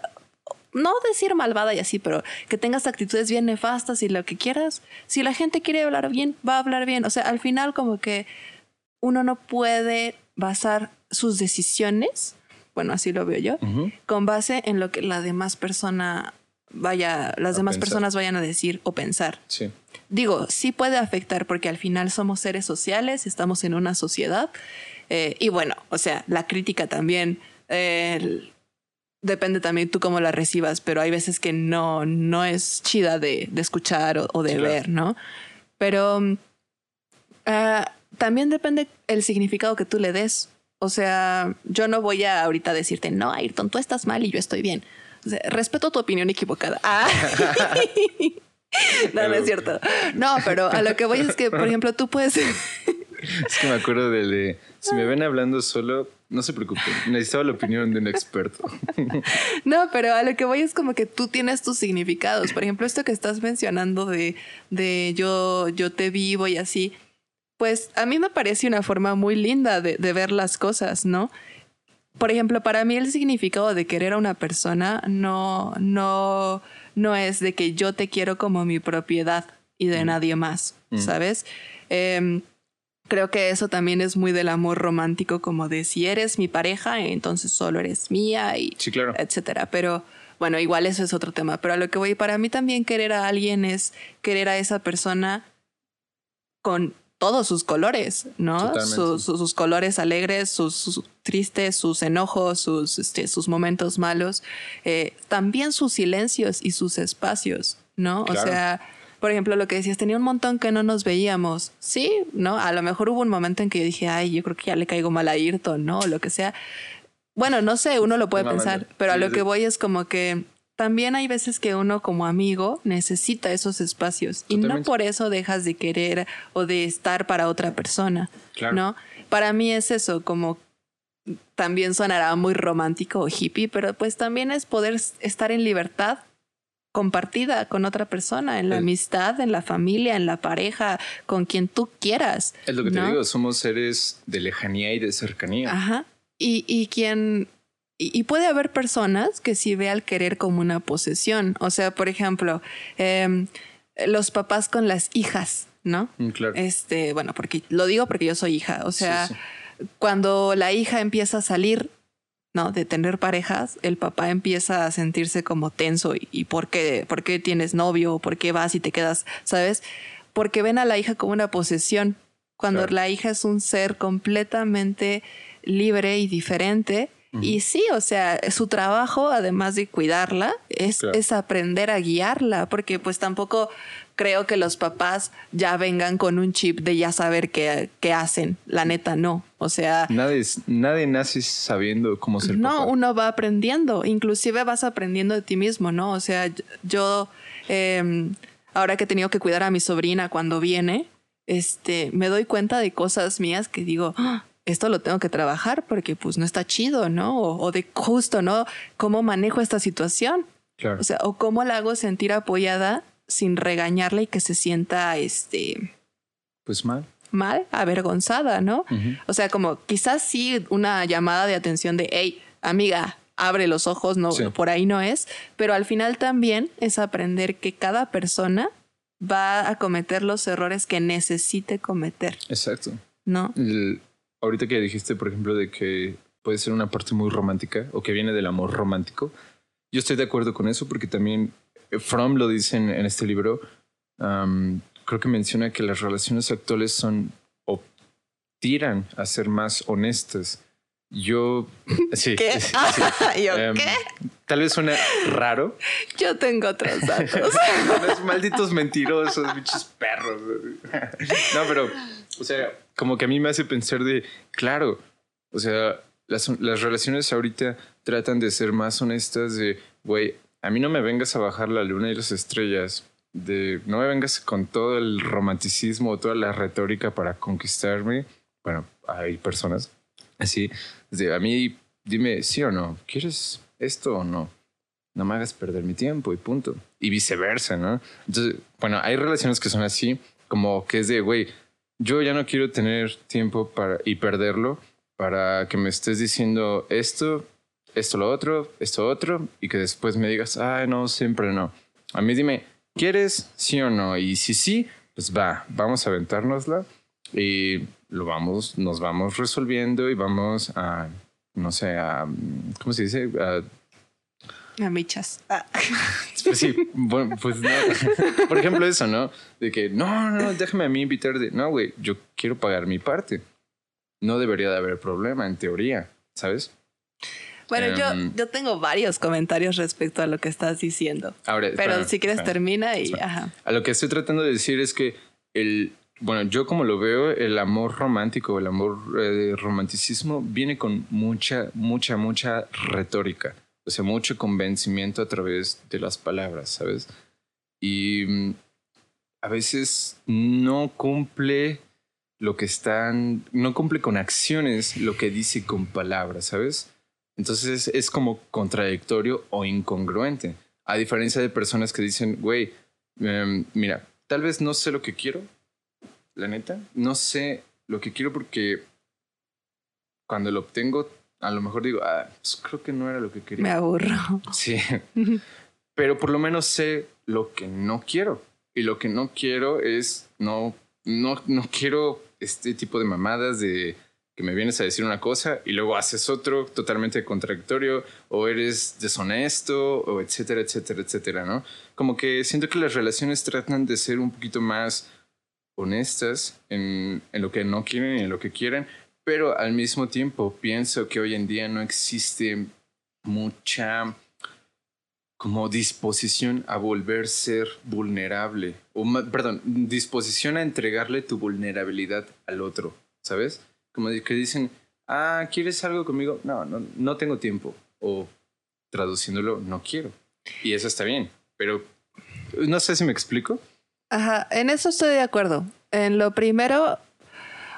no decir malvada y así, pero que tengas actitudes bien nefastas y lo que quieras, si la gente quiere hablar bien, va a hablar bien. O sea, al final como que uno no puede basar sus decisiones, bueno, así lo veo yo, con base en lo que la demás persona vaya, las A demás pensar. personas vayan a decir o pensar. Sí. Digo, sí puede afectar porque al final somos seres sociales, estamos en una sociedad. eh, y bueno, o sea, la crítica también eh, el- depende también tú cómo la recibas, pero hay veces que no, no es chida de, de escuchar o, o de Sí, claro. ver, ¿no? Pero ah, también depende el significado que tú le des. O sea, yo no voy a ahorita decirte, no, Ayrton, tú estás mal y yo estoy bien. O sea, respeto tu opinión equivocada. Ah. *laughs* no, no es cierto. No, pero a lo que voy es que, por ejemplo, tú puedes... *laughs* Es que me acuerdo del de, si me ven hablando solo, no se preocupen, necesitaba la opinión de un experto. *laughs* No, pero a lo que voy es como que tú tienes tus significados. Por ejemplo, esto que estás mencionando de, de yo, yo te vivo y así, pues a mí me parece una forma muy linda de, de ver las cosas, ¿no? Por ejemplo, para mí el significado de querer a una persona no, no, no es de que yo te quiero como mi propiedad y de Mm. nadie más, Mm. ¿sabes? Em, creo que eso también es muy del amor romántico, como de si eres mi pareja, entonces solo eres mía y Sí, claro. etcétera. Pero bueno, igual eso es otro tema. Pero a lo que voy, para mí también querer a alguien es querer a esa persona con todos sus colores, ¿no? Sus, colores alegres, sus, sus tristes, sus enojos, sus, este, sus momentos malos, eh, también sus silencios y sus espacios, ¿no? Claro. O sea, por ejemplo, lo que decías, tenía un montón que no nos veíamos. Sí, ¿no? A lo mejor hubo un momento en que yo dije, ay, yo creo que ya le caigo mal a Ayrton, ¿no? O lo que sea. Bueno, no sé, uno lo puede pensar, pero a Sí, lo sí. que voy es como que también hay veces que uno como amigo necesita esos espacios y no por eso dejas de querer o de estar para otra persona, Claro. ¿no? Para mí es eso, como también sonará muy romántico o hippie, pero pues también es poder estar en libertad compartida con otra persona, en la amistad, en la familia, en la pareja, con quien tú quieras. Es lo que te digo, somos seres de lejanía y de cercanía. Ajá. Y, y quien. Y, y puede haber personas que sí ve al querer como una posesión. O sea, por ejemplo, em, los papás con las hijas, ¿no? Mm, claro. Este, bueno, porque lo digo porque yo soy hija. O Sí, sea, sí. cuando la hija empieza a salir, ¿no? De tener parejas, el papá empieza a sentirse como tenso. ¿Y, y por, qué, por qué tienes novio? ¿Por qué vas y te quedas? ¿Sabes? Porque ven a la hija como una posesión. Cuando Claro. la hija es un ser completamente libre y diferente. Y sí, o sea, su trabajo, además de cuidarla, es, Claro. es aprender a guiarla, porque pues tampoco creo que los papás ya vengan con un chip de ya saber qué, qué hacen. La neta, no. O sea, Nadie, nadie nace sabiendo cómo ser no, papá. uno va aprendiendo, inclusive vas aprendiendo de ti mismo, ¿no? O sea, yo, eh, ahora que he tenido que cuidar a mi sobrina cuando viene, este, me doy cuenta de cosas mías que digo, "Ah, esto lo tengo que trabajar porque pues no está chido, ¿no? O, o de justo, ¿no? ¿Cómo manejo esta situación? Claro. O sea, o cómo la hago sentir apoyada sin regañarla y que se sienta, este, pues mal. mal, avergonzada, ¿no? O sea, como quizás sí una llamada de atención de, hey, amiga, abre los ojos, no, Sí. por ahí no es, pero al final también es aprender que cada persona va a cometer los errores que necesite cometer, Exacto. ¿no? Ahorita que dijiste, por ejemplo, de que puede ser una parte muy romántica o que viene del amor romántico, yo estoy de acuerdo con eso porque también Fromm lo dice en, en este libro. am, creo que menciona que las relaciones actuales son o tiran a ser más honestas. Yo, *laughs* sí, ¿Qué? sí, *laughs* ¿Yo Em, qué? Tal vez suena raro. Yo tengo otros *laughs* datos. Los malditos mentirosos, bichos perros. No, pero, o sea, como que a mí me hace pensar de, claro, o sea, las, las relaciones ahorita tratan de ser más honestas de, güey, a mí no me vengas a bajar la luna y las estrellas, de, no me vengas con todo el romanticismo o toda la retórica para conquistarme. Bueno, hay personas así, de, a mí dime sí o no, ¿quieres esto o no? no me hagas perder mi tiempo y punto. Y viceversa, ¿no? Entonces, bueno, hay relaciones que son así, como que es de, güey, yo ya no quiero tener tiempo para y perderlo para que me estés diciendo esto, esto lo otro, esto otro, y que después me digas, ay, no, siempre no. A mí dime, ¿quieres sí o no? Y si sí, pues va, vamos a aventárnosla y lo vamos, nos vamos resolviendo y vamos a, no sé, a, ¿cómo se dice? A, a michas. Ah. *laughs* Pues sí, bueno, pues no. *laughs* Por ejemplo, eso, ¿no? De que, no, no, déjame a mí invitar de, no, güey, yo quiero pagar mi parte. No debería de haber problema, en teoría, ¿sabes? Bueno, yo, em, yo tengo varios comentarios respecto a lo que estás diciendo. Ahora, pero si quieres termina y... Ajá. A lo que estoy tratando de decir es que el, bueno, yo como lo veo, el amor romántico, el amor eh, romanticismo viene con mucha, mucha, mucha retórica. O sea, mucho convencimiento a través de las palabras, ¿sabes? Y mm, a veces no cumple lo que están, no cumple con acciones lo que dice con palabras, ¿sabes? Entonces es como contradictorio o incongruente. A diferencia de personas que dicen, güey, em, mira, tal vez no sé lo que quiero, la neta, no sé lo que quiero porque cuando lo obtengo, a lo mejor digo, ah, pues creo que no era lo que quería. Me aburro. Sí. *laughs* Pero por lo menos sé lo que no quiero. Y lo que no quiero es, no, no, no quiero este tipo de mamadas de que me vienes a decir una cosa y luego haces otro totalmente contradictorio o eres deshonesto o etcétera, etcétera, etcétera, ¿no? Como que siento que las relaciones tratan de ser un poquito más honestas en, en lo que no quieren y en lo que quieren, pero al mismo tiempo pienso que hoy en día no existe mucha como disposición a volver a ser vulnerable, o perdón, disposición a entregarle tu vulnerabilidad al otro, ¿sabes? Como que dicen, ah, ¿quieres algo conmigo? No, no, no tengo tiempo. O traduciéndolo, no quiero. Y eso está bien, pero no sé si me explico. Ajá, en eso estoy de acuerdo. En lo primero,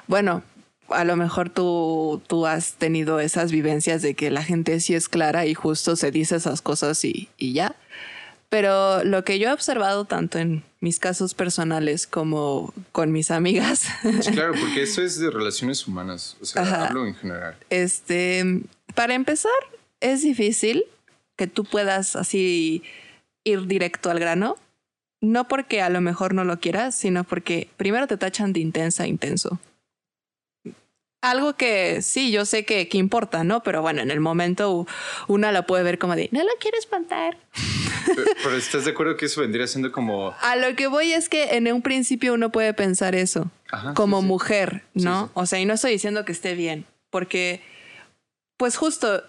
bueno, a lo mejor tú, tú has tenido esas vivencias de que la gente sí es clara y justo se dice esas cosas y, y ya. Pero lo que yo he observado tanto en mis casos personales como con mis amigas. Sí, *laughs* claro, porque eso es de relaciones humanas. O sea, hablo en general. Este, para empezar, es difícil que tú puedas así ir directo al grano. No porque a lo mejor no lo quieras, sino porque primero te tachan de intensa intenso algo que sí, yo sé que, que, importa, ¿no? Pero bueno, en el momento una la puede ver como de, no lo quiero espantar. *laughs* Pero, estás de acuerdo que eso vendría siendo como... A lo que voy es que en un principio uno puede pensar eso, como mujer, ¿no? o sea, y no estoy diciendo que esté bien, porque, pues justo,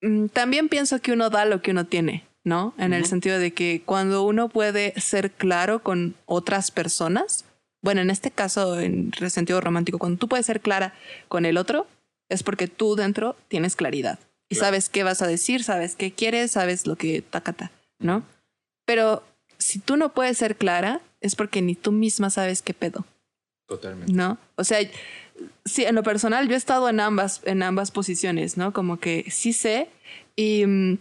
mm, también pienso que uno da lo que uno tiene, ¿no? En el sentido de que cuando uno puede ser claro con otras personas, bueno, en este caso, en sentido romántico, cuando tú puedes ser clara con el otro, es porque tú dentro tienes claridad y sabes qué vas a decir, sabes qué quieres, sabes lo que tacata, ¿no? Pero si tú no puedes ser clara, es porque ni tú misma sabes qué pedo. Totalmente. ¿No? O sea, sí, en lo personal, yo he estado en ambas, en ambas posiciones, ¿no? Como que sí sé y mm,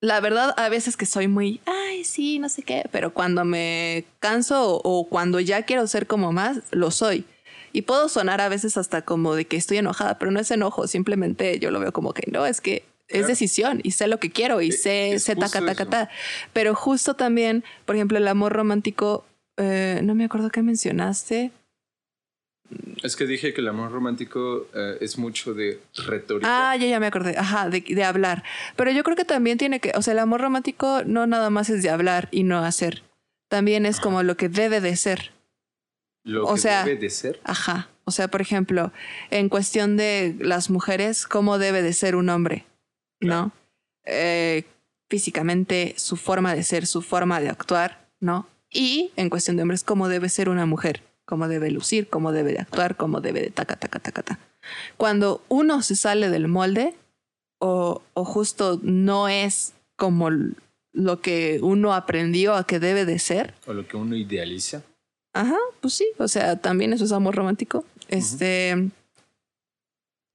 la verdad, a veces que soy muy, ay, sí, no sé qué, pero cuando me canso o, cuando ya quiero ser como más, lo soy. Y puedo sonar a veces hasta como de que estoy enojada, pero no es enojo, simplemente yo lo veo como que no, es que es decisión y sé lo que quiero y sé, sé taca, taca, ta. Pero justo también, por ejemplo, el amor romántico, eh, no me acuerdo qué mencionaste. Es que dije que el amor romántico eh, es mucho de retórica. Ah, ya, ya me acordé. Ajá, de, de, hablar. Pero yo creo que también tiene que, o sea, el amor romántico no nada más es de hablar y no hacer. También es como lo que debe de ser. Lo o que sea, debe de ser. Ajá. O sea, por ejemplo, en cuestión de las mujeres, ¿cómo debe de ser un hombre? ¿No? Eh, físicamente, su forma de ser, su forma de actuar, ¿no? Y en cuestión de hombres, ¿cómo debe ser una mujer? Cómo debe lucir, cómo debe de actuar, cómo debe de taca, taca, taca, taca. Cuando uno se sale del molde o, o justo no es como lo que uno aprendió a que debe de ser. O lo que uno idealiza. Ajá, pues sí, o sea, también eso es amor romántico. Este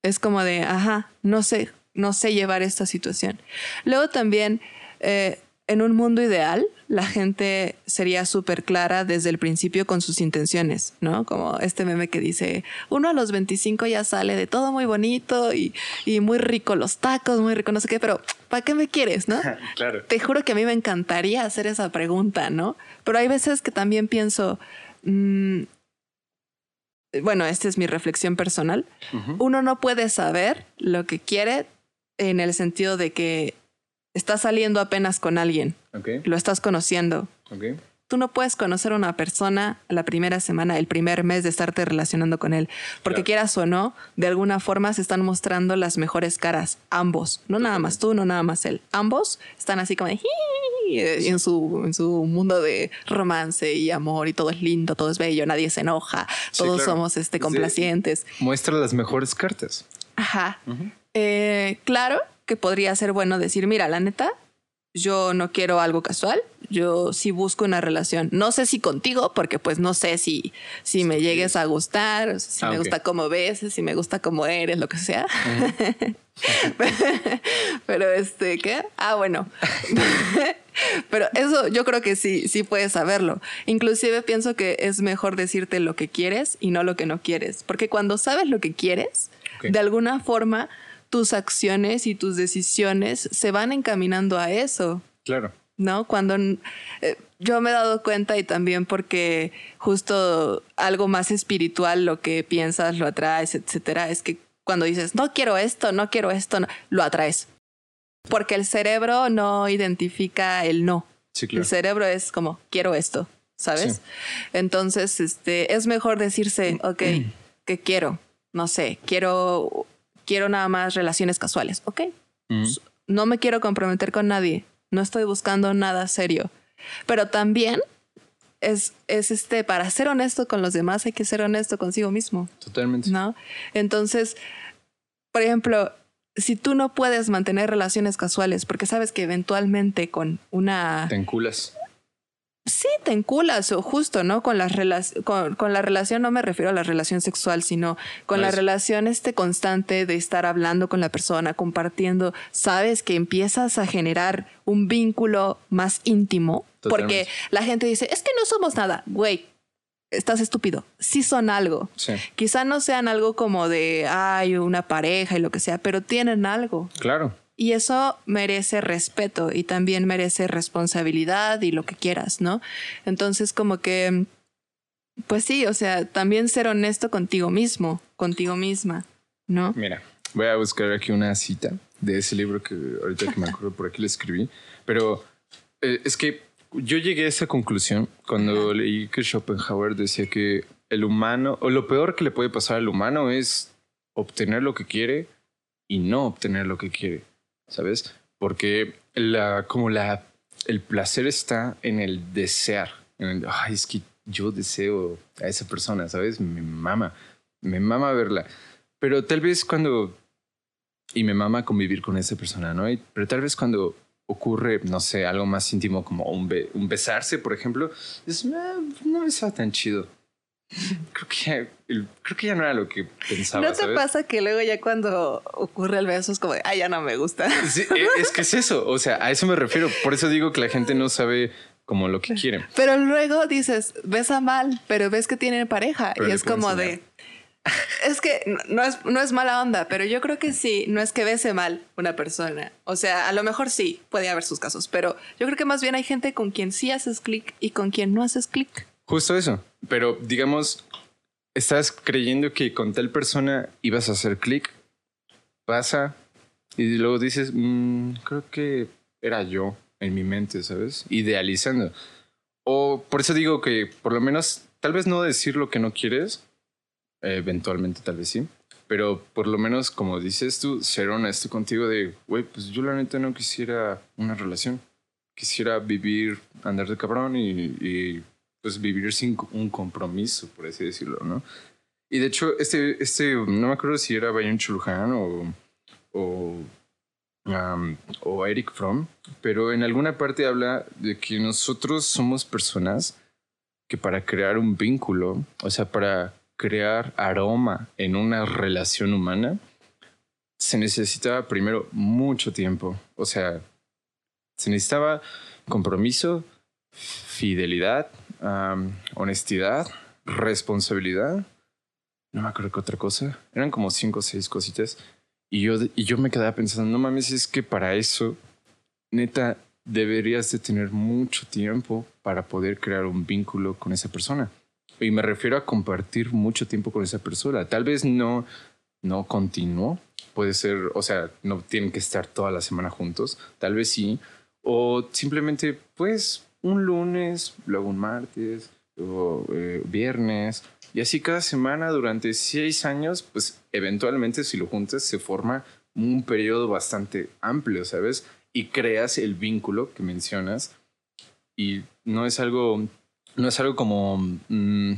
es como de, ajá, no sé, no sé llevar esta situación. Luego también, eh, en un mundo ideal, la gente sería súper clara desde el principio con sus intenciones, ¿no? Como este meme que dice, uno a los 25 ya sale de todo muy bonito y, muy rico los tacos, muy rico no sé qué, pero ¿para qué me quieres, no? *laughs* claro. Te juro que a mí me encantaría hacer esa pregunta, ¿no? Pero hay veces que también pienso, mm, bueno, esta es mi reflexión personal, uno no puede saber lo que quiere en el sentido de que estás saliendo apenas con alguien, lo estás conociendo. Tú no puedes conocer a una persona la primera semana, el primer mes de estarte relacionando con él, porque quieras o no, de alguna forma se están mostrando las mejores caras, ambos, no nada más tú, no nada más él, ambos están así como de en su, en su mundo de romance y amor y todo es lindo, todo es bello, nadie se enoja, todos somos este, complacientes. muestra las mejores cartas. Ajá. Eh, claro que podría ser bueno decir, mira, la neta, yo no quiero algo casual, yo sí busco una relación. No sé si contigo, porque pues no sé si, si me llegues a gustar, si ah, me gusta como ves, si me gusta como eres, lo que sea. *laughs* Pero este, ¿qué? Ah, bueno. *laughs* Pero eso yo creo que sí, sí puedes saberlo. Inclusive pienso que es mejor decirte lo que quieres y no lo que no quieres. Porque cuando sabes lo que quieres, de alguna forma tus acciones y tus decisiones se van encaminando a eso. Claro. ¿No? Cuando eh, yo me he dado cuenta y también porque justo algo más espiritual, lo que piensas, lo atraes, etcétera, es que cuando dices, no quiero esto, no quiero esto, lo atraes. Porque el cerebro no identifica el no. Sí, claro. El cerebro es como, quiero esto, ¿sabes? Entonces, este, es mejor decirse, ok, ¿qué quiero? No sé, quiero quiero nada más relaciones casuales. Ok. No me quiero comprometer con nadie. No estoy buscando nada serio. Pero también es, es este, para ser honesto con los demás hay que ser honesto consigo mismo. Totalmente. ¿No? Entonces, por ejemplo, si tú no puedes mantener relaciones casuales porque sabes que eventualmente con una... Te enculas sí te enculas o justo, ¿no? Con, las con, con, la relación no me refiero a la relación sexual, sino con la relación este constante de estar hablando con la persona, compartiendo, sabes que empiezas a generar un vínculo más íntimo, porque la gente dice, es que no somos nada, güey. Estás estúpido. Sí son algo. Quizá no sean algo como de, ay, una pareja y lo que sea, pero tienen algo. Claro. Y eso merece respeto y también merece responsabilidad y lo que quieras, ¿no? Entonces como que, pues sí, o sea, también ser honesto contigo mismo, contigo misma, ¿no? Mira, voy a buscar aquí una cita de ese libro que ahorita que me acuerdo por aquí lo escribí, pero eh, es que yo llegué a esa conclusión cuando leí que Schopenhauer decía que el humano, o lo peor que le puede pasar al humano es obtener lo que quiere y no obtener lo que quiere. ¿Sabes? Porque la, como la, el placer está en el desear, es que yo deseo a esa persona, ¿sabes? Me mama, me mama verla. Pero tal vez cuando, y me mama convivir con esa persona, ¿no? pero tal vez cuando ocurre, no sé, algo más íntimo como un, un besarse, por ejemplo, es, ah, no está tan chido creo que, ya, creo que ya no era lo que pensaba. ¿No te pasa que luego ya cuando ocurre el beso es como ay, ya no me gusta? E, es que es eso, o sea, a eso me refiero. Por eso digo que la gente no sabe como lo que quiere. Pero luego dices, besa mal, pero ves que tiene pareja y es como de... *laughs* Es que no es, no es mala onda, pero yo creo que sí, no es que bese mal una persona. O sea, a lo mejor sí, puede haber sus casos, pero yo creo que más bien hay gente con quien sí haces clic y con quien no haces clic. Justo eso. Pero digamos, estás creyendo que con tal persona ibas a hacer clic, pasa y luego dices, mm, creo que era yo en mi mente, ¿sabes? Idealizando. O por eso digo que por lo menos, tal vez no decir lo que no quieres, eventualmente tal vez sí, pero por lo menos como dices tú, ser honesto contigo de, güey, pues yo la neta no quisiera una relación, quisiera vivir, andar de cabrón y pues vivir sin un compromiso, por así decirlo, ¿no? Y de hecho, este, este no me acuerdo si era Bayern Chulhan o, o, o Eric Fromm, pero en alguna parte habla de que nosotros somos personas que para crear un vínculo, o sea, para crear aroma en una relación humana, se necesitaba primero mucho tiempo. O sea, se necesitaba compromiso, fidelidad, honestidad, responsabilidad. No me acuerdo qué otra cosa. Eran como cinco o seis cositas. Y yo, y yo me quedaba pensando, no mames, es que para eso, neta, deberías de tener mucho tiempo para poder crear un vínculo con esa persona. Y me refiero a compartir mucho tiempo con esa persona. Tal vez no, no continuo. Puede ser, o sea, no tienen que estar toda la semana juntos. Tal vez sí. O simplemente, pues, un lunes, luego un martes, luego eh, viernes. Y así cada semana durante seis años, pues eventualmente si lo juntas se forma un periodo bastante amplio, ¿sabes? Y creas el vínculo que mencionas. Y no es algo no es algo como mm,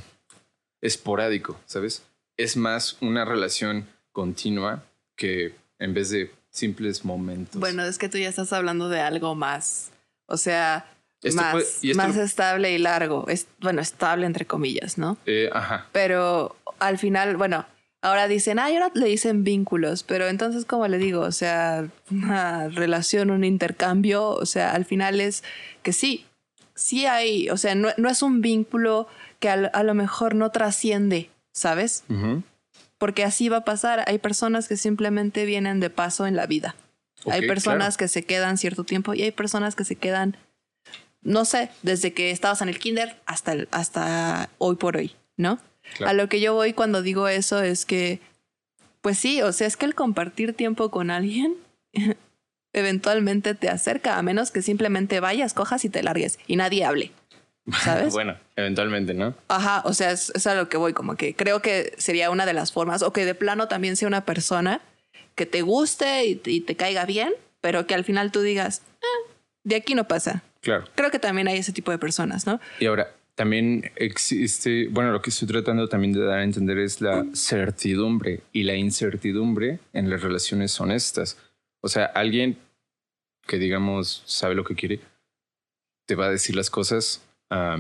esporádico, ¿sabes? Es más una relación continua que en vez de simples momentos. Bueno, es que tú ya estás hablando de algo más, o sea, más, más estable y largo. Es, bueno, estable entre comillas, ¿no? Eh, ajá. Pero al final, bueno, ahora dicen, ah, ahora le dicen vínculos, pero entonces, como le digo? O sea, una relación, un intercambio, o sea, al final es que sí, sí hay, o sea, no, es un vínculo que a, lo mejor no trasciende, ¿sabes? Porque así va a pasar. Hay personas que simplemente vienen de paso en la vida. hay personas que se quedan cierto tiempo y hay personas que se quedan, no sé, desde que estabas en el kinder hasta, hasta hoy por hoy, ¿no? A lo que yo voy cuando digo eso es que, pues sí, o sea, es que el compartir tiempo con alguien *laughs* eventualmente te acerca, a menos que simplemente vayas, cojas y te largues y nadie hable. *laughs* ¿Sabes? bueno, eventualmente, ¿no? Ajá, o sea, es, a lo que voy, como que creo que sería una de las formas, o que de plano también sea una persona que te guste y, te caiga bien, pero que al final tú digas, eh, de aquí no pasa. Claro. Creo que también hay ese tipo de personas, ¿no? Y ahora, también existe, bueno, lo que estoy tratando también de dar a entender es la certidumbre y la incertidumbre en las relaciones honestas. O sea, alguien que digamos sabe lo que quiere, te va a decir las cosas, ah,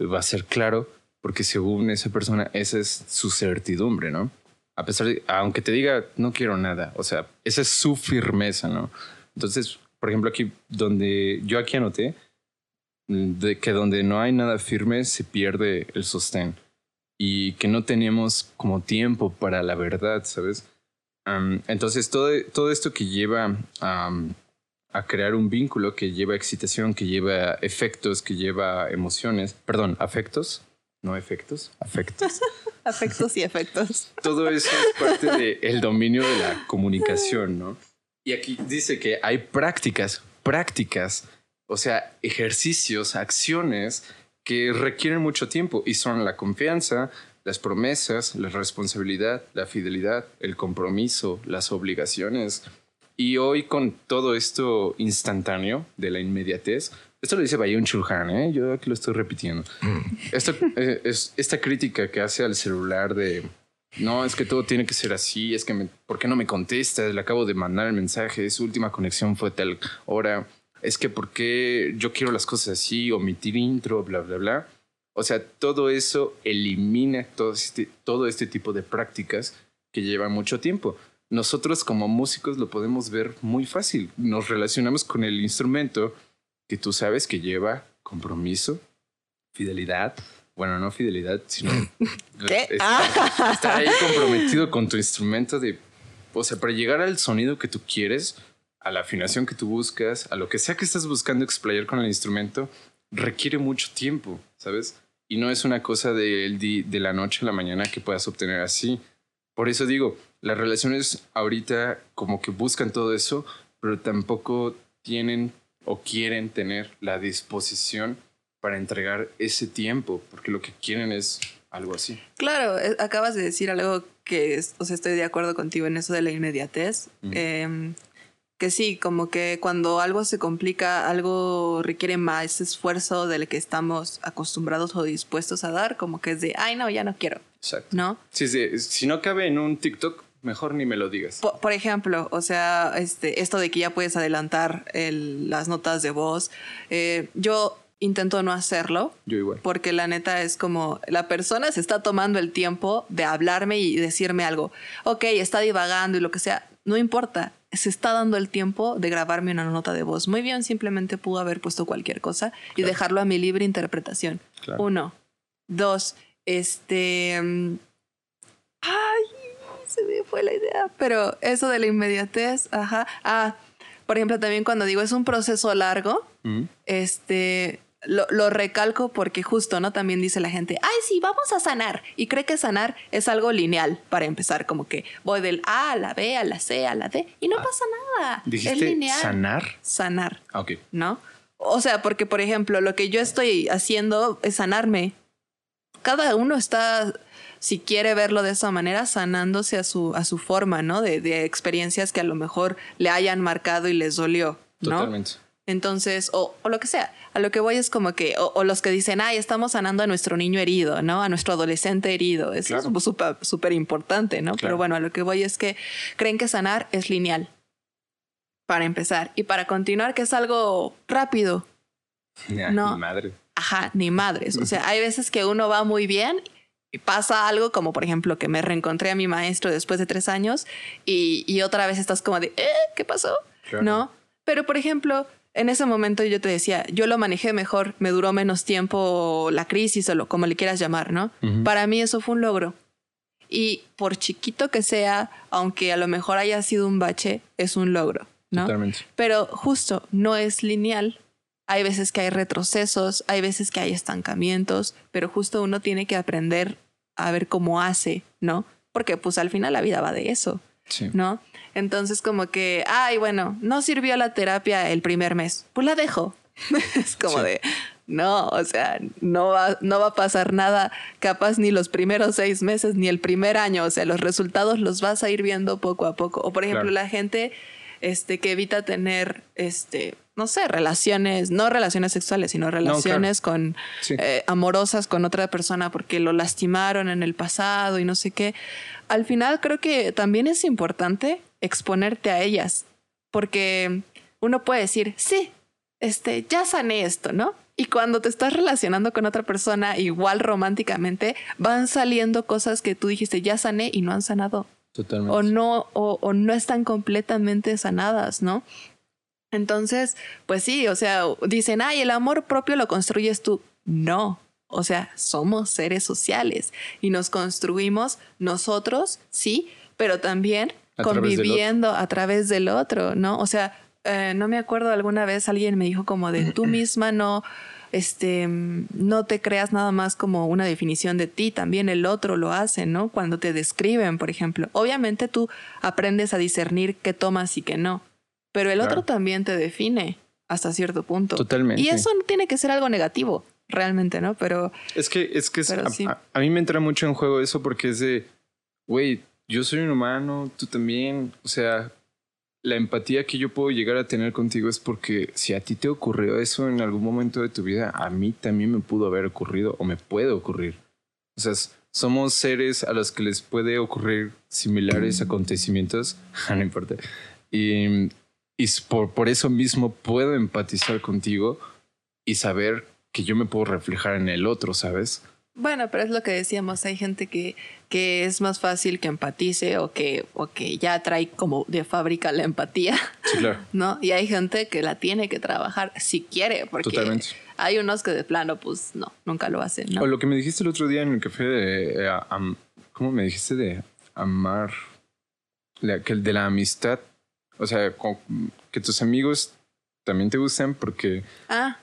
va a ser claro, porque según esa persona, esa es su certidumbre, ¿no? A pesar de, aunque te diga, no quiero nada, o sea, esa es su firmeza, ¿no? Entonces, por ejemplo, aquí donde yo aquí anoté, de que donde no hay nada firme se pierde el sostén y que no tenemos como tiempo para la verdad, ¿sabes? entonces, todo, todo esto que lleva a a crear un vínculo que lleva excitación, que lleva efectos, que lleva emociones. Perdón, afectos, no efectos, afectos. *laughs* afectos y efectos. Todo eso es parte del dominio de la comunicación, ¿no? Y aquí dice que hay prácticas, prácticas, o sea, ejercicios, acciones que requieren mucho tiempo y son la confianza, las promesas, la responsabilidad, la fidelidad, el compromiso, las obligaciones, y hoy con todo esto instantáneo de la inmediatez, esto lo dice Bayun Chulhan, ¿eh? yo aquí lo estoy repitiendo. Mm. Esto, eh, es esta crítica que hace al celular de, no, es que todo tiene que ser así, es que, ¿por qué no me contestas? Le acabo de mandar el mensaje, su última conexión fue tal hora, es que ¿por qué yo quiero las cosas así, omitir intro, bla, bla, bla? O sea, todo eso elimina todo este, todo este tipo de prácticas que llevan mucho tiempo nosotros como músicos lo podemos ver muy fácil. Nos relacionamos con el instrumento que tú sabes que lleva compromiso, fidelidad. Bueno, no fidelidad, sino *laughs* ah. estar, ahí comprometido con tu instrumento de, o sea, para llegar al sonido que tú quieres, a la afinación que tú buscas, a lo que sea que estás buscando explayar con el instrumento, requiere mucho tiempo, ¿sabes? Y no es una cosa de, de la noche a la mañana que puedas obtener así. Por eso digo, las relaciones ahorita como que buscan todo eso, pero tampoco tienen o quieren tener la disposición para entregar ese tiempo, porque lo que quieren es algo así. Claro, eh, acabas de decir algo que, o sea, estoy de acuerdo contigo en eso de la inmediatez. Em, que sí, como que cuando algo se complica, algo requiere más esfuerzo del que estamos acostumbrados o dispuestos a dar, como que es de, ay, no, ya no quiero. Exacto. ¿No? Sí, sí, si no cabe en un TikTok, Mejor ni me lo digas. Por, ejemplo, o sea, este, esto de que ya puedes adelantar las notas de voz. Eh, yo intento no hacerlo. Yo igual. Porque la neta es como la persona se está tomando el tiempo de hablarme y decirme algo. Ok, está divagando y lo que sea. No importa. se está dando el tiempo de grabarme una nota de voz. Muy bien, simplemente pudo haber puesto cualquier cosa y dejarlo a mi libre interpretación. Uno. Dos, este... Mm, ay, se me fue la idea. Pero eso de la inmediatez, ajá. Ah, por ejemplo, también cuando digo es un proceso largo, mm. este, lo, recalco porque justo, ¿no? También dice la gente, ay, sí, vamos a sanar. Y cree que sanar es algo lineal para empezar, como que voy del A a la B, a la C, a la D, y no ah. pasa nada. ¿Dijiste es lineal. sanar? Sanar. Ah, ok. ¿No? O sea, porque, por ejemplo, lo que yo estoy haciendo es sanarme. Cada uno está si quiere verlo de esa manera, sanándose a su, a su forma, ¿no? De, de experiencias que a lo mejor le hayan marcado y les dolió, ¿no? Totalmente. Entonces, o, o, lo que sea, a lo que voy es como que, o, los que dicen, ay, estamos sanando a nuestro niño herido, ¿no? A nuestro adolescente herido. Eso es súper súper importante, ¿no? Pero bueno, a lo que voy es que creen que sanar es lineal, para empezar. Y para continuar, que es algo rápido. *laughs* no. Ni madre. Ajá, ni madres. O sea, hay veces que uno va muy bien y pasa algo como, por ejemplo, que me reencontré a mi maestro después de tres años y, y otra vez estás como de, ¿eh? ¿Qué pasó? ¿No? Pero, por ejemplo, en ese momento yo te decía, yo lo manejé mejor, me duró menos tiempo la crisis o lo, como le quieras llamar, ¿no? Para mí eso fue un logro. Y por chiquito que sea, aunque a lo mejor haya sido un bache, es un logro, ¿no? Totalmente. Pero justo no es lineal. Hay veces que hay retrocesos, hay veces que hay estancamientos, pero justo uno tiene que aprender a ver cómo hace, ¿no? Porque pues al final la vida va de eso, ¿no? Entonces como que, ay, bueno, no sirvió la terapia el primer mes, pues la dejo. *laughs* es como de, no, o sea, no va, no va a pasar nada capaz ni los primeros seis meses ni el primer año, o sea, los resultados los vas a ir viendo poco a poco. O por ejemplo, la gente este, que evita tener, este, no sé, relaciones, no relaciones sexuales, sino relaciones con eh, amorosas con otra persona porque lo lastimaron en el pasado y no sé qué. Al final creo que también es importante exponerte a ellas, porque uno puede decir, sí, este, ya sané esto, ¿no? Y cuando te estás relacionando con otra persona igual románticamente, van saliendo cosas que tú dijiste, ya sané y no han sanado. Totalmente. O no, o, o no están completamente sanadas, ¿no? Entonces, pues sí, o sea, dicen, ay, el amor propio lo construyes tú. No, o sea, somos seres sociales y nos construimos nosotros, sí, pero también conviviendo a través del otro, ¿no? O sea, eh, no me acuerdo alguna vez alguien me dijo como de tú *clears throat* misma no, este, no te creas nada más como una definición de ti, también el otro lo hace, ¿no? Cuando te describen, por ejemplo. Obviamente tú aprendes a discernir qué tomas y qué no, pero el otro también te define hasta cierto punto. Totalmente. Y eso no tiene que ser algo negativo, realmente, ¿no? Pero... Es que, es que a, a, mí me entra mucho en juego eso porque es de, güey, yo soy un humano, tú también, o sea, la empatía que yo puedo llegar a tener contigo es porque si a ti te ocurrió eso en algún momento de tu vida, a mí también me pudo haber ocurrido o me puede ocurrir. O sea, somos seres a los que les puede ocurrir similares acontecimientos, *laughs* no importa. Y, y por, por eso mismo puedo empatizar contigo y saber que yo me puedo reflejar en el otro, ¿sabes? Bueno, pero es lo que decíamos, hay gente que, que es más fácil que empatice o que, o que ya trae como de fábrica la empatía. Sí, claro. *laughs* ¿No? Y hay gente que la tiene que trabajar si quiere, porque Totalmente. hay unos que de plano, pues no, nunca lo hacen. ¿no? O lo que me dijiste el otro día en el café de. Eh, ¿Cómo me dijiste de amar? que de la amistad. O sea, que tus amigos también te gustan porque. Ah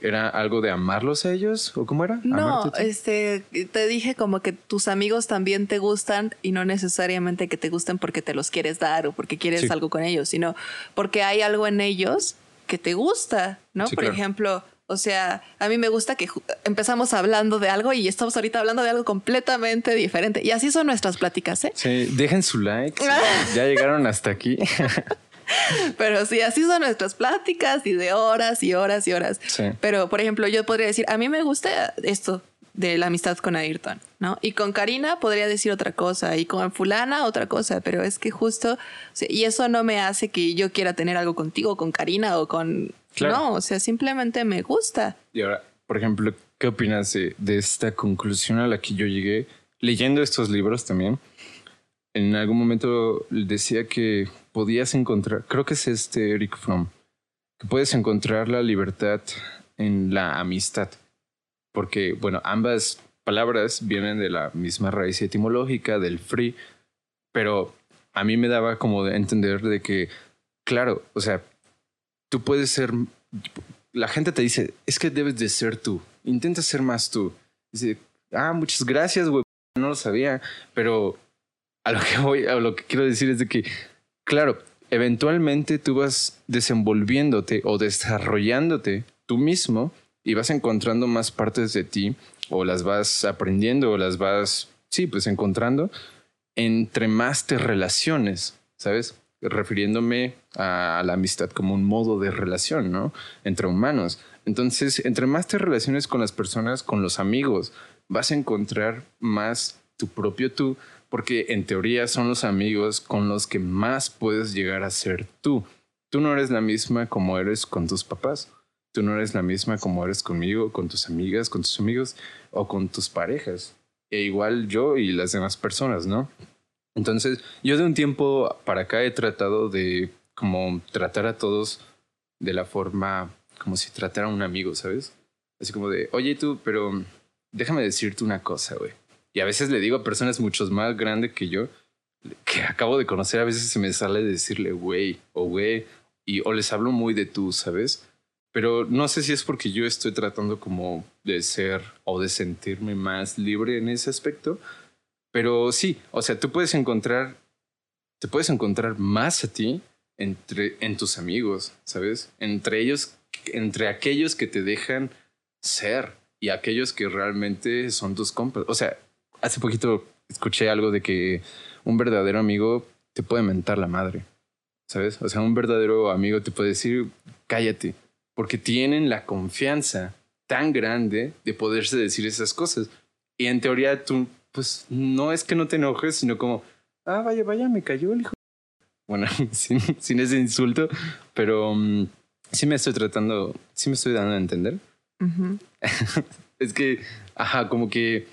¿Era algo de amarlos a ellos? ¿O cómo era? No, este, te dije como que tus amigos también te gustan y no necesariamente que te gusten porque te los quieres dar o porque quieres algo con ellos, sino porque hay algo en ellos que te gusta, ¿no? Por ejemplo, o sea, a mí me gusta que empezamos hablando de algo y estamos ahorita hablando de algo completamente diferente. Y así son nuestras pláticas, ¿eh? Sí, dejen su like. *laughs* ya llegaron hasta aquí. Pero sí, así son nuestras pláticas y de horas y horas y horas. Pero, por ejemplo, yo podría decir, a mí me gusta esto de la amistad con Ayrton, ¿no? Y con Karina podría decir otra cosa y con fulana otra cosa, pero es que justo, y eso no me hace que yo quiera tener algo contigo, con Karina o con... No, o sea, simplemente me gusta. Y ahora, por ejemplo, ¿qué opinas de, de esta conclusión a la que yo llegué leyendo estos libros también? en algún momento decía que podías encontrar, creo que es este Eric Fromm, que puedes encontrar la libertad en la amistad. Porque, bueno, ambas palabras vienen de la misma raíz etimológica, del free, pero a mí me daba como de entender de que, claro, o sea, tú puedes ser, la gente te dice, es que debes de ser tú, intenta ser más tú. Dice, ah, muchas gracias, güey, no lo sabía, pero a lo que voy, a lo que quiero decir es de que, claro, eventualmente tú vas desenvolviéndote o desarrollándote tú mismo y vas encontrando más partes de ti o las vas aprendiendo o las vas, sí, pues encontrando entre más te relaciones, ¿sabes? Refiriéndome a la amistad como un modo de relación, ¿no? Entre humanos. Entonces, entre más te relaciones con las personas, con los amigos, vas a encontrar más tu propio tú, porque en teoría son los amigos con los que más puedes llegar a ser tú. Tú no eres la misma como eres con tus papás. Tú no eres la misma como eres conmigo, con tus amigas, con tus amigos o con tus parejas. E igual yo y las demás personas, ¿no? Entonces, yo de un tiempo para acá he tratado de como tratar a todos de la forma como si tratara a un amigo, ¿sabes? Así como de, oye tú, pero déjame decirte una cosa, güey. Y a veces le digo a personas mucho más grandes que yo, que acabo de conocer, a veces se me sale decirle güey o güey, y o les hablo muy de tú, ¿sabes? Pero no sé si es porque yo estoy tratando como de ser o de sentirme más libre en ese aspecto. Pero sí, o sea, tú puedes encontrar, te puedes encontrar más a ti entre, en tus amigos, ¿sabes? Entre ellos, entre aquellos que te dejan ser y aquellos que realmente son tus compas. O sea, hace poquito escuché algo de que un verdadero amigo te puede mentar la madre, ¿sabes? O sea, un verdadero amigo te puede decir, cállate, porque tienen la confianza tan grande de poderse decir esas cosas. Y en teoría tú, pues, no es que no te enojes, sino como, ah, vaya, vaya, me cayó el hijo. Bueno, *laughs* sin, sin ese insulto, pero um, sí me estoy tratando, sí me estoy dando a entender. *laughs* es que, ajá, como que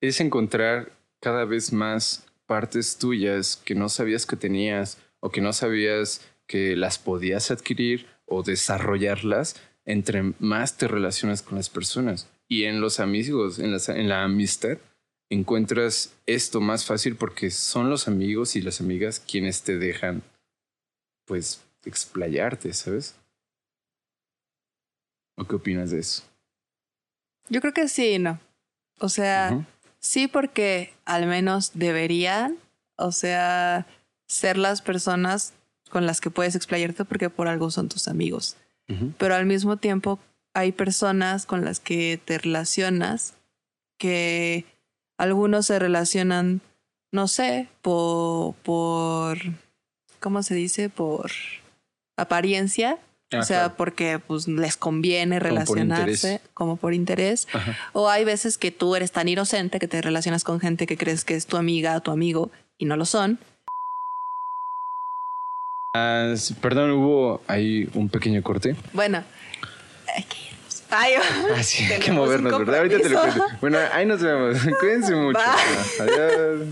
es encontrar cada vez más partes tuyas que no sabías que tenías o que no sabías que las podías adquirir o desarrollarlas entre más te relacionas con las personas. Y en los amigos, en la amistad, encuentras esto más fácil porque son los amigos y las amigas quienes te dejan, pues, explayarte, ¿sabes? ¿O qué opinas de eso? Yo creo que sí, no. O sea, Sí, porque al menos deberían, o sea, ser las personas con las que puedes explayarte porque por algo son tus amigos. Pero al mismo tiempo hay personas con las que te relacionas que algunos se relacionan, no sé, por, por ¿cómo se dice? Por apariencia o sea, porque pues les conviene relacionarse como por interés. O hay veces que tú eres tan inocente que te relacionas con gente que crees que es tu amiga, tu amigo y no lo son. Ah, perdón, hubo ahí un pequeño corte. Bueno, hay que. Ay, *laughs* ah, sí, hay que movernos, ¿verdad? Ahorita te lo cuento. Bueno, ahí nos vemos. *laughs* Cuídense mucho. Adiós.